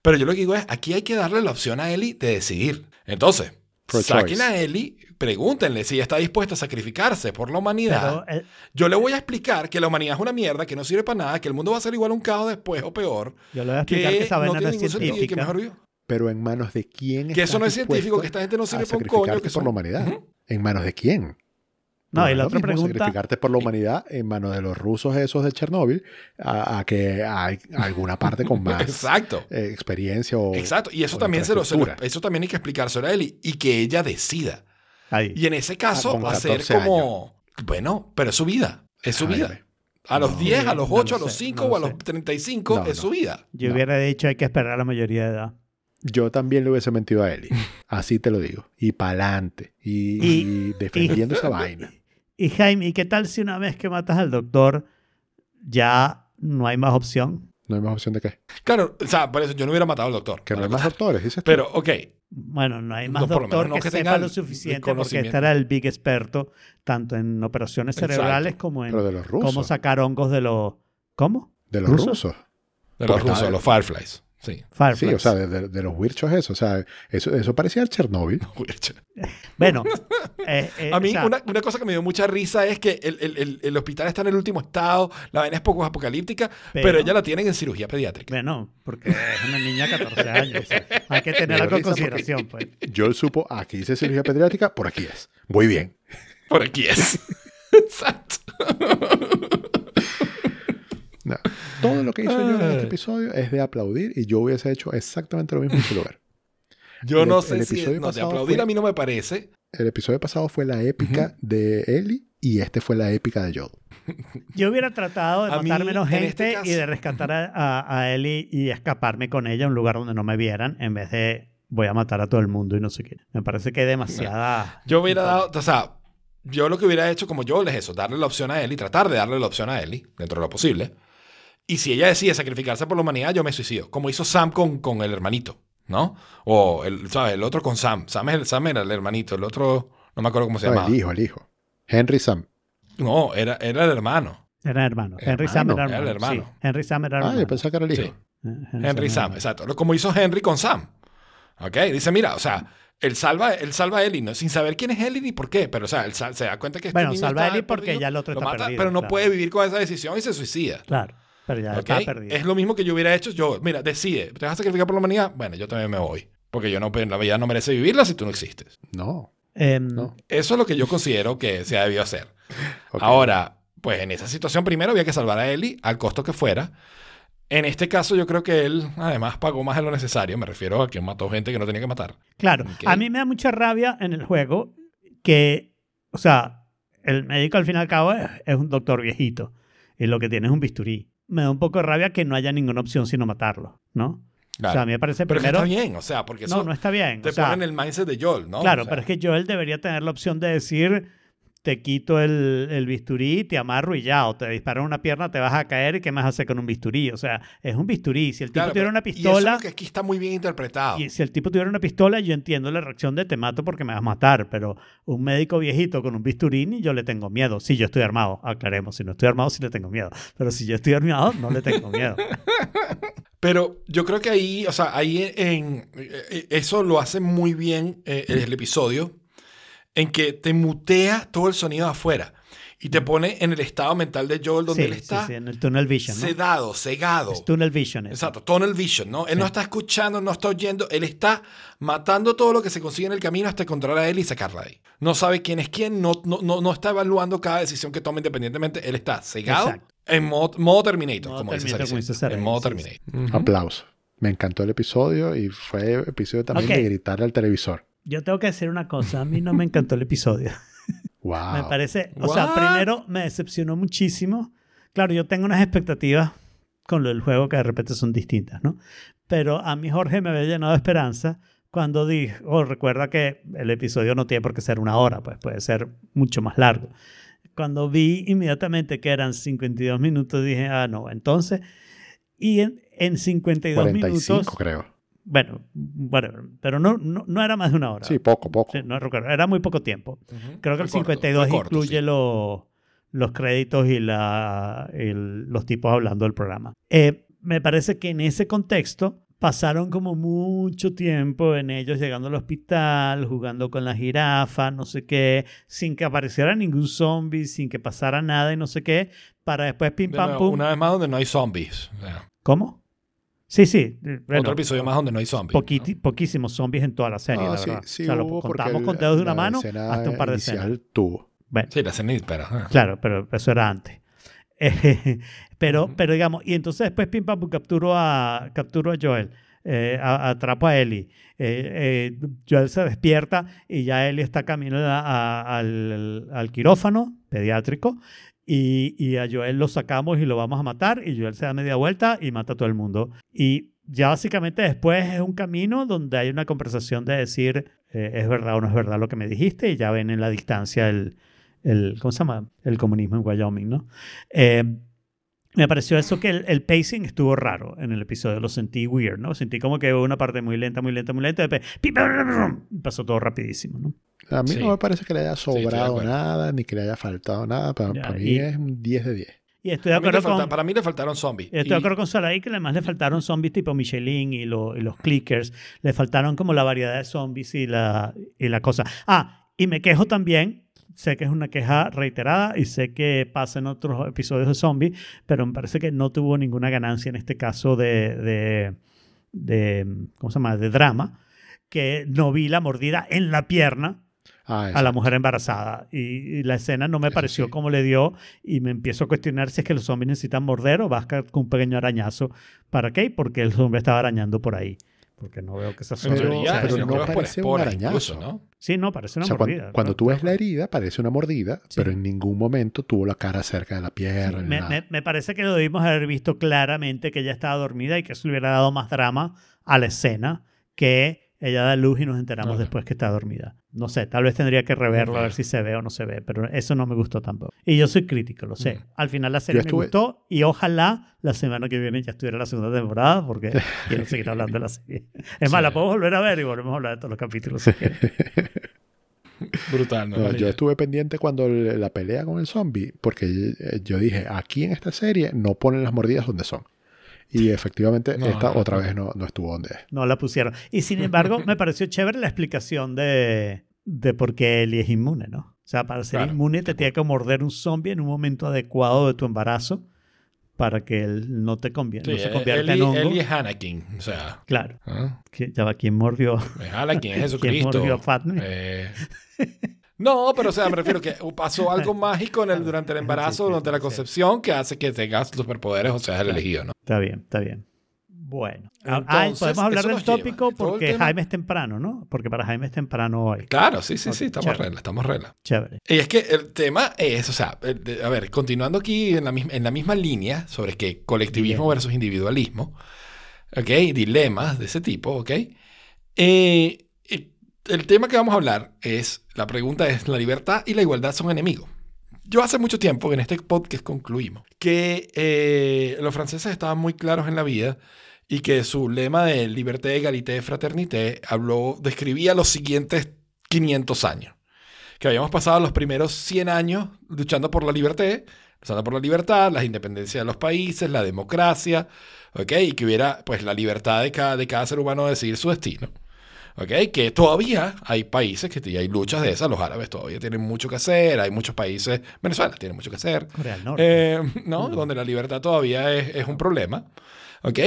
pero yo lo que digo es, aquí hay que darle la opción a Ellie de decidir. Entonces, saquen choice. a Ellie, pregúntenle si ella está dispuesta a sacrificarse por la humanidad. Pero, eh, Yo le voy a explicar que la humanidad es una mierda, que no sirve para nada, que el mundo va a ser igual a un caos después o peor, yo le voy a que, explicar que, esa vaina no no, tiene es ningún sentido y que científica. mejor vivo. Pero en manos de quién Que eso no es científico, que esta gente no a sirve para un coño, sacrificarte que por la humanidad. ¿En manos de quién? No, No y la otra pregunta, sacrificarte por la humanidad en manos de los rusos esos de Chernóbil a, a que hay alguna parte con más Exacto. eh, experiencia o Exacto, y eso también se lo, eso también hay que explicárselo a Eli y que ella decida. ahí. Y en ese caso Ah, va a ser 14 como, bueno, pero es su vida, es su Ay, vida. A los No. 10, a los No 8, lo a los sé, 5 no lo o a los sé. 35 No, es su vida. Yo hubiera dicho hay que esperar a la mayoría de edad. Yo también le hubiese mentido a Eli. Así te lo digo. Y pa'lante. Y, Y- y defendiendo esa vaina. Y Jaime, ¿y qué tal si una vez que matas al doctor ya no hay más opción? No hay más opción de qué. Claro, o sea, por eso yo no hubiera matado al doctor. Que no hay más doctores, dices tú. Pero, ok, Bueno, no hay más No, por lo doctor menos no que, que sepa tenga lo suficiente porque este era el big experto tanto en operaciones Exacto. cerebrales como en Pero de los rusos. cómo sacar hongos de los... ¿Cómo? de los ¿Rusos? rusos. de los rusos, los Fireflies. Sí. Fireflies. Sí, o sea, de, de- de los wirchos eso. O sea, eso, eso parecía el Chernóbil. Bueno, eh, eh, A mí, o sea, una, una cosa que me dio mucha risa es que el, el- el- el hospital está en el último estado, la vaina es poco apocalíptica, pero, Pero- ella la tienen en cirugía pediátrica. Bueno, porque es una niña de 14 años. Hay que tenerla Me con dio risa consideración, pues. Yo supo, aquí dice cirugía pediátrica, por aquí es. Muy bien. Por aquí es. Exacto. No. Todo lo que hizo yo en este episodio es de aplaudir y yo hubiese hecho exactamente lo mismo en su lugar. Yo El- no el sé si episodio no, de aplaudir fue- a mí no me parece. El episodio pasado fue la épica de Ellie y este fue la épica de Joel. Yo hubiera tratado de A mí, matar menos en gente este y de rescatar a, a- a Ellie y escaparme con ella a un lugar donde no me vieran en vez de voy a matar a todo el mundo y no sé qué. Me parece que hay demasiada... Yo hubiera dado, o sea, yo lo que hubiera hecho como yo es eso, darle la opción a Ellie, tratar de darle la opción a Ellie, dentro de lo posible. Y si ella decide sacrificarse por la humanidad, yo me suicido. Como hizo Sam con, con el hermanito, ¿no? O, el, ¿sabes? El otro con Sam. Sam, es el, Sam era el hermanito, el otro, no me acuerdo cómo se No, llamaba. el hijo, el hijo. Henry Sam. No, era, era el hermano. Era hermano. Henry Hermano, Sam era era hermano. el hermano. sí. Henry Sam era Ah, hermano. yo pensaba que era el hijo. Sí. Eh, Henry era Sam, exacto. Como hizo Henry con Sam. ¿Ok? Dice, mira, o sea, él salva, él salva a Ellie, ¿no? sin saber quién es Ellie ni por qué, pero o sea, él se da cuenta que este Bueno, niño salva a Ellie porque perdido, ya el otro lo está mata, perdido, Pero no claro. puede vivir con esa decisión y se suicida. Claro, pero. Es lo mismo que yo hubiera hecho yo. Mira, decide, ¿te vas a sacrificar por la humanidad? Bueno, yo también me voy. Porque yo no, la vida no merece vivirla si tú no existes. No. Em, No. Eso es lo que yo considero que se ha debido hacer. Ahora, pues en esa situación primero había que salvar a Ellie al costo que fuera. En este caso yo creo que él además pagó más de lo necesario. Me refiero a que mató gente que no tenía que matar. Claro, a mí me da mucha rabia en el juego que, o sea, el médico al fin y al cabo es, es un doctor viejito y lo que tiene es un bisturí. Me da un poco de rabia que no haya ninguna opción sino matarlo, ¿no? O sea, a mí me parece Pero primero... está bien, o sea, porque eso no, no está bien. te o sea, pone en el mindset de Joel, ¿no? claro, O sea, pero es que Joel debería tener la opción de decir, te quito el, el bisturí, te amarro y ya, o te disparan una pierna, te vas a caer qué más hace con un bisturí. O sea, es un bisturí. Si el tipo claro, tuviera una Y eso pistola... es que aquí está muy bien interpretado. Y si el tipo tuviera una pistola, yo entiendo la reacción de te mato porque me vas a matar, pero un médico viejito con un bisturín y yo le tengo miedo. Si yo estoy armado, aclaremos, si no estoy armado sí le tengo miedo, pero si yo estoy armado no le tengo miedo. Pero yo creo que ahí, o sea, ahí en, eh, eso lo hace muy bien eh, el episodio, en que te mutea todo el sonido de afuera y te pone en el estado mental de Joel donde sí, él está sí, sí, en el tunnel vision, ¿no? sedado, cegado. Es tunnel vision. eso. Exacto, tunnel vision, ¿no? Él Sí. no está escuchando, no está oyendo, él está matando todo lo que se consigue en el camino hasta encontrar a él y sacarla de ahí. No sabe quién es quién, no, no, no, no está evaluando cada decisión que toma independientemente, él está cegado Exacto. en modo, modo Terminator, Modo como dice Terminator, como Saracen. dice En modo Terminator. Aplauso. Me encantó el episodio y fue episodio también Ok. de gritar al televisor. Yo tengo que decir una cosa, a mí no me encantó el episodio. Wow. Me parece, o sea, What? primero me decepcionó muchísimo. Claro, yo tengo unas expectativas con lo del juego que de repente son distintas, ¿no? Pero a mí Jorge me había llenado de esperanza cuando dijo, oh, recuerda que el episodio no tiene por qué ser una hora, pues puede ser mucho más largo. Cuando vi inmediatamente que eran 52 minutos, dije, ah, no, entonces, y en, en 52 45 minutos, creo. Bueno, whatever, pero no, no, no era más de una hora. Sí, poco, poco. Sí, no recuerdo, era muy poco tiempo. Creo que el Fue corto, 52 fue corto, incluye sí. los, los créditos y la, el- los tipos hablando del programa. Eh, me parece que en ese contexto pasaron como mucho tiempo en ellos llegando al hospital, jugando con la jirafa, no sé qué, sin que apareciera ningún zombie, sin que pasara nada y no sé qué, para después pim pam pum. Una vez más donde no hay zombies. ¿Cómo? Sí, sí. eh, bueno, otro episodio más donde no hay zombies. poquiti- Poquísimos zombies en toda la serie, Ah, la sí, verdad. sí o sea, contamos con dedos de una mano escena hasta un par de inicial escenas. tuvo. Bueno, Sí, la escena pero ah. Claro, pero eso era antes. Eh, pero, pero digamos, y entonces después pim pam pum, capturo a, capturo a Joel, eh, a- atrapo a Ellie. Eh, eh, Joel se despierta y ya Ellie está camino a- a- al, al quirófano pediátrico y, y a Joel lo sacamos y lo vamos a matar y Joel se da media vuelta y mata a todo el mundo. Y ya básicamente después es un camino donde hay una conversación de decir eh, es verdad o no es verdad lo que me dijiste y ya ven en la distancia el, ¿cómo se llama? El comunismo en Wyoming, ¿no? Eh, me pareció eso que el, pacing estuvo raro en el episodio, lo sentí weird, ¿no? Sentí como que hubo una parte muy lenta, muy lenta, muy lenta, y después pasó todo rapidísimo, ¿no? A mí Sí. no me parece que le haya sobrado acuerdo. nada, ni que le haya faltado nada. Para, Ya, para mí y- es un 10 de 10. Y estoy de Para mí, le acuerdo falta- con... para mí le faltaron zombies. Estoy Y- de acuerdo con Sarai que además le faltaron zombies tipo Michelin y, lo- y los clickers. Le faltaron como la variedad de zombies y la, y la cosa. Ah, y me quejo también. Sé que es una queja reiterada y sé que pasa en otros episodios de zombies, pero me parece que no tuvo ninguna ganancia en este caso de, de, de ¿cómo se llama? De drama, que no vi la mordida en la pierna Ah, a la mujer embarazada. Y, y la escena no me Eso pareció sí. como le dio y me empiezo a cuestionar si es que los zombies necesitan morder o basta con un pequeño arañazo. ¿Para qué? Porque el zombie estaba arañando por ahí. Porque no veo que esa en zombi- Pero- teoría, pero yo no por parece un arañazo. incluso, ¿no? Sí, no, parece una O sea, cuan- mordida. cuando, ¿no? tú ves la herida, parece una mordida, Sí. pero en ningún momento tuvo la cara cerca de la pierna. me- me parece que lo debimos haber visto claramente que ella estaba dormida y que eso le hubiera dado más drama a la escena que ella da luz y nos enteramos después que está dormida. No sé, tal vez tendría que reverlo a ver si se ve o no se ve, pero eso no me gustó tampoco. Y yo soy crítico, lo sé. Al final la serie estuve- me gustó y ojalá la semana que viene ya estuviera la segunda temporada porque quiero seguir hablando de la serie. Es más, Sí. la puedo volver a ver y volvemos a hablar de todos los capítulos. si. Brutal, ¿no? Yo estuve pendiente cuando le- la pelea con el zombie, porque yo dije, aquí en esta serie no ponen las mordidas donde son. Y efectivamente, No, esta no, otra no. vez no, no estuvo donde es. No la pusieron. Y sin embargo, me pareció chévere la explicación de, de por qué Ellie es inmune, ¿no? O sea, para ser Claro, inmune te tiene que morder un zombie en un momento adecuado de tu embarazo para que él no te convierta, Sí, no se convierta Eli, en hongo. Eli es Anakin, o sea, Claro. ¿ah? Que, ya va, ¿quién mordió? es Anakin, es ¿Quién Jesucristo. mordió a Fatme? Eh, No, pero o sea, me refiero que pasó algo mágico en el, durante el embarazo, Sí, durante la concepción, que hace que tengas superpoderes o seas el elegido, ¿no? Está bien, está bien. Bueno. Ah, Entonces, podemos hablar del lleva. tópico el porque Jaime es temprano, ¿no? Porque para Jaime es temprano hoy. Claro, sí, sí, Ok, sí, estamos chévere. regla, estamos regla. Chévere. Y es que el tema es, o sea, a ver, continuando aquí en la, misma, en la misma línea sobre que colectivismo Dilema. versus individualismo, ¿ok? Dilemas de ese tipo, ¿ok? Eh, el tema que vamos a hablar es, la pregunta es, ¿la libertad y la igualdad son enemigos? Yo hace mucho tiempo, en este podcast concluimos, que eh, los franceses estaban muy claros en la vida y que su lema de liberté, égalité, fraternité habló, describía los siguientes 500 años que habíamos pasado los primeros 100 años luchando por la libertad, luchando por la libertad, la independencia de los países, la democracia, ¿ok? Y que hubiera pues la libertad de cada, de cada ser humano de decidir su destino. ¿Ok? Que todavía hay países que hay luchas de esas, los árabes todavía tienen mucho que hacer, hay muchos países, Venezuela tiene mucho que hacer, Corea del Norte. eh, ¿no? Donde la libertad todavía es, es un problema. ¿Ok?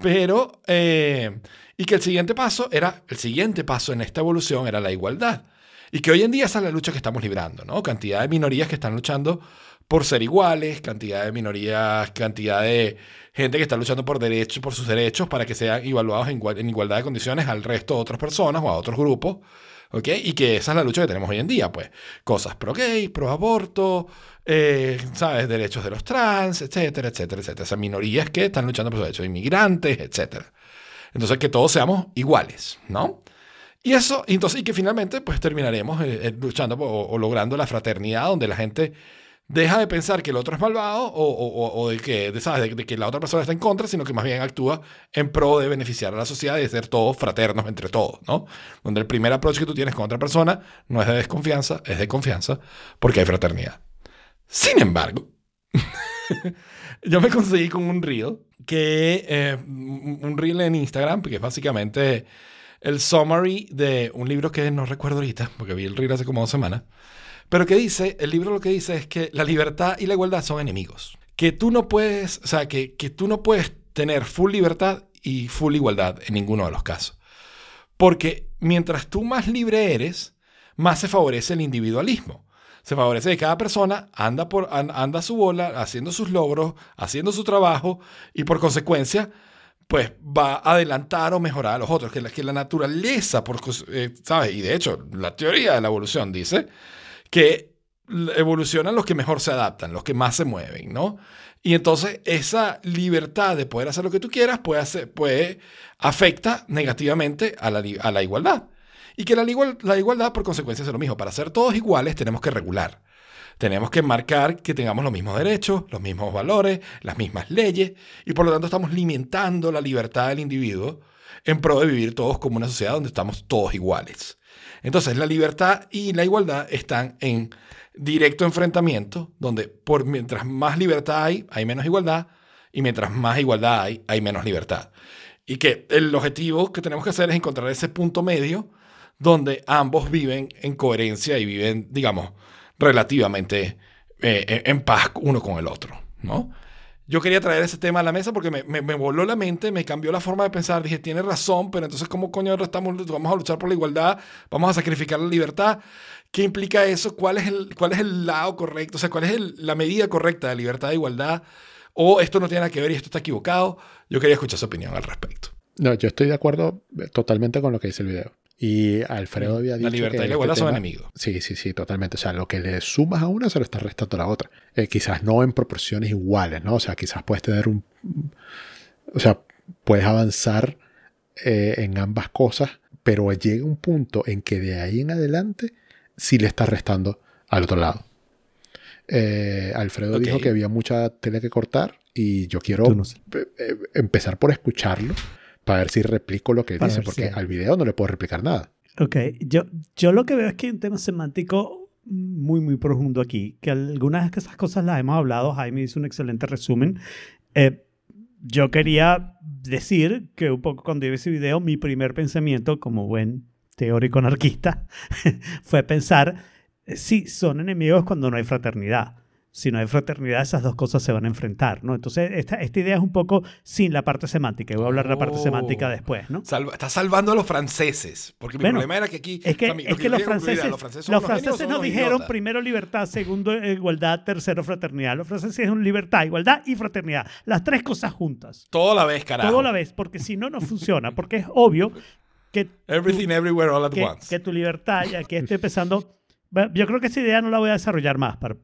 Pero, eh, y que el siguiente paso era, el siguiente paso en esta evolución era la igualdad. Y que hoy en día esa es la lucha que estamos librando, ¿no? Cantidad de minorías que están luchando por ser iguales, cantidad de minorías, cantidad de gente que está luchando por derechos, por sus derechos, para que sean evaluados en, igual- en igualdad de condiciones al resto de otras personas o a otros grupos. ¿Ok? Y que esa es la lucha que tenemos hoy en día, pues. Cosas pro gay, pro aborto, eh, ¿sabes? Derechos de los trans, etcétera, etcétera, etcétera. Esas minorías que están luchando por sus derechos, inmigrantes, etcétera. Entonces, que todos seamos iguales, ¿no? Y eso, entonces, y que finalmente, pues terminaremos eh, eh, luchando o, o logrando la fraternidad, donde la gente deja de pensar que el otro es malvado o, o- o- de, que, ¿sabes? De, que la otra persona está en contra, sino que más bien actúa en pro de beneficiar a la sociedad y de ser todos fraternos entre todos, ¿no? Donde el primer approach que tú tienes con otra persona no es de desconfianza, es de confianza, porque hay fraternidad. Sin embargo, yo me conseguí con un reel que eh, un reel en Instagram, que es básicamente el summary de un libro que no recuerdo ahorita, porque vi el reel hace como dos semanas, pero que dice, el libro lo que dice es que la libertad y la igualdad son enemigos. Que tú no puedes, o sea, que, que tú no puedes tener full libertad y full igualdad en ninguno de los casos. Porque mientras tú más libre eres, más se favorece el individualismo. Se favorece que cada persona anda, por, an- anda su bola, haciendo sus logros, haciendo su trabajo y por consecuencia, pues va a adelantar o mejorar a los otros. Que la, que la naturaleza, por, eh, ¿sabes? Y de hecho, la teoría de la evolución dice que evolucionan los que mejor se adaptan, los que más se mueven, ¿no? Y entonces esa libertad de poder hacer lo que tú quieras puede, hacer- puede afecta negativamente a la, igualdad. Y que la, la igualdad por consecuencia es lo mismo. Para ser todos iguales tenemos que regular. Tenemos que marcar que tengamos los mismos derechos, los mismos valores, las mismas leyes, y por lo tanto estamos limitando la libertad del individuo en pro de vivir todos como una sociedad donde estamos todos iguales. Entonces, la libertad y la igualdad están en directo enfrentamiento, donde por mientras más libertad hay, hay menos igualdad, y mientras más igualdad hay, hay menos libertad. Y que el objetivo que tenemos que hacer es encontrar ese punto medio donde ambos viven en coherencia y viven, digamos, relativamente eh, en paz uno con el otro, ¿no? Yo quería traer ese tema a la mesa porque me, me- me voló la mente, me cambió la forma de pensar. Dije, tiene razón, pero entonces, ¿cómo coño estamos, vamos a luchar por la igualdad? ¿Vamos a sacrificar la libertad? ¿Qué implica eso? ¿Cuál es el, cuál es el lado correcto? O sea, ¿cuál es el- la medida correcta de libertad e igualdad? ¿O esto no tiene nada que ver y esto está equivocado? Yo quería escuchar su opinión al respecto. No, yo estoy de acuerdo eh, totalmente con lo que dice el video. Y Alfredo había dicho La libertad que y la igualdad este son tema- enemigos. Sí, sí, sí, totalmente. O sea, lo que le sumas a una se lo está restando a la otra. Eh, quizás no en proporciones iguales, ¿no? O sea, quizás puedes tener un... O sea, puedes avanzar eh, en ambas cosas, pero llega un punto en que de ahí en adelante sí le estás restando al otro lado. Eh, Alfredo dijo que había mucha tele que cortar y yo quiero Tú no sé. empezar por escucharlo para ver si replico lo que Para dice, si porque al video no le puedo replicar nada. Ok, yo, yo lo que veo es que hay un tema semántico muy, muy profundo aquí, que algunas de esas cosas las hemos hablado, Jaime hizo un excelente resumen. Eh, yo quería decir que un poco cuando vi ese video, mi primer pensamiento como buen teórico anarquista fue pensar, eh, sí, son enemigos cuando no hay fraternidad. Si no hay fraternidad, esas dos cosas se van a enfrentar, ¿no? Entonces, esta, esta idea es un poco sin la parte semántica. Voy a hablar de la parte Oh. semántica después, ¿no? Salva- está salvando a los franceses. Porque mi Bueno, problema era que aquí. Es que, o sea, mi- lo es que los franceses, los franceses genios, franceses nos dijeron idiotas. primero libertad, segundo igualdad, tercero fraternidad. Los franceses es libertad, igualdad y fraternidad. Las tres cosas juntas. Todo a la vez, carajo. Todo a la vez, porque si no, no funciona. Porque es obvio que, Everything, everywhere, all at que, once. que tu libertad, y aquí estoy empezando. Yo creo que esa idea no la voy a desarrollar más para,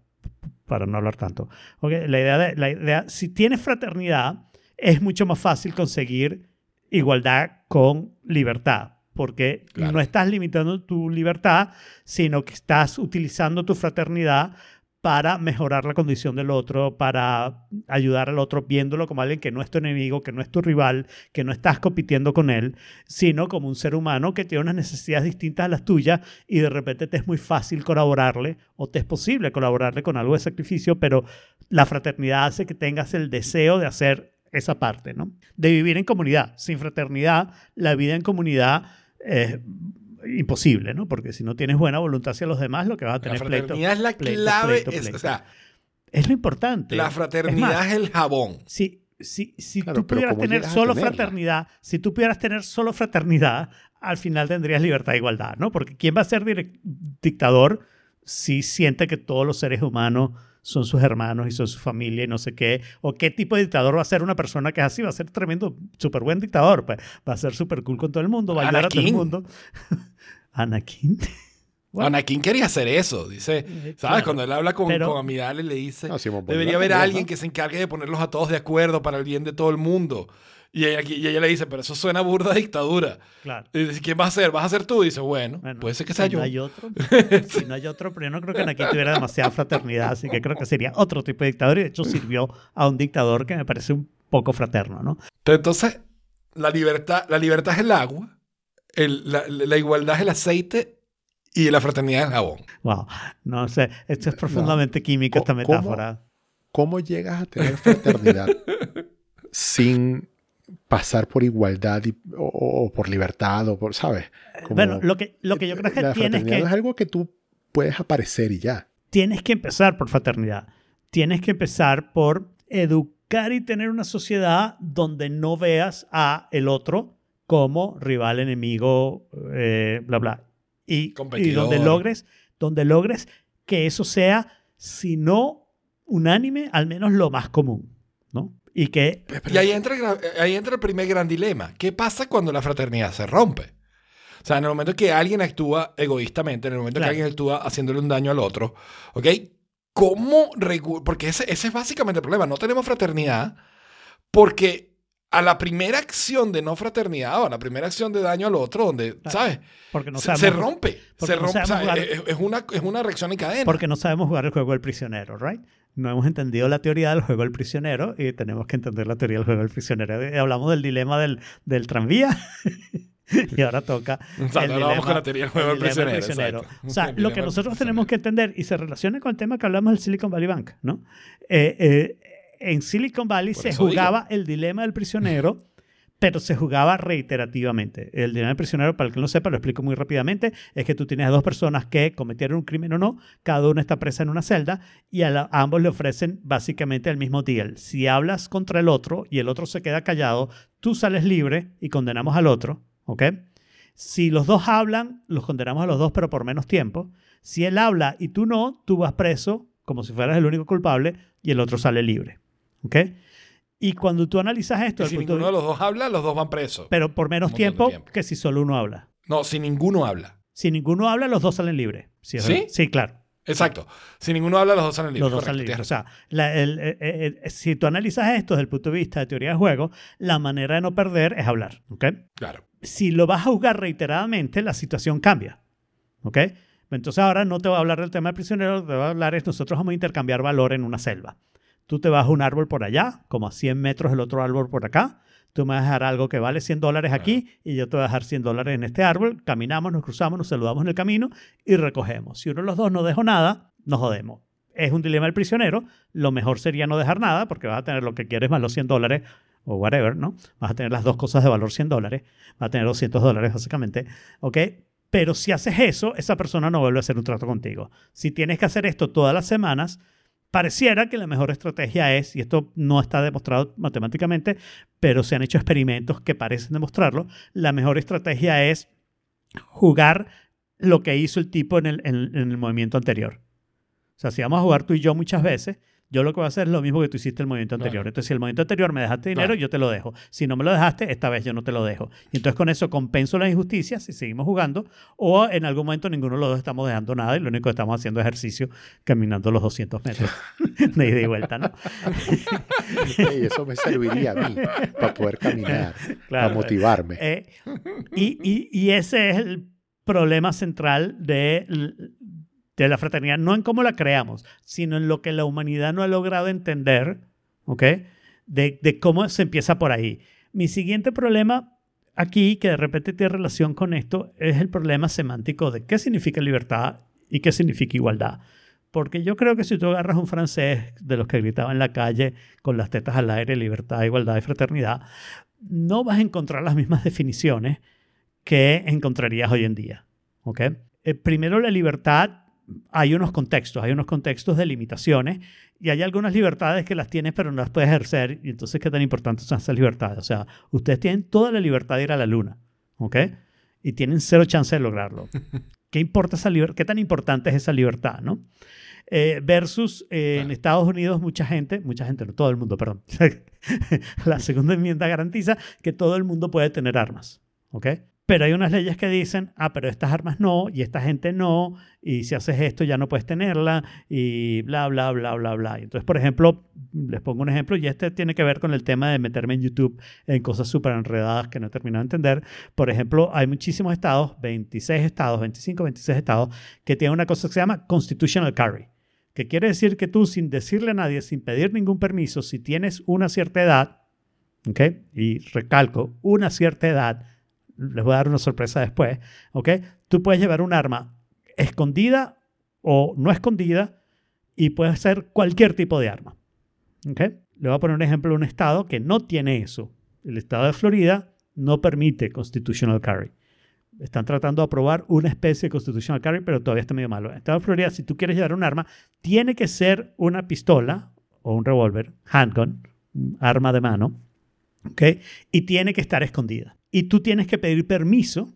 para no hablar tanto. Ok, La idea de, la idea, si tienes fraternidad, es mucho más fácil conseguir igualdad con libertad, porque Claro. no estás limitando tu libertad, sino que estás utilizando tu fraternidad para mejorar la condición del otro, para ayudar al otro viéndolo como alguien que no es tu enemigo, que no es tu rival, que no estás compitiendo con él, sino como un ser humano que tiene unas necesidades distintas a las tuyas y de repente te es muy fácil colaborarle o te es posible colaborarle con algo de sacrificio, pero la fraternidad hace que tengas el deseo de hacer esa parte, ¿no? De vivir en comunidad. Sin fraternidad, la vida en comunidad es imposible, ¿no? Porque si no tienes buena voluntad hacia los demás, lo que vas a La tener pleito. fraternidad es la pleito, clave. pleito, es- pleito. o sea, Es lo importante. la Es fraternidad más, es, el jabón. si, si, si Claro, tú pudieras ¿cómo tener solo fraternidad, si tú pudieras tener solo fraternidad, al final tendrías libertad e igualdad, ¿no? Porque ¿quién va a ser dictador si siente que todos los seres humanos son sus hermanos y son su familia y no sé qué, o qué tipo de dictador va a ser una persona que es así, va a ser tremendo, súper buen dictador, pues, va a ser súper cool con todo el mundo, va a ayudar a todo el mundo. Anakin. Bueno. Anakin quería hacer eso, dice. ¿Sabes? claro. Cuando él habla con, Pero- con Amidala y le dice, No, Simón debería haber alguien ¿no? que se encargue de ponerlos a todos de acuerdo para el bien de todo el mundo. Y ella, y ella le dice, pero eso suena burda a dictadura. Claro. Y dice, ¿quién va a ser? ¿Vas a ser tú? Y dice, bueno, Bueno, puede ser que sea si yo. No hay otro. si no hay otro, pero yo no creo que Anakin tuviera demasiada fraternidad, así que creo que sería otro tipo de dictador y de hecho sirvió a un dictador que me parece un poco fraterno, ¿no? Entonces, la libertad, la libertad es el agua, el- la, la igualdad es el aceite y la fraternidad es el jabón. Wow. No sé, esto es profundamente químico esta ¿Cómo- metáfora. ¿Cómo llegas a tener fraternidad sin pasar por igualdad y- o, o por libertad o por, ¿sabes? Como- Bueno, lo que, lo que yo creo es que la tienes que, no es algo que tú puedes aparecer y ya. tienes que empezar por fraternidad. Tienes que empezar por educar y tener una sociedad donde no veas a el otro como rival, enemigo, eh, bla, bla. Y, y donde logres, donde logres que eso sea, si no unánime, al menos lo más común, ¿no? Y que Y ahí entra, el gra- ahí entra el primer gran dilema. ¿Qué pasa cuando la fraternidad se rompe? O sea, en el momento que alguien actúa egoístamente, en el momento Claro. que alguien actúa haciéndole un daño al otro, ¿ok? ¿Cómo Porque ese, ese es básicamente el problema. No tenemos fraternidad porque a la primera acción de no fraternidad o a la primera acción de daño al otro, donde, Claro. ¿sabes? porque no se, sabemos, se rompe. porque Se no rompe. o sea, sabemos jugar- es, es una, es una reacción en cadena. porque no sabemos jugar el juego del prisionero, ¿right? No hemos entendido la teoría del juego del prisionero y tenemos que entender la teoría del juego del prisionero. Eh, Hablamos del dilema del, del tranvía y ahora toca Exacto, el ahora vamos dilema- con la teoría del juego el del prisionero, prisionero. O sea, El lo que nosotros tenemos que entender y se relaciona con el tema que hablamos del Silicon Valley Bank, ¿no? Eh, eh, en Silicon Valley Por se digo. jugaba el dilema del prisionero, pero se jugaba reiterativamente. El dilema prisionero, para el que no sepa, lo explico muy rápidamente, es que tú tienes a dos personas que cometieron un crimen o no, cada una está presa en una celda y a, a ambos le ofrecen básicamente el mismo deal. Si hablas contra el otro y el otro se queda callado, tú sales libre y condenamos al otro, ¿ok? Si los dos hablan, los condenamos a los dos, pero por menos tiempo. Si él habla y tú no, tú vas preso como si fueras el único culpable y el otro sale libre. ¿Ok? Y cuando tú analizas esto, Y si ninguno de- los dos habla, los dos van presos. pero por menos tiempo, tiempo. que si solo uno habla. No, si ninguno habla. Si ninguno habla, los dos salen libres. ¿Sí? ¿Sí? claro. Exacto. Si ninguno habla, los dos salen libres. Los dos salen libres. O sea, la- el- eh, eh, eh, si tú analizas esto desde el punto de vista de teoría de juego, la manera de no perder es hablar. ¿ok? Claro. si lo vas a jugar reiteradamente, la situación cambia. ¿Ok? Entonces ahora no te voy a hablar del tema del prisionero, te voy a hablar es nosotros vamos a intercambiar valor en una selva. Tú te vas a un árbol por allá, como a 100 metros el otro árbol por acá. Tú me vas a dejar algo que vale 100 dólares aquí y yo te voy a dejar 100 dólares en este árbol. Caminamos, nos cruzamos, nos saludamos en el camino y recogemos. Si uno de los dos no dejó nada, nos jodemos. Es un dilema del prisionero. Lo mejor sería no dejar nada porque vas a tener lo que quieres más los 100 dólares o whatever, ¿no? Vas a tener las dos cosas de valor 100 dólares. Vas a tener 200 dólares básicamente. ¿Ok? Pero si haces eso, esa persona no vuelve a hacer un trato contigo. Si tienes que hacer esto todas las semanas, pareciera que la mejor estrategia es, y esto no está demostrado matemáticamente, pero se han hecho experimentos que parecen demostrarlo, la mejor estrategia es jugar lo que hizo el tipo en el, en- el movimiento anterior. O sea, si vamos a jugar tú y yo muchas veces, yo lo que voy a hacer es lo mismo que tú hiciste el movimiento anterior. Claro. Entonces, si el movimiento anterior me dejaste dinero, Claro. yo te lo dejo. Si no me lo dejaste, esta vez yo no te lo dejo. Y entonces con eso compenso las injusticias si seguimos jugando o en algún momento ninguno de los dos estamos dejando nada y lo único que estamos haciendo es ejercicio caminando los 200 metros de ida y vuelta, ¿no? Y eso me serviría a mí para poder caminar, Claro. para motivarme. Eh, y, y- y ese es el problema central de, de la fraternidad, no en cómo la creamos, sino en lo que la humanidad no ha logrado entender, ¿ok? De, de cómo se empieza por ahí. Mi siguiente problema aquí, que de repente tiene relación con esto, es el problema semántico de qué significa libertad y qué significa igualdad. Porque yo creo que si tú agarras un francés de los que gritaba en la calle con las tetas al aire, libertad, igualdad y fraternidad, no vas a encontrar las mismas definiciones que encontrarías hoy en día. ¿ok? Eh, primero, la libertad, hay unos contextos, hay unos contextos de limitaciones y hay algunas libertades que las tienes pero no las puedes ejercer y entonces qué tan importantes son esas libertades. O sea, ustedes tienen toda la libertad de ir a la luna, ¿ok? Y tienen cero chance de lograrlo. ¿Qué, importa esa ¿Qué tan importante es esa libertad, no? eh, versus eh, en Estados Unidos mucha gente, mucha gente, no todo el mundo, perdón. la segunda enmienda garantiza que todo el mundo puede tener armas. ¿ok? Pero hay unas leyes que dicen, ah, pero estas armas no, y esta gente no, y si haces esto ya no puedes tenerla, y bla, bla, bla, bla, bla. Entonces, por ejemplo, les pongo un ejemplo, y este tiene que ver con el tema de meterme en YouTube en cosas súper enredadas que no he terminado de entender. Por ejemplo, hay muchísimos estados, 26 estados, 25, 26 estados, que tienen una cosa que se llama constitutional carry, que quiere decir que tú, sin decirle a nadie, sin pedir ningún permiso, si tienes una cierta edad, ¿ok? Y recalco, una cierta edad, les voy a dar una sorpresa después, ¿ok? Tú puedes llevar un arma escondida o no escondida y puede ser cualquier tipo de arma, ¿ok? Le voy a poner un ejemplo de un estado que no tiene eso. El estado de Florida no permite constitutional carry. Están tratando de aprobar una especie de constitutional carry, pero todavía está medio malo. En el estado de Florida, si tú quieres llevar un arma, tiene que ser una pistola o un revólver, handgun, un arma de mano, ¿ok? Y tiene que estar escondida y tú tienes que pedir permiso,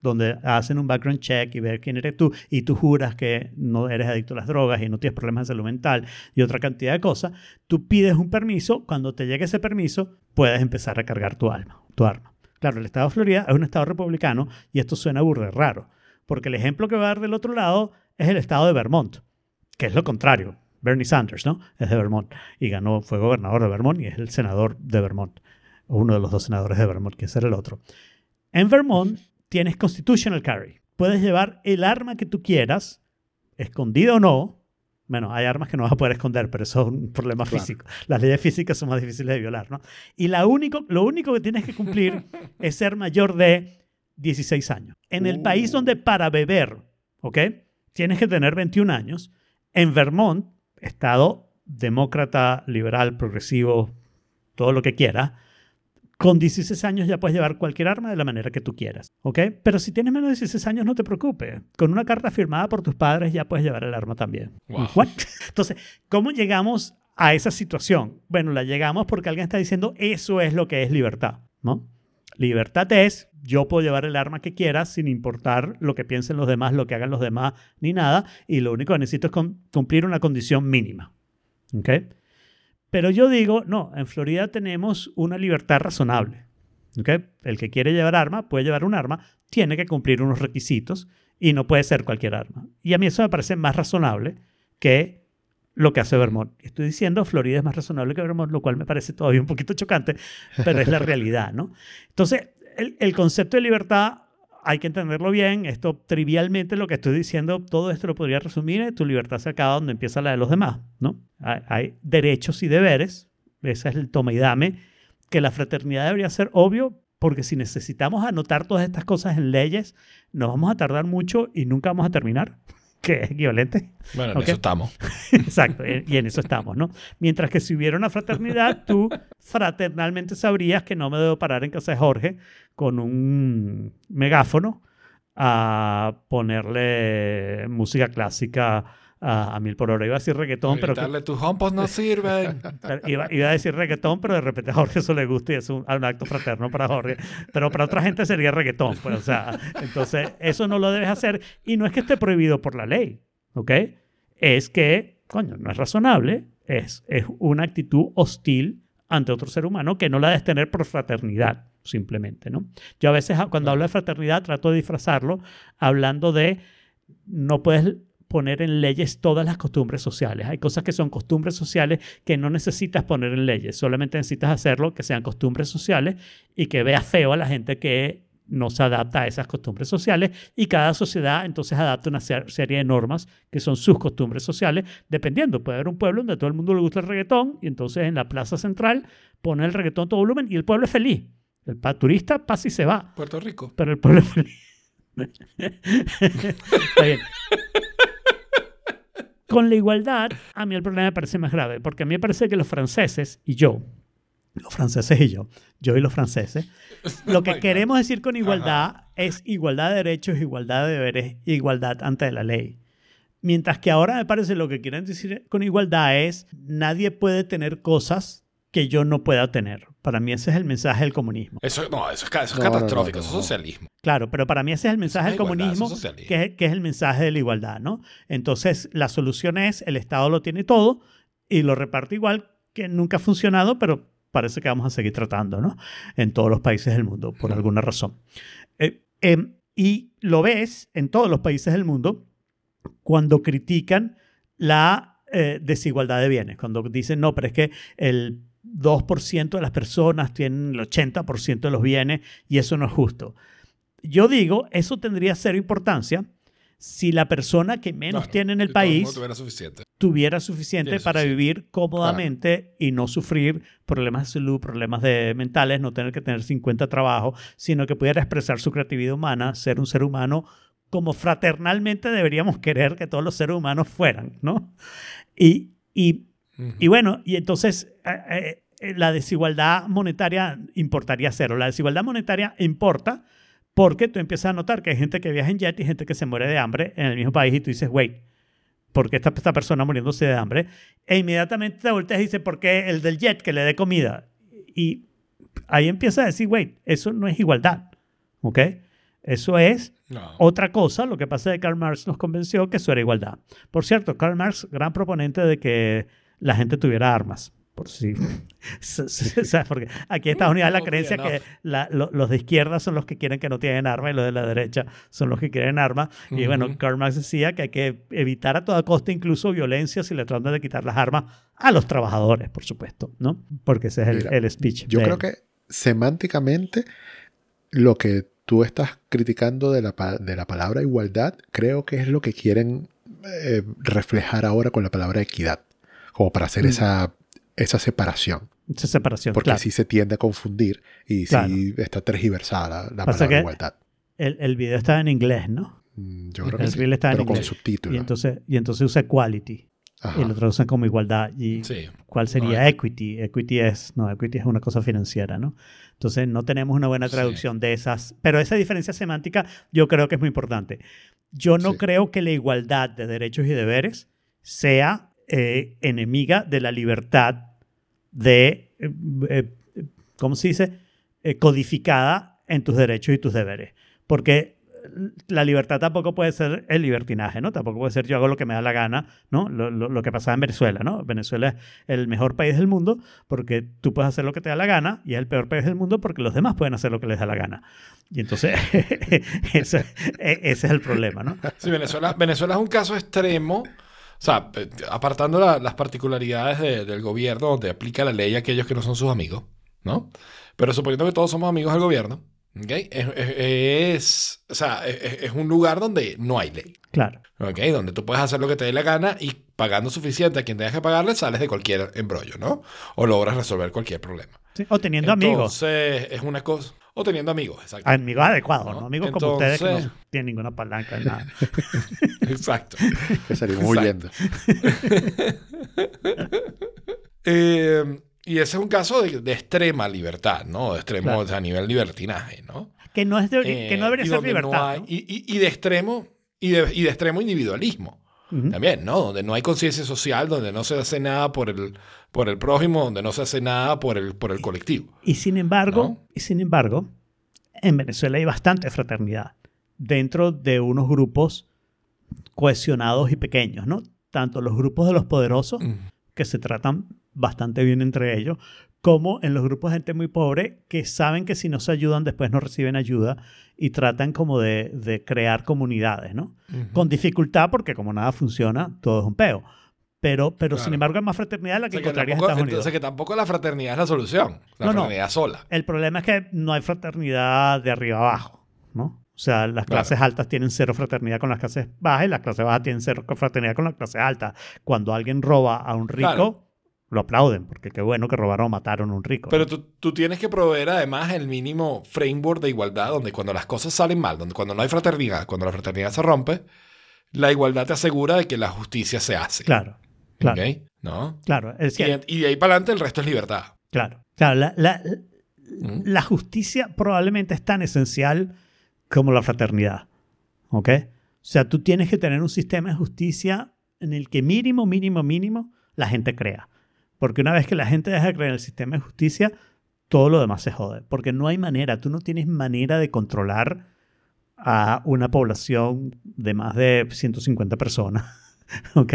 donde hacen un background check y ver quién eres tú, y tú juras que no eres adicto a las drogas y no tienes problemas de salud mental y otra cantidad de cosas, tú pides un permiso, cuando te llegue ese permiso, puedes empezar a cargar tu, alma, tu arma. Claro, el estado de Florida es un estado republicano y esto suena burro raro, porque el ejemplo que va a dar del otro lado es el estado de Vermont, que es lo contrario. Bernie Sanders, ¿no? Es de Vermont y ganó, fue gobernador de Vermont y es el senador de Vermont o uno de los dos senadores de Vermont, que ser el otro. En Vermont tienes constitutional carry. Puedes llevar el arma que tú quieras, escondido o no. Bueno, hay armas que no vas a poder esconder, pero eso es un problema físico. Las leyes físicas son más difíciles de violar, ¿no? Y la único, lo único que tienes que cumplir es ser mayor de 16 años. En el país donde para beber, ¿ok? Tienes que tener 21 años. En Vermont, estado demócrata, liberal, progresivo, todo lo que quiera, con 16 años ya puedes llevar cualquier arma de la manera que tú quieras, ¿ok? Pero si tienes menos de 16 años, no te preocupes. Con una carta firmada por tus padres ya puedes llevar el arma también. Entonces, ¿cómo llegamos a esa situación? Bueno, la llegamos porque alguien está diciendo eso es lo que es libertad, ¿no? Libertad es yo puedo llevar el arma que quiera sin importar lo que piensen los demás, lo que hagan los demás, ni nada, y lo único que necesito es cumplir una condición mínima. ¿ok? Pero yo digo, no, en Florida tenemos una libertad razonable. ¿okay? El que quiere llevar arma puede llevar un arma, tiene que cumplir unos requisitos y no puede ser cualquier arma. Y a mí eso me parece más razonable que lo que hace Vermont. Estoy diciendo Florida es más razonable que Vermont, lo cual me parece todavía un poquito chocante, pero es la realidad, ¿no? Entonces, el, el concepto de libertad hay que entenderlo bien. Esto trivialmente lo que estoy diciendo, todo esto lo podría resumir tu libertad se acaba donde empieza la de los demás, ¿no? Hay, derechos y deberes, ese es el toma y dame, que la fraternidad debería ser obvio porque si necesitamos anotar todas estas cosas en leyes, nos vamos a tardar mucho y nunca vamos a terminar que es equivalente. Bueno, en eso estamos. Exacto, y en eso estamos, ¿no? Mientras que si hubiera una fraternidad, tú fraternalmente sabrías que no me debo parar en casa de Jorge con un megáfono a ponerle música clásica a, mil por hora. Iba a decir reggaetón, pero... Que, tus hompos no sirven. Iba, a decir reggaetón, pero de repente a Jorge eso le gusta y es un, acto fraterno para Jorge. Pero para otra gente sería reggaetón. Pues, o sea, entonces, eso no lo debes hacer. Y no es que esté prohibido por la ley, ¿ok? Es que, coño, no es razonable. Es, es una actitud hostil ante otro ser humano que no la debes tener por fraternidad, simplemente, ¿no? Yo a veces cuando hablo de fraternidad trato de disfrazarlo hablando de no puedes poner en leyes todas las costumbres sociales. Hay cosas que son costumbres sociales que no necesitas poner en leyes, solamente necesitas hacerlo que sean costumbres sociales y que vea feo a la gente que no se adapta a esas costumbres sociales y cada sociedad entonces adapta una serie de normas que son sus costumbres sociales, dependiendo. Puede haber un pueblo donde todo el mundo le gusta el reggaetón y entonces en la plaza central pone el reggaetón a todo volumen y el pueblo es feliz. El turista pasa y se va. Puerto Rico. Pero el pueblo es feliz. Está bien. Con la igualdad, a mí el problema me parece más grave, porque a mí me parece que los franceses y yo, los franceses y yo, yo y los franceses, lo que queremos decir con igualdad es igualdad de derechos, igualdad de deberes, igualdad ante la ley. Mientras que ahora me parece lo que quieren decir con igualdad es nadie puede tener cosas que yo no pueda tener. Para mí ese es el mensaje del comunismo. Eso, no, eso es, eso es No, no, no, catastrófico, no, eso es socialismo. Claro, pero para mí ese es el mensaje es del igualdad, comunismo, es que es, que es el mensaje de la igualdad, ¿no? Entonces, la solución es, el Estado lo tiene todo y lo reparte igual, que nunca ha funcionado, pero parece que vamos a seguir tratando, ¿no? En todos los países del mundo, por alguna razón. Eh, em, y lo ves en todos los países del mundo cuando critican la eh, desigualdad de bienes, cuando dicen, no, pero es que el 2% de las personas tienen el 80% de los bienes y eso no es justo. Yo digo, eso tendría cero importancia si la persona que menos Claro, tiene en el país tuviera suficiente. tuviera suficiente Tiene para suficiente. vivir cómodamente y no sufrir problemas de salud, problemas de mentales, no tener que tener 50 trabajos, sino que pudiera expresar su creatividad humana, ser un ser humano como fraternalmente deberíamos querer que todos los seres humanos fueran, ¿no? Y, y Y bueno, y entonces eh, eh, la desigualdad monetaria importaría cero. La desigualdad monetaria importa porque tú empiezas a notar que hay gente que viaja en jet y gente que se muere de hambre en el mismo país y tú dices, wait, ¿por qué esta, esta persona muriéndose de hambre? E inmediatamente te volteas y dices, ¿por qué el del jet que le dé comida? Y ahí empiezas a decir, wait, eso no es igualdad, ¿ok? Eso es No. otra cosa, lo que pasa es que Karl Marx nos convenció que eso era igualdad. Por cierto, Karl Marx, gran proponente de que la gente tuviera armas. Por si. ¿Sabes? Porque aquí en Estados Unidos hay la creencia que la- lo- los de izquierda son los que quieren que no tienen armas y los de la derecha son los que quieren armas. Y bueno. Karl Marx decía que hay que evitar a toda costa incluso violencia si le tratan de quitar las armas a los trabajadores, por supuesto, ¿no? Porque ese es el, Mira, el speech. Yo de creo él. que semánticamente lo que tú estás criticando de la, pa- de la palabra igualdad, creo que es lo que quieren eh, reflejar ahora con la palabra equidad, como para hacer Mm. esa, esa separación, Esa separación. porque claro. sí se tiende a confundir y Claro. sí está tergiversada la, la palabra que- igualdad. el, el video está en inglés, ¿no? Mm, Yo el creo que sí, reel está en pero con inglés. subtítulos. Y entonces, y entonces usa equality. Ajá. y lo traducen como igualdad. ¿Y Sí. cuál sería No, equity? Equity es, no, equity es una cosa financiera, ¿no? Entonces no tenemos una buena Sí. traducción de esas, pero esa diferencia semántica yo creo que es muy importante. Yo no Sí. creo que la igualdad de derechos y deberes sea eh, enemiga de la libertad de, eh, eh, ¿cómo se dice? Codificada en tus derechos y tus deberes. Porque la libertad tampoco puede ser el libertinaje, ¿no? Tampoco puede ser yo hago lo que me da la gana, ¿no? Lo, lo- lo que pasaba en Venezuela, ¿no? Venezuela es el mejor país del mundo porque tú puedes hacer lo que te da la gana y es el peor país del mundo porque los demás pueden hacer lo que les da la gana. Y entonces, ese, e- ese es el problema, ¿no? Sí, Venezuela, Venezuela es un caso extremo. O sea, eh, apartando la- las particularidades de- del gobierno donde aplica la ley a aquellos que no son sus amigos, ¿no? Pero suponiendo que todos somos amigos del gobierno, ¿ok? Es, es- es- o sea, es, es un lugar donde no hay ley, Claro. ¿ok? Donde tú puedes hacer lo que te dé la gana y pagando suficiente a quien tengas que pagarle, sales de cualquier embrollo, ¿no? O logras resolver cualquier problema. Sí, O teniendo amigos. Entonces, es una cosa... O teniendo amigos, exacto. Amigos adecuados, ¿no? ¿no? Amigos como ustedes que no tienen ninguna palanca, nada. Exacto. Que salimos Exacto. huyendo. Eh, y ese es un caso de, de extrema libertad, ¿no? De extremo Claro. o sea, a nivel libertinaje, ¿no? Que no, es de- que no Eh, debería y ser no libertad. hay- ¿no? y, y- y de extremo y de, y de extremo individualismo también, ¿no? Donde no hay conciencia social, donde no se hace nada por el, por el prójimo, donde no se hace nada por el, por el colectivo. Y sin embargo, ¿No? y sin embargo, en Venezuela hay bastante fraternidad dentro de unos grupos cohesionados y pequeños, ¿no? Tanto los grupos de los poderosos, Mm. que se tratan bastante bien entre ellos, como en los grupos de gente muy pobre que saben que si no se ayudan después no reciben ayuda y tratan como de, de crear comunidades, ¿no? Con dificultad porque como nada funciona, todo es un peo. Pero, pero sin embargo hay más fraternidad la O que sea, que encontrarías en tampoco, Estados Unidos. entonces que tampoco la fraternidad es la solución. La No, no. fraternidad sola. El problema es que no hay fraternidad de arriba abajo, ¿no? O sea, las Claro. clases altas tienen cero fraternidad con las clases bajas y las clases bajas tienen cero fraternidad con las clases altas. Cuando alguien roba a un rico, Claro. lo aplauden, porque qué bueno que robaron o mataron a un rico. Pero tú, tú tienes que proveer además el mínimo framework de igualdad donde cuando las cosas salen mal, donde cuando no hay fraternidad, cuando la fraternidad se rompe, la igualdad te asegura de que la justicia se hace. Claro, claro. ¿No? claro. Es Y, de ahí para adelante el resto es libertad. claro. Claro, la, la- ¿Mm? la justicia probablemente es tan esencial como la fraternidad. ¿Ok? O sea, tú tienes que tener un sistema de justicia en el que mínimo, mínimo, mínimo la gente crea. Porque una vez que la gente deja de creer en el sistema de justicia, todo lo demás se jode. Porque no hay manera, tú no tienes manera de controlar a una población de más de 150 personas. ¿Ok?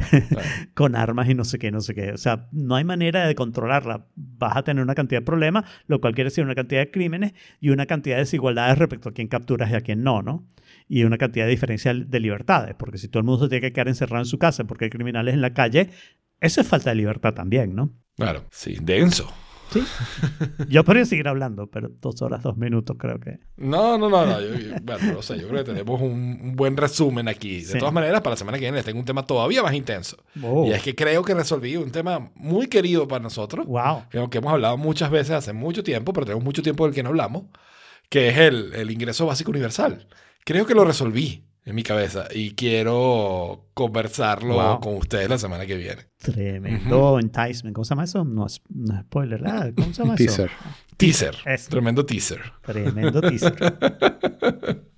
Con armas y no sé qué, no sé qué. O sea, no hay manera de controlarla. Vas a tener una cantidad de problemas, lo cual quiere decir una cantidad de crímenes y una cantidad de desigualdades respecto a quién capturas y a quién no, ¿no? Y una cantidad de diferencia de libertades, porque si todo el mundo se tiene que quedar encerrado en su casa porque hay criminales en la calle, eso es falta de libertad también, ¿no? Claro, sí, denso. Sí. Yo podría seguir hablando, pero dos horas, dos minutos creo que. No, no, no, no. Yo, yo- bueno, no sé, yo creo que tenemos un, un buen resumen aquí. De Sí. todas maneras, para la semana que viene les tengo un tema todavía más intenso. Oh. Y es que creo que resolví un tema muy querido para nosotros. Wow. que que hemos hablado muchas veces hace mucho tiempo, pero tenemos mucho tiempo del que no hablamos, que es el, el ingreso básico universal. Creo que lo resolví en mi cabeza y quiero conversarlo Wow. con ustedes la semana que viene. Tremendo enticement. ¿Cómo se llama eso? No es, no es spoiler. ¿verdad? ¿Cómo se llama eso? Teaser. Teaser. Tremendo teaser. Tremendo teaser.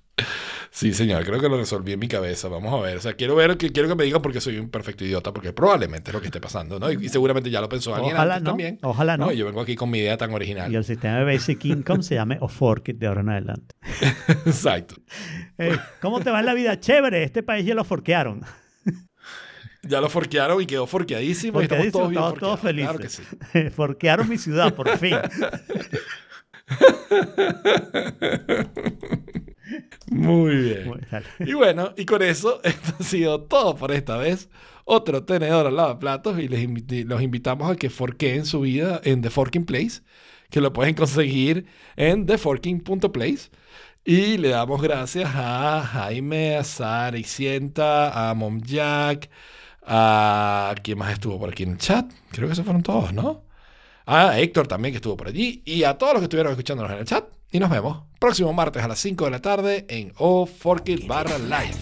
Sí, señor, creo que lo resolví en mi cabeza. Vamos a ver. O sea, quiero ver, que, quiero que me digan porque soy un perfecto idiota, porque probablemente es lo que esté pasando, ¿no? Y, y seguramente ya lo pensó alguien Ojalá antes no. también. Ojalá no. Y yo vengo aquí con mi idea tan original. Y el sistema de Basic Income se llame Oforkit de ahora en adelante. Exacto. Eh, ¿Cómo te va en la vida? Chévere, este país ya lo forquearon. Ya lo forquearon y quedó forqueadísimo. y estamos todos bien todos Claro que felices. sí. forquearon mi ciudad, por fin. Muy bien. Muy-. Y bueno, y con eso, esto ha sido todo por esta vez. Otro tenedor al lavaplatos y les los invitamos a que forqueen su vida en The Forking Place, que lo pueden conseguir en theforking.place. Y le damos gracias a Jaime, a Sara y Sienta, a Mom Jack, a... ¿Quién más estuvo por aquí en el chat? Creo que esos fueron todos, ¿no? A Héctor también que estuvo por allí y a todos los que estuvieron escuchándonos en el chat. Y nos vemos próximo martes a las 5 de la tarde en O Forkit barra live.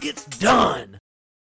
It's done.